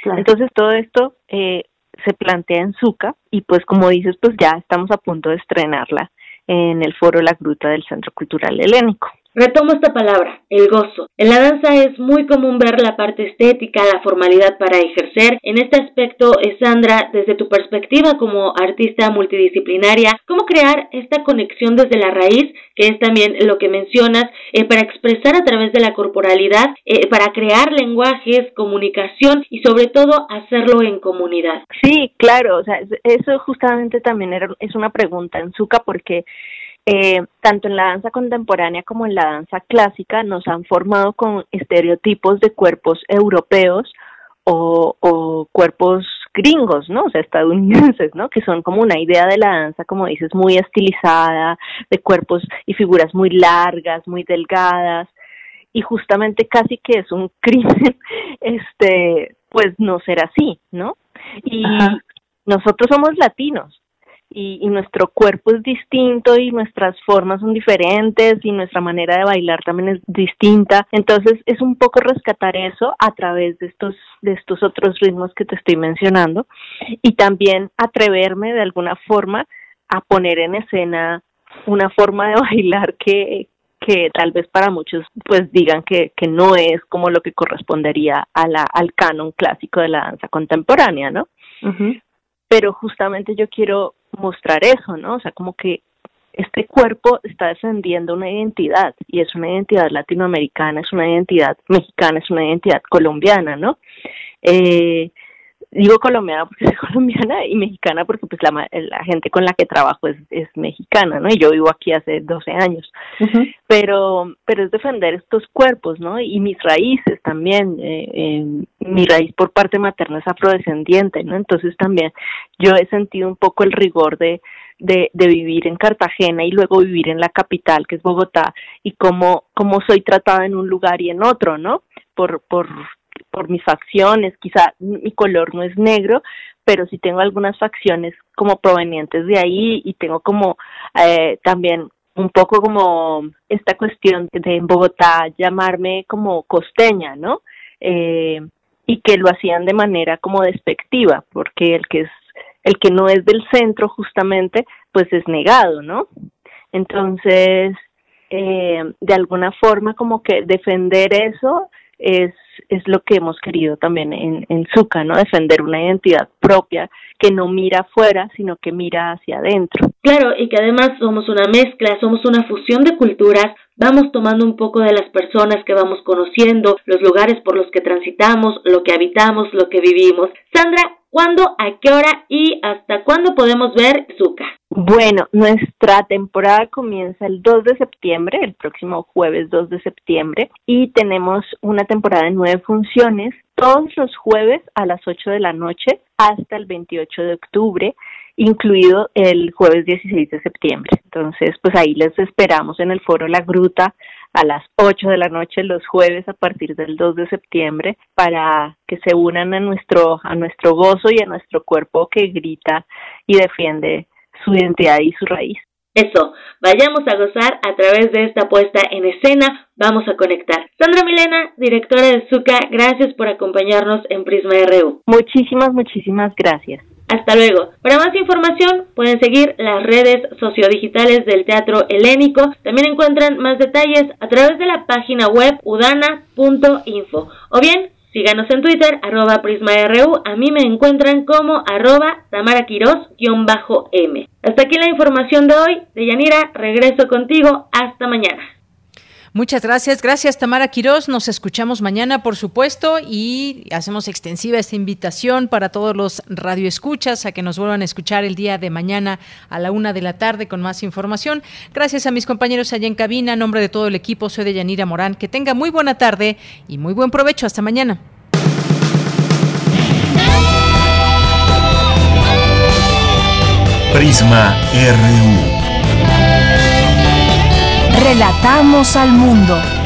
Speaker 37: Entonces todo esto eh, se plantea en Zuca y pues como dices pues ya estamos a punto de estrenarla en el foro La Gruta del Centro Cultural Helénico
Speaker 36: Retomo esta palabra, el gozo. En la danza es muy común ver la parte estética, la formalidad para ejercer. En este aspecto, Sandra, desde tu perspectiva como artista multidisciplinaria, ¿cómo crear esta conexión desde la raíz, que es también lo que mencionas, eh, para expresar a través de la corporalidad, eh, para crear lenguajes, comunicación y sobre todo hacerlo en comunidad?
Speaker 37: Sí, claro, o sea, eso justamente también era, es una pregunta en Zuka porque eh, tanto en la danza contemporánea como en la danza clásica nos han formado con estereotipos de cuerpos europeos o, o cuerpos gringos, ¿no? O sea, estadounidenses, ¿no? Que son como una idea de la danza, como dices, muy estilizada, de cuerpos y figuras muy largas, muy delgadas, y justamente casi que es un crimen, este, pues no ser así, ¿no? Y nosotros somos latinos, y, y, nuestro cuerpo es distinto y nuestras formas son diferentes y nuestra manera de bailar también es distinta. Entonces es un poco rescatar eso a través de estos, de estos otros ritmos que te estoy mencionando y también atreverme de alguna forma a poner en escena una forma de bailar que, que tal vez para muchos pues digan que, que no es como lo que correspondería a la, al canon clásico de la danza contemporánea, ¿no? pero justamente yo quiero mostrar eso, ¿no? O sea, como que este cuerpo está defendiendo una identidad y es una identidad latinoamericana, es una identidad mexicana, es una identidad colombiana, ¿no? Eh, digo colombiana porque soy colombiana y mexicana porque pues la, la gente con la que trabajo es, es mexicana, ¿no? Y yo vivo aquí hace 12 años. Pero pero es defender estos cuerpos, ¿no? Y mis raíces también, eh, eh, mi raíz por parte materna es afrodescendiente, ¿no? Entonces también yo he sentido un poco el rigor de de, de vivir en Cartagena y luego vivir en la capital, que es Bogotá, y cómo, cómo soy tratada en un lugar y en otro, ¿no? Por, por por mis facciones, quizá mi color no es negro, pero sí tengo algunas facciones como provenientes de ahí y tengo como eh, también un poco como esta cuestión de en Bogotá llamarme como costeña, ¿no? Eh, y que lo hacían de manera como despectiva, porque el que es el que no es del centro justamente, pues es negado, ¿no? Entonces, eh, de alguna forma como que defender eso es, es lo que hemos querido también en, en ¿no? Defender una identidad propia que no mira afuera, sino que mira hacia adentro.
Speaker 36: Claro, y que además somos una mezcla, somos una fusión de culturas, vamos tomando un poco de las personas que vamos conociendo, los lugares por los que transitamos, lo que habitamos, lo que vivimos. Sandra, ¿cuándo, a qué hora y hasta cuándo podemos ver Zucca?
Speaker 37: Bueno, nuestra temporada comienza el 2 de septiembre, el próximo jueves 2 de septiembre, y tenemos una temporada de nueve funciones todos los jueves a las 8 de la noche hasta el 28 de octubre, incluido el jueves 16 de septiembre. Entonces, pues ahí les esperamos en el foro La Gruta a las 8 de la noche los jueves a partir del 2 de septiembre para que se unan a nuestro a nuestro gozo y a nuestro cuerpo que grita y defiende su identidad y su raíz.
Speaker 36: Eso, vayamos a gozar a través de esta puesta en escena, vamos a conectar. Sandra Milena, directora de Zucca, gracias por acompañarnos en Prisma RU.
Speaker 37: Muchísimas, muchísimas gracias.
Speaker 36: Hasta luego. Para más información pueden seguir las redes sociodigitales del Teatro Helénico. También encuentran más detalles a través de la página web udana.info o bien Síganos en Twitter, arroba PrismaRU. A mí me encuentran como arroba tamaraquiros-m. Hasta aquí la información de hoy. De Yanira, regreso contigo. Hasta mañana.
Speaker 1: Muchas gracias, gracias Tamara Quirós. Nos escuchamos mañana, por supuesto, y hacemos extensiva esta invitación para todos los radioescuchas a que nos vuelvan a escuchar el día de mañana a la una de la tarde con más información. Gracias a mis compañeros allá en cabina, en nombre de todo el equipo, soy de Yanira Morán. Que tenga muy buena tarde y muy buen provecho. Hasta mañana.
Speaker 14: Prisma RU.
Speaker 3: Relatamos al mundo.